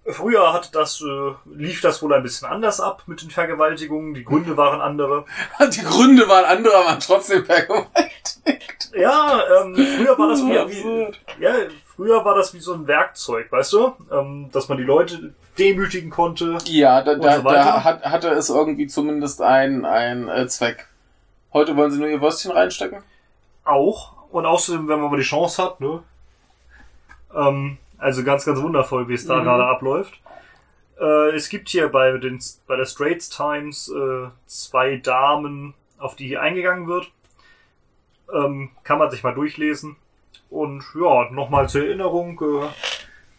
früher hat das, äh, lief das wohl ein bisschen anders ab mit den Vergewaltigungen. Die Gründe waren andere. Die Gründe waren andere, aber trotzdem vergewaltigt. Ja, ähm, früher war das wie, wie ja, früher war das wie so ein Werkzeug, weißt du, ähm, dass man die Leute demütigen konnte. Ja, da, da, so da hat, hatte es irgendwie zumindest einen ein, äh, Zweck. Heute wollen sie nur ihr Würstchen reinstecken? Auch und außerdem, wenn man mal die Chance hat, ne. Ähm, also ganz, ganz wundervoll, wie es da Mhm. gerade abläuft. Äh, es gibt hier bei den bei der Straits Times äh, zwei Damen, auf die hier eingegangen wird. Ähm, kann man sich mal durchlesen. Und ja, nochmal zur Erinnerung, äh,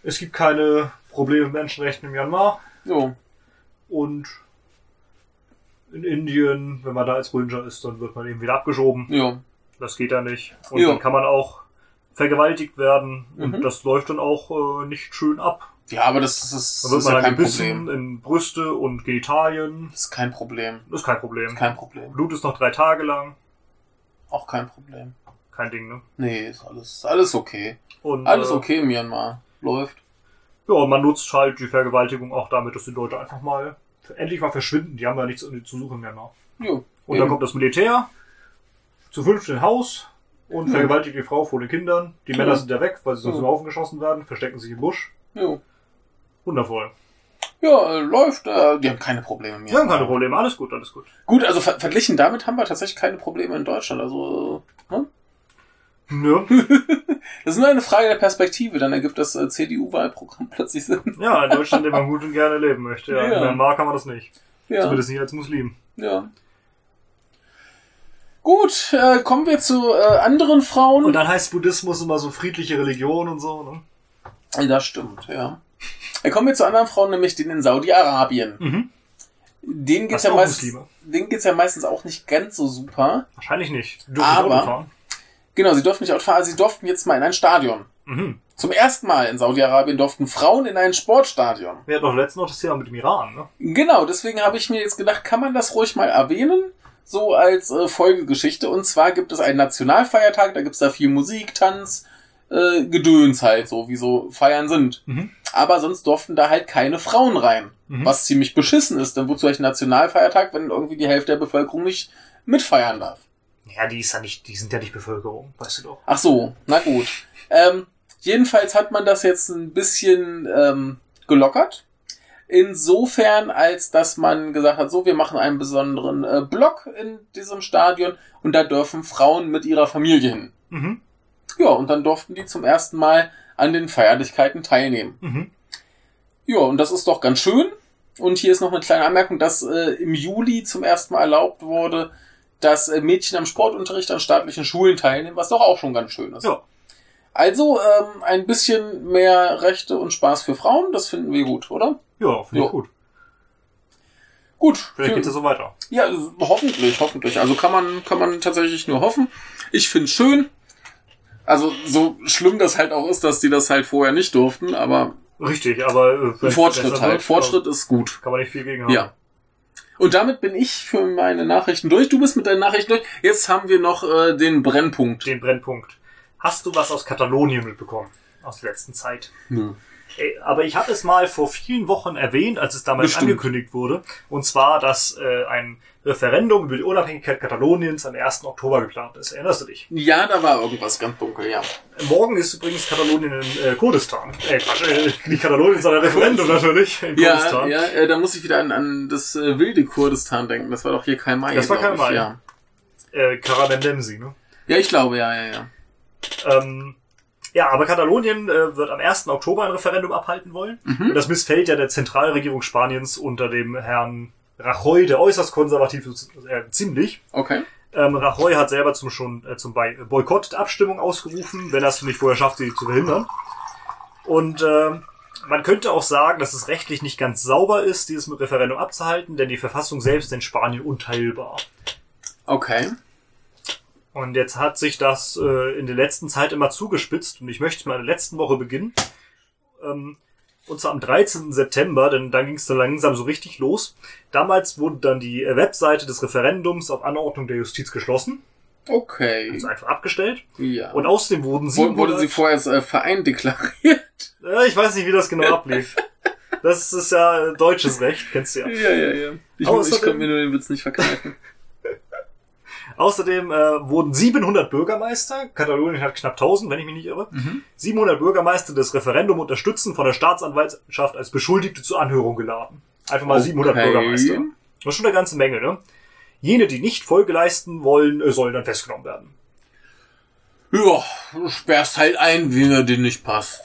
es gibt keine Probleme mit Menschenrechten in Myanmar. So. Und in Indien, wenn man da als Rohingya ist, dann wird man eben wieder abgeschoben. Jo. Das geht ja nicht. Und Ja. dann kann man auch vergewaltigt werden. Und Mhm. das läuft dann auch äh, nicht schön ab. Ja, aber das, ist- das, Dann wird ist man ja dann kein gebissen Problem. in Brüste und Genitalien. Das ist kein Problem. Das ist kein Problem. Kein Problem. Blut ist noch drei Tage lang. Auch kein Problem. Kein Ding, ne? Nee, ist alles, alles okay. Und, Alles äh, okay in Myanmar. Läuft. Ja, und man nutzt halt die Vergewaltigung auch damit, dass die Leute einfach mal endlich mal verschwinden. Die haben ja nichts zu suchen mehr. Noch. Jo. Und Eben. dann kommt das Militär zu fünft in Haus und Ja. vergewaltigt die Frau vor den Kindern. Die Ja. Männer sind ja weg, weil sie sonst Ja. im Haufen geschossen werden, verstecken sich im Busch. Jo. Wundervoll. Ja, äh, läuft. Äh, die haben keine Probleme mehr. Wir haben keine Probleme. Alles gut, alles gut. Gut, also ver verglichen damit haben wir tatsächlich keine Probleme in Deutschland. Also, äh, ne? Nö. Das ist nur eine Frage der Perspektive. Dann ergibt das äh, CDU-Wahlprogramm plötzlich Sinn. Ja, in Deutschland, in dem man gut und gerne leben möchte. Ja, Ja. in Myanmar kann man das nicht. Ja. Zumindest nicht als Muslim. ja. Gut, äh, kommen wir zu äh, anderen Frauen. Und dann heißt Buddhismus immer so friedliche Religion und so, ne? Das stimmt, ja. Äh, kommen wir zu anderen Frauen, nämlich den in Saudi-Arabien. Mhm. Denen geht's ja meistens, denen geht's ja meistens auch nicht ganz so super. Wahrscheinlich nicht. Die dürfen Aber- nicht Auto fahren. Genau, sie durften nicht Auto fahren, also sie durften jetzt mal in ein Stadion. Mhm. Zum ersten Mal in Saudi-Arabien durften Frauen in ein Sportstadion. Wir hatten doch letztens noch das Thema mit dem Iran, ne? Genau, deswegen habe ich mir jetzt gedacht, kann man das ruhig mal erwähnen, so als äh, Folgegeschichte. Und zwar gibt es einen Nationalfeiertag, da gibt's da viel Musik, Tanz, äh, Gedöns halt, so wie so Feiern sind. Mhm. Aber sonst durften da halt keine Frauen rein. Mhm. Was ziemlich beschissen ist, denn wozu eigentlich ein Nationalfeiertag, wenn irgendwie die Hälfte der Bevölkerung nicht mitfeiern darf? Ja, die ist ja nicht, die sind ja nicht Bevölkerung, weißt du doch. Ach so, na gut. Ähm, jedenfalls hat man das jetzt ein bisschen ähm, gelockert. Insofern, als dass man gesagt hat, so, wir machen einen besonderen äh, Block in diesem Stadion und da dürfen Frauen mit ihrer Familie hin. Mhm. Ja, und dann durften die zum ersten Mal an den Feierlichkeiten teilnehmen. Mhm. Ja, und das ist doch ganz schön. Und hier ist noch eine kleine Anmerkung, dass äh, im Juli zum ersten Mal erlaubt wurde, dass äh, Mädchen am Sportunterricht an staatlichen Schulen teilnehmen, was doch auch schon ganz schön ist. Ja. Also ähm, ein bisschen mehr Rechte und Spaß für Frauen, das finden wir gut, oder? Ja, finde ich gut. Gut. Vielleicht geht es so weiter. Ja, hoffentlich, hoffentlich. Also kann man, kann man tatsächlich nur hoffen. Ich find's schön. Also so schlimm das halt auch ist, dass die das halt vorher nicht durften, aber Richtig, aber äh, Fortschritt halt. wird, Fortschritt ist gut. Kann man nicht viel gegen haben. Ja. Und damit bin ich für meine Nachrichten durch. Du bist mit deinen Nachrichten durch. Jetzt haben wir noch äh, den Brennpunkt. Den Brennpunkt. Hast du was aus Katalonien mitbekommen? Aus der letzten Zeit? Nö. Aber ich habe es mal vor vielen Wochen erwähnt, als es damals Bestimmt. angekündigt wurde. Und zwar, dass äh, ein Referendum über die Unabhängigkeit Kataloniens am 1. Oktober geplant ist. Erinnerst du dich? Ja, da war irgendwas ganz dunkel, ja. Morgen ist übrigens Katalonien in äh, Kurdistan. Äh, Quatsch, äh, nicht Katalonien, sondern Referendum natürlich in Ja, Kurdistan. ja, äh, da muss ich wieder an, an das äh, wilde Kurdistan denken. Das war doch hier Karl May. Das war Karl ich, May. Ja. Äh, Karadendemsi, ne? ja, ich glaube, ja, ja, ja. Ähm, ja, aber Katalonien äh, wird am 1. Oktober ein Referendum abhalten wollen. Mhm. Das missfällt ja der Zentralregierung Spaniens unter dem Herrn Rajoy, der äußerst konservativ ist, äh, ziemlich. Okay. Ähm, Rajoy hat selber zum schon äh, zum Boykott der Abstimmung ausgerufen, wenn er es nicht vorher schafft, sie zu verhindern. Und ähm, man könnte auch sagen, dass es rechtlich nicht ganz sauber ist, dieses Referendum abzuhalten, denn die Verfassung selbst in Spanien unteilbar. Okay. Und jetzt hat sich das äh, in der letzten Zeit immer zugespitzt und ich möchte mal in der letzten Woche beginnen. Ähm, und zwar am 13. September, denn dann ging es dann langsam so richtig los. Damals wurde dann die äh, Webseite des Referendums auf Anordnung der Justiz geschlossen, Okay. also einfach abgestellt. Ja. Und außerdem wurden sie... Wurde, wurde sie vorher als äh, Verein deklariert? äh, ich weiß nicht, wie das genau ablief. Das ist ja äh, deutsches Recht, kennst du ja. Ja, ja, ja. Ich, Außerdem- ich konnte mir nur den Witz nicht verkneifen. Außerdem äh, wurden 700 Bürgermeister, Katalonien hat knapp 1000, wenn ich mich nicht irre, 700 Bürgermeister das Referendum unterstützen von der Staatsanwaltschaft als Beschuldigte zur Anhörung geladen. Einfach mal 700 Okay. Bürgermeister. Das ist schon eine ganze Menge, ne? Jene, die nicht Folge leisten wollen, äh, sollen dann festgenommen werden. Ja, du sperrst halt ein, wie er dir nicht passt.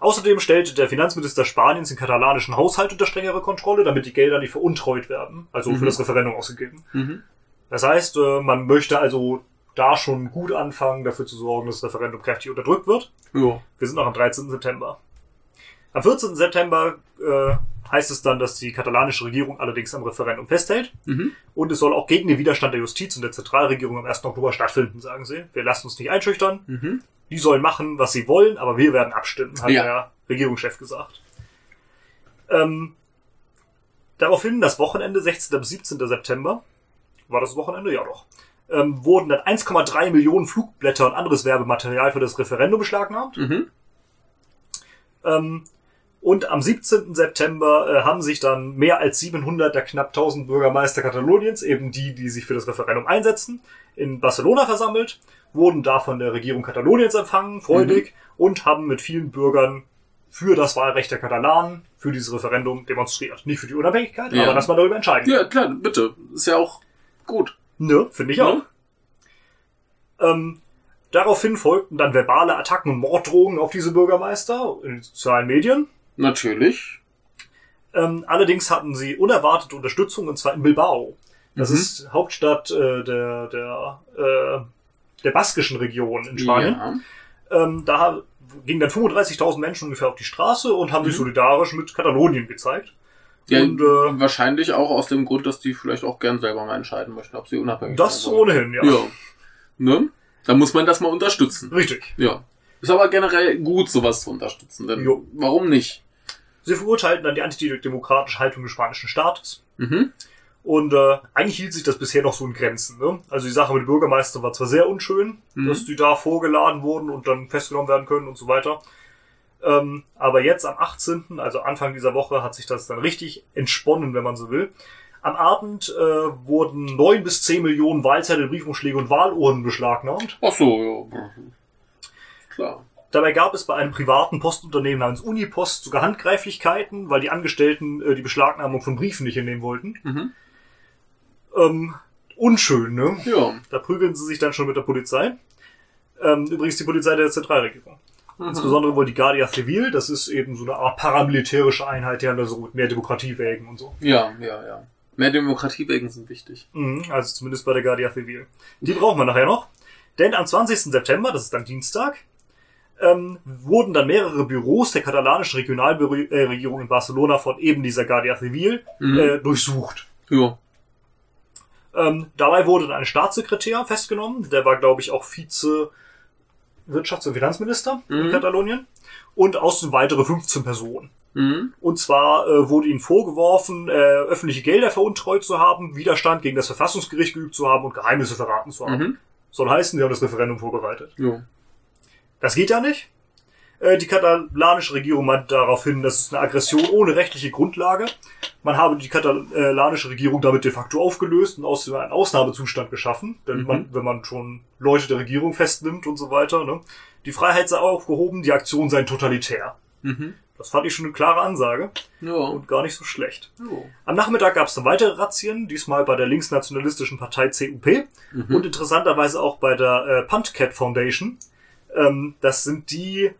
Außerdem stellte der Finanzminister Spaniens den katalanischen Haushalt unter strengere Kontrolle, damit die Gelder nicht veruntreut werden, also für das Referendum ausgegeben. Mhm. Das heißt, äh, man möchte also da schon gut anfangen, dafür zu sorgen, dass das Referendum kräftig unterdrückt wird. Ja. Wir sind noch am 13. September. Am 14. September äh, heißt es dann, dass die katalanische Regierung allerdings am Referendum festhält. Mhm. Und es soll auch gegen den Widerstand der Justiz und der Zentralregierung am 1. Oktober stattfinden, sagen sie. Wir lassen uns nicht einschüchtern. Mhm. Die sollen machen, was sie wollen, aber wir werden abstimmen, hat Ja. der Regierungschef gesagt. Ähm, daraufhin, das Wochenende, 16. bis 17. September, war das Wochenende? Ja doch. Ähm, wurden dann 1,3 Millionen Flugblätter und anderes Werbematerial für das Referendum beschlagnahmt. Mhm. Ähm, und am 17. September äh, haben sich dann mehr als 700 der knapp 1000 Bürgermeister Kataloniens, eben die, die sich für das Referendum einsetzen, in Barcelona versammelt, wurden da von der Regierung Kataloniens empfangen, freudig, und haben mit vielen Bürgern für das Wahlrecht der Katalanen, für dieses Referendum demonstriert. Nicht für die Unabhängigkeit, Ja. aber dass man darüber entscheiden Ja, klar, bitte. Ist ja auch gut. Ne, finde ich Ne? auch. Ähm, daraufhin folgten dann verbale Attacken und Morddrohungen auf diese Bürgermeister in den sozialen Medien. Natürlich. Ähm, allerdings hatten sie unerwartete Unterstützung und zwar in Bilbao. Das Mhm. ist Hauptstadt äh, der der äh, der baskischen Region in Spanien. Ja. Ähm, da gingen dann 35.000 Menschen ungefähr auf die Straße und haben sich Mhm. solidarisch mit Katalonien gezeigt. Ja Und, äh, wahrscheinlich auch aus dem Grund, dass die vielleicht auch gern selber mal entscheiden möchten, ob sie unabhängig Das sein wollen. ohnehin, ja. Ja. Ne? Da muss man das mal unterstützen. Richtig. Ja. Ist aber generell gut, sowas zu unterstützen, denn Jo. warum nicht? Sie verurteilten dann die antidemokratische Haltung des spanischen Staates. Mhm. Und äh, eigentlich hielt sich das bisher noch so in Grenzen. Ne? Also die Sache mit dem Bürgermeister war zwar sehr unschön, Mhm. dass die da vorgeladen wurden und dann festgenommen werden können und so weiter. Ähm, aber jetzt am 18., also Anfang dieser Woche, hat sich das dann richtig entsponnen, wenn man so will. Am Abend äh, wurden neun bis zehn Millionen Wahlzettel, Briefumschläge und Wahlurnen beschlagnahmt. Ach so, ja. Klar. Dabei gab es bei einem privaten Postunternehmen namens Unipost sogar Handgreiflichkeiten, weil die Angestellten äh, die Beschlagnahmung von Briefen nicht hinnehmen wollten. Mhm. Ähm, unschön, ne? Ja. Da prügeln sie sich dann schon mit der Polizei. Ähm, übrigens die Polizei der Zentralregierung. Mhm. Insbesondere wohl die Guardia Civil, das ist eben so eine Art paramilitärische Einheit, die haben da so mehr Demokratie wägen und so. Ja, ja, ja. Mehr Demokratiewegen sind wichtig. Mhm, also zumindest bei der Guardia Civil. Die brauchen wir nachher noch. Denn am 20. September, das ist dann Dienstag, ähm, wurden dann mehrere Büros der katalanischen Regionalregierung in Barcelona von eben dieser Guardia Civil Mhm. äh, durchsucht. Ja. Ähm, dabei wurde dann ein Staatssekretär festgenommen, der war, glaube ich, auch Vize Wirtschafts- und Finanzminister in Mhm. Katalonien. Und außerdem weitere 15 Personen. Mhm. Und zwar äh, wurde ihnen vorgeworfen, äh, öffentliche Gelder veruntreut zu haben, Widerstand gegen das Verfassungsgericht geübt zu haben und Geheimnisse verraten zu haben. Mhm. Soll heißen, sie haben das Referendum vorbereitet. Ja. Das geht ja nicht. Äh, Die katalanische Regierung meint darauf hin, das ist eine Aggression ohne rechtliche Grundlage. Man habe die katalanische Regierung damit de facto aufgelöst und außerdem einen Ausnahmezustand geschaffen. Denn Mhm. man, wenn man schon Leute der Regierung festnimmt und so weiter, ne? die Freiheit sei aufgehoben, die Aktion sei totalitär. Mhm. Das fand ich schon eine klare Ansage Ja. und gar nicht so schlecht. Ja. Am Nachmittag gab es dann weitere Razzien, diesmal bei der linksnationalistischen Partei CUP Mhm. und interessanterweise auch bei der äh, Puntcat Foundation. Ähm, das sind die,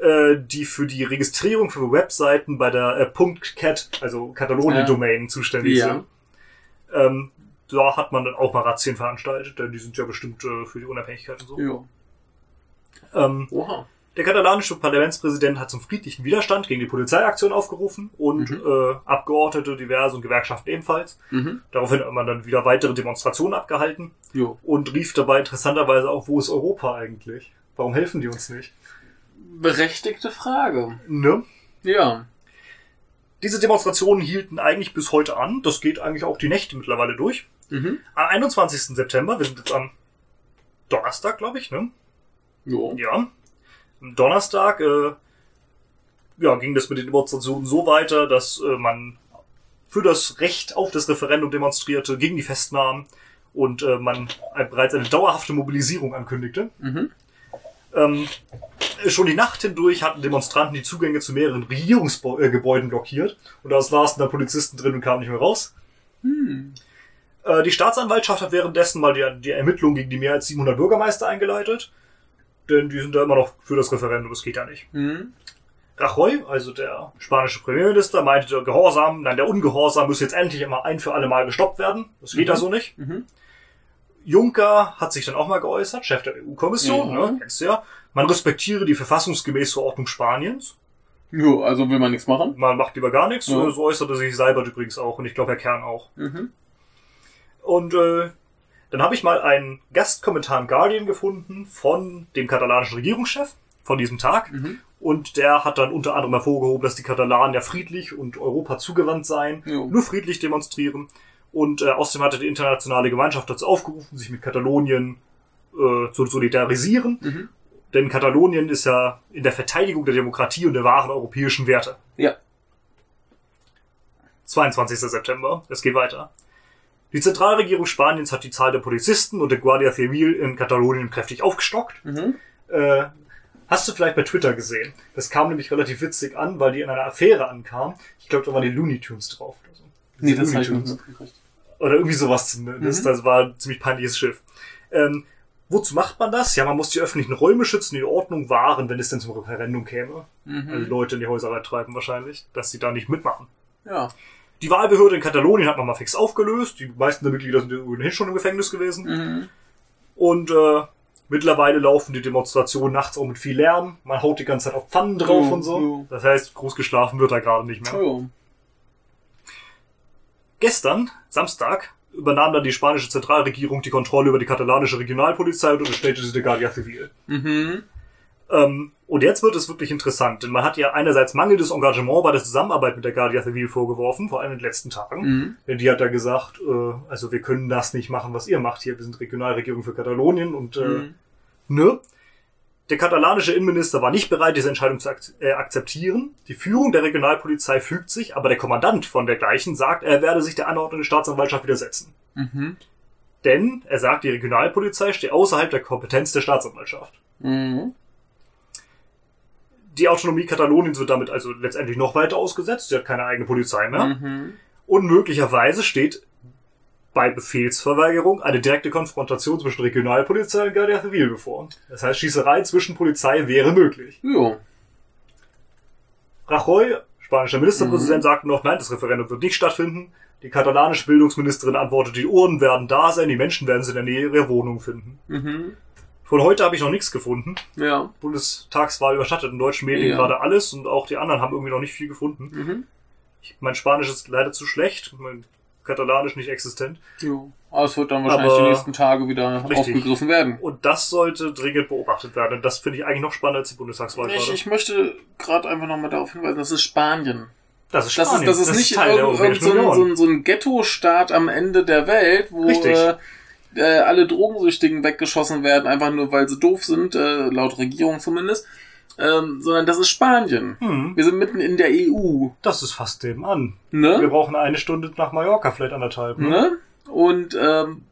äh, die für die Registrierung für Webseiten bei der äh, .cat, also Katalonien-Domain, zuständig Ja. sind. Ähm, da hat man dann auch mal Razzien veranstaltet, denn die sind ja bestimmt äh, für die Unabhängigkeit und so. Ja. Ähm, Oha. der katalanische Parlamentspräsident hat zum friedlichen Widerstand gegen die Polizeiaktion aufgerufen und Mhm. äh, Abgeordnete, diverse und Gewerkschaften ebenfalls. Mhm. Daraufhin hat man dann wieder weitere Demonstrationen abgehalten Jo. und rief dabei interessanterweise auch, wo ist Europa eigentlich? Warum helfen die uns nicht? Berechtigte Frage. Ne? Ja. Diese Demonstrationen hielten eigentlich bis heute an. Das geht eigentlich auch die Nächte mittlerweile durch. Mhm. Am 21. September, wir sind jetzt am Donnerstag, glaube ich, ne? Jo. Ja. Am Donnerstag äh, ja, ging das mit den Demonstrationen so weiter, dass äh, man für das Recht auf das Referendum demonstrierte, gegen die Festnahmen und äh, man bereits eine dauerhafte Mobilisierung ankündigte. Mhm. Ähm, schon die Nacht hindurch hatten Demonstranten die Zugänge zu mehreren Regierungsgebäuden blockiert und da saßen dann Polizisten drin und kamen nicht mehr raus. Hm. Äh, die Staatsanwaltschaft hat währenddessen mal die, die Ermittlungen gegen die mehr als 700 Bürgermeister eingeleitet, denn die sind da immer noch für das Referendum, das geht ja nicht. Mhm. Rajoy, also der spanische Premierminister, meinte, der Gehorsam, nein, der Ungehorsam muss jetzt endlich immer ein für alle Mal gestoppt werden. Das geht Mhm. ja so nicht. Mhm. Juncker hat sich dann auch mal geäußert, Chef der EU-Kommission, Ja. ne, kennst du ja. Man respektiere die verfassungsgemäße Ordnung Spaniens. Jo, also will man nichts machen. Man macht lieber gar nichts. Ja. So äußerte sich Seibert übrigens auch und ich glaube Herr Kern auch. Mhm. Und äh, dann habe ich mal einen Gastkommentar im Guardian gefunden von dem katalanischen Regierungschef von diesem Tag. Mhm. Und der hat dann unter anderem hervorgehoben, dass die Katalanen ja friedlich und Europa zugewandt seien, Jo. nur friedlich demonstrieren. Und äh, außerdem hatte die internationale Gemeinschaft dazu aufgerufen, sich mit Katalonien äh, zu solidarisieren. Mhm. Denn Katalonien ist ja in der Verteidigung der Demokratie und der wahren europäischen Werte. Ja. 22. September, es geht weiter. Die Zentralregierung Spaniens hat die Zahl der Polizisten und der Guardia Civil in Katalonien kräftig aufgestockt. Mhm. Äh, hast du vielleicht bei Twitter gesehen? Das kam nämlich relativ witzig an, weil die in einer Affäre ankam. Ich glaube, da waren die Looney Tunes drauf. Oder, so. Nee, das habe ich noch nicht mitgekriegt. Oder irgendwie sowas. Ne? Das, Mhm. das war ein ziemlich peinliches Schiff. Ähm, wozu macht man das? Ja, man muss die öffentlichen Räume schützen, die Ordnung wahren, wenn es denn zum Referendum käme. Also Mhm. Leute in die Häuser reintreiben wahrscheinlich, dass sie da nicht mitmachen. Ja. Die Wahlbehörde in Katalonien hat man mal fix aufgelöst. Die meisten der Mitglieder sind ohnehin schon im Gefängnis gewesen. Mhm. Und äh, mittlerweile laufen die Demonstrationen nachts auch mit viel Lärm. Man haut die ganze Zeit auf Pfannen drauf Jo, und so. jo. Das heißt, groß geschlafen wird da gerade nicht mehr. Jo. Gestern, Samstag, übernahm dann die spanische Zentralregierung die Kontrolle über die katalanische Regionalpolizei und unterstellte sie der Guardia Civil. Mhm. Ähm, und jetzt wird es wirklich interessant, denn man hat ja einerseits mangelndes Engagement bei der Zusammenarbeit mit der Guardia Civil vorgeworfen, vor allem in den letzten Tagen. Mhm. Denn die hat da gesagt, äh, also wir können das nicht machen, was ihr macht hier. Wir sind Regionalregierung für Katalonien und äh, Mhm. ne? Der katalanische Innenminister war nicht bereit, diese Entscheidung zu ak äh, akzeptieren. Die Führung der Regionalpolizei fügt sich, aber der Kommandant von dergleichen sagt, er werde sich der Anordnung der Staatsanwaltschaft widersetzen. Mhm. Denn, er sagt, die Regionalpolizei steht außerhalb der Kompetenz der Staatsanwaltschaft. Mhm. die Autonomie Kataloniens wird damit also letztendlich noch weiter ausgesetzt. Sie hat keine eigene Polizei mehr. Mhm. Und möglicherweise steht bei Befehlsverweigerung eine direkte Konfrontation zwischen Regionalpolizei und Guardia Civil bevor. Das heißt, Schießerei zwischen Polizei wäre möglich. Jo. Rajoy, spanischer Ministerpräsident, sagte noch, nein, das Referendum wird nicht stattfinden. Die katalanische Bildungsministerin antwortete, die Uhren werden da sein, die Menschen werden sie in der Nähe ihrer Wohnung finden. Mhm. Von heute habe ich noch nichts gefunden. Ja. Bundestagswahl überschattet in deutschen Medien Ja. gerade alles und auch die anderen haben irgendwie noch nicht viel gefunden. Mhm. Ich, mein Spanisch ist leider zu schlecht, mein Katalanisch nicht existent. Jo. Aber es wird dann wahrscheinlich Aber- die nächsten Tage wieder Richtig. aufgegriffen werden. Und das sollte dringend beobachtet werden. Das finde ich eigentlich noch spannender als die Bundestagswahl Ich, gerade. ich möchte gerade einfach nochmal darauf hinweisen, das ist Spanien. Das ist Das ist, Spanien. das ist nicht Teil irgend, so, ein, so, ein, so ein Ghetto-Staat am Ende der Welt, wo äh, äh, alle Drogensüchtigen weggeschossen werden, einfach nur weil sie doof sind, äh, laut Regierung zumindest. Ähm, sondern das ist Spanien. Hm, Wir sind mitten in der EU. das ist fast dem an. Wir Ne? brauchen eine Stunde nach Mallorca, vielleicht anderthalb. Ne? ne? Und ähm,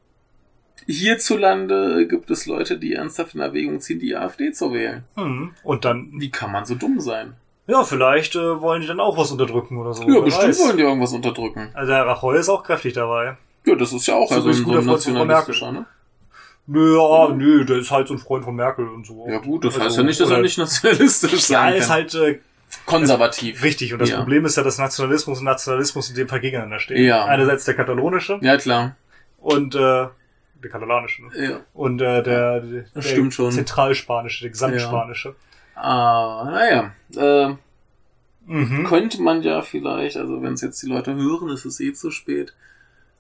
hierzulande gibt es Leute, die ernsthaft in Erwägung ziehen, die AfD zu wählen. Hm. Und dann, Wie kann man so dumm sein? ja, vielleicht äh, wollen die dann auch was unterdrücken oder so. Ja, bestimmt weiß. wollen die irgendwas unterdrücken. Also Herr Rajoy ist auch kräftig dabei. Ja, das ist ja auch So also ein, so ein nationalistischer, ne? Nö, ja, nö, der ist halt so ein Freund von Merkel und so. Ja gut, das Also, heißt ja nicht, dass er nicht nationalistisch Ja, sein er ist kann. halt äh, Konservativ. richtig. Und das Ja. Problem ist ja, dass Nationalismus und Nationalismus in dem Fall gegeneinander stehen. Ja. Einerseits der katalonische Ja, klar. und äh, der katalanische. Ne? Ja. Und äh, der, der schon. zentralspanische, der gesamtspanische. Ah, naja. Äh, Mhm. könnte man ja vielleicht, also wenn es jetzt die Leute hören, ist es eh zu spät,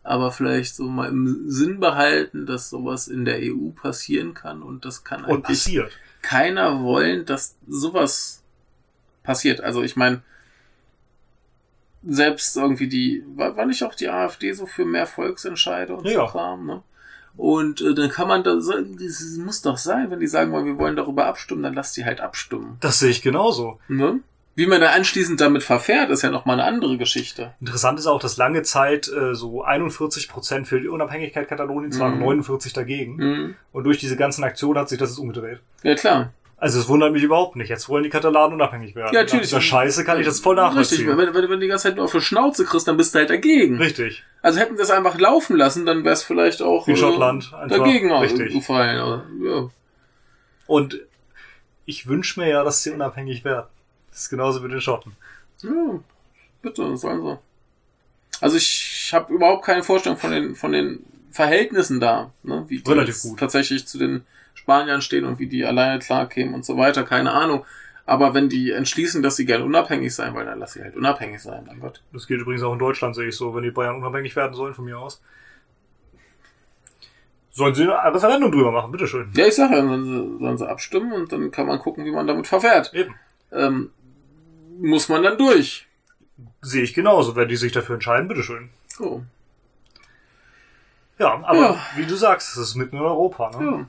aber vielleicht so mal im Sinn behalten, dass sowas in der EU passieren kann und das kann Und eigentlich passiert. keiner wollen, dass sowas passiert. Also ich meine, selbst irgendwie die, war, war nicht auch die AfD so für mehr Volksentscheide und Ja. so Kram, ne? Und äh, dann kann man da, so- das muss doch sein, wenn die sagen wir wollen darüber abstimmen, dann lasst die halt abstimmen. Das sehe ich genauso. Ne? Wie man da anschließend damit verfährt, ist ja nochmal eine andere Geschichte. Interessant ist auch, dass lange Zeit äh, so 41 Prozent für die Unabhängigkeit Kataloniens waren, Mhm. 49 dagegen. Mhm. Und durch diese ganzen Aktionen hat sich das jetzt umgedreht. Ja, klar. Also es wundert mich überhaupt nicht. Jetzt wollen die Katalanen unabhängig werden. Ja, natürlich. Nach Scheiße kann ich das voll Richtig, nachvollziehen. wenn, wenn, wenn du die ganze Zeit nur auf die Schnauze kriegst, dann bist du halt dagegen. Richtig. Also hätten sie es einfach laufen lassen, dann wäre es vielleicht auch Wie Schottland, einfach. dagegen Richtig. gefallen. Ja. Und ich wünsche mir ja, dass sie unabhängig werden. Das ist genauso wie den Schotten. ja, bitte, sollen sie. Also ich habe überhaupt keine Vorstellung von den, von den Verhältnissen da, ne? wie die Relativ gut. tatsächlich zu den Spaniern stehen und wie die alleine klarkämen und so weiter, keine Ahnung. Aber wenn die entschließen, dass sie gerne unabhängig sein wollen, dann lass sie halt unabhängig sein, mein Gott. Das gilt übrigens auch in Deutschland, sehe ich so, wenn die Bayern unabhängig werden sollen, von mir aus. Sollen sie ein Referendum drüber machen, bitteschön. Ja, ich sage ja, sollen sie, sollen sie abstimmen und dann kann man gucken, wie man damit verfährt. Eben. Ähm, muss man dann durch. Sehe ich genauso. Wenn die sich dafür entscheiden, bitteschön. So. Ja, aber Ja. wie du sagst, es ist mitten in Europa. Ne? Ja.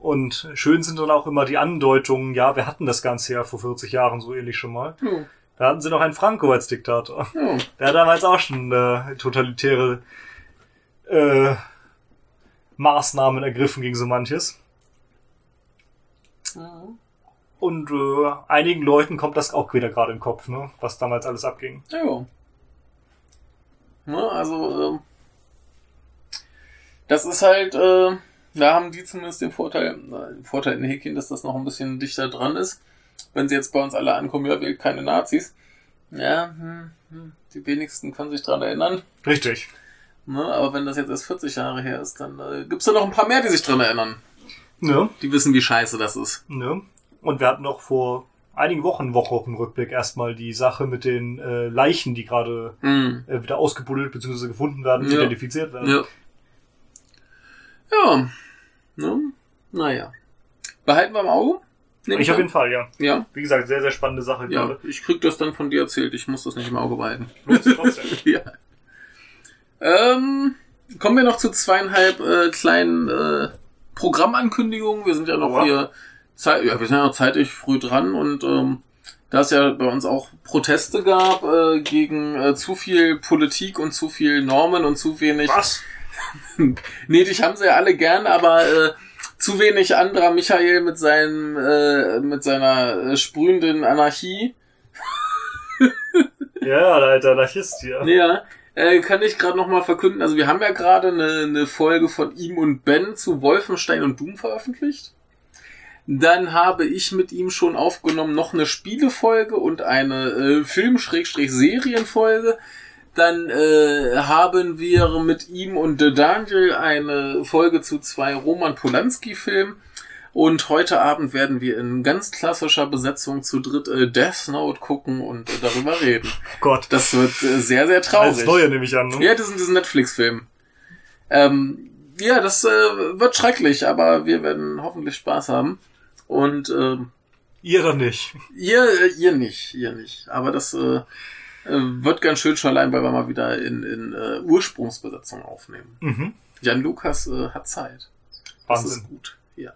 Und schön sind dann auch immer die Andeutungen, ja, wir hatten das Ganze ja vor 40 Jahren so ähnlich schon mal. Ja. Da hatten sie noch einen Franco als Diktator. Der hat damals auch schon äh, totalitäre äh, Maßnahmen ergriffen gegen so manches. Und äh, einigen Leuten kommt das auch wieder gerade in den Kopf, ne? was damals alles abging. Ja. Ne, also, ähm, das ist halt, äh, da haben die zumindest den Vorteil, äh, den Vorteil in Häkchen, dass das noch ein bisschen dichter dran ist. Wenn sie jetzt bei uns alle ankommen, ja, wählt keine Nazis. Ja, hm, hm, die wenigsten können sich dran erinnern. Richtig. Ne, aber wenn das jetzt erst 40 Jahre her ist, dann äh, gibt's da noch ein paar mehr, die sich dran erinnern. Ne? Die wissen, wie scheiße das ist. Ne? Und wir hatten noch vor einigen Wochen, Wochenrückblick erstmal die Sache mit den äh, Leichen, die gerade Hm. äh, wieder ausgebuddelt bzw. gefunden werden, Ja. identifiziert werden. Ja. Ja. Ne? Naja. Behalten wir im Auge? Nehme Ich auf jeden Fall, ja. Ja, Wie gesagt, sehr, sehr spannende Sache ja. gerade. Ich krieg das dann von dir erzählt. Ich muss das nicht im Auge behalten. Ja. Ähm, kommen wir noch zu zweieinhalb äh, kleinen äh, Programmankündigungen. Wir sind ja noch Oha. hier Zeit, ja, wir sind ja noch zeitig früh dran und ähm, da es ja bei uns auch Proteste gab äh, gegen äh, zu viel Politik und zu viel Normen und zu wenig Was? Nee, dich haben sie ja alle gern, aber äh, zu wenig anderer Michael mit seinem, äh, mit seiner äh, sprühenden Anarchie. Ja, der alte Anarchist hier. Ja, äh, kann ich gerade noch mal verkünden. Also wir haben ja gerade eine, eine Folge von ihm und Ben zu Wolfenstein und Doom veröffentlicht. Dann habe ich mit ihm schon aufgenommen noch eine Spielefolge und eine äh, Film-Serienfolge. Dann äh, haben wir mit ihm und äh, Daniel eine Folge zu zwei Roman Polanski-Filmen. Und heute Abend werden wir in ganz klassischer Besetzung zu dritt äh, Death Note gucken und äh, darüber reden. Oh Gott. Das wird äh, sehr, sehr traurig. Als neue nehme ich an. Ne? Ja, das ist diesen Netflix-Film. Ähm, ja, das äh, wird schrecklich, aber wir werden hoffentlich Spaß haben. Und ähm, Ihre nicht. ihr, äh, ihr nicht, ihr nicht. Aber das äh, äh, wird ganz schön schon allein, weil wir mal wieder in, in äh, Ursprungsbesetzung aufnehmen. Mhm. Jan Lukas äh, hat Zeit. Das Wahnsinn. ist gut, ja.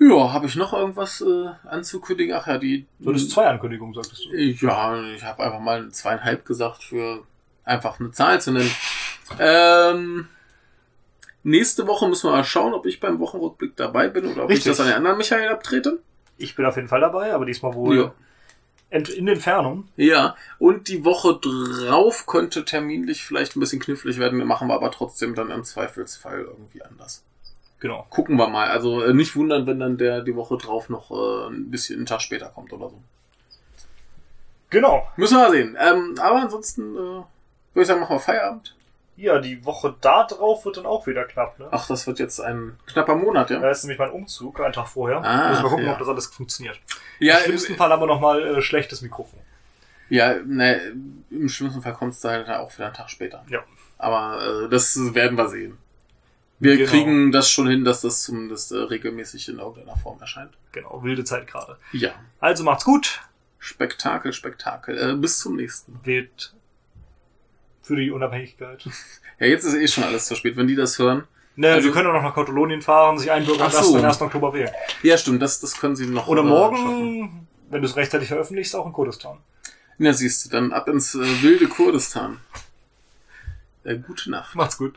Ja, habe ich noch irgendwas äh, anzukündigen? Ach ja, die. Du hattest zwei Ankündigungen, sagtest du. Ja, ich habe einfach mal zweieinhalb gesagt für einfach eine Zahl zu nennen. Ähm, nächste Woche müssen wir mal schauen, ob ich beim Wochenrückblick dabei bin oder ob Richtig. ich das an den anderen Michael abtrete. Ich bin auf jeden Fall dabei, aber diesmal wohl Ja. in Entfernung. Ja, und die Woche drauf könnte terminlich vielleicht ein bisschen knifflig werden, machen wir aber trotzdem dann im Zweifelsfall irgendwie anders. Genau. Gucken wir mal. Also äh, nicht wundern, wenn dann der die Woche drauf noch äh, ein bisschen einen Tag später kommt oder so. Genau. Müssen wir mal sehen. Ähm, aber ansonsten äh, würde ich sagen, machen wir Feierabend. Ja, die Woche da drauf wird dann auch wieder knapp, ne? Ach, das wird jetzt ein knapper Monat, ja? Da ist nämlich mein Umzug, einen Tag vorher. Ah, Müssen wir gucken, ja. ob das alles funktioniert. Ja, Im schlimmsten Fall haben wir nochmal äh, schlechtes Mikrofon. ja, ne, im schlimmsten Fall kommt es da halt auch wieder einen Tag später. Ja. Aber äh, das werden wir sehen. Wir Genau. kriegen das schon hin, dass das zumindest äh, regelmäßig in irgendeiner Form erscheint. Genau, wilde Zeit gerade. Ja. Also macht's gut. Spektakel, Spektakel. Äh, bis zum nächsten. Wählt für die Unabhängigkeit. Ja, jetzt ist eh schon alles zu spät. Wenn die das hören. Ne, Also- wir können auch noch nach Katalonien fahren, sich einbürgern Ach lassen so. und am 1. Oktober wählen. Ja, stimmt, das, das können sie noch. Oder äh, morgen, schaffen. wenn du es rechtzeitig veröffentlichst, auch in Kurdistan. Na, siehst du, dann ab ins äh, wilde Kurdistan. Äh, gute Nacht. Macht's gut.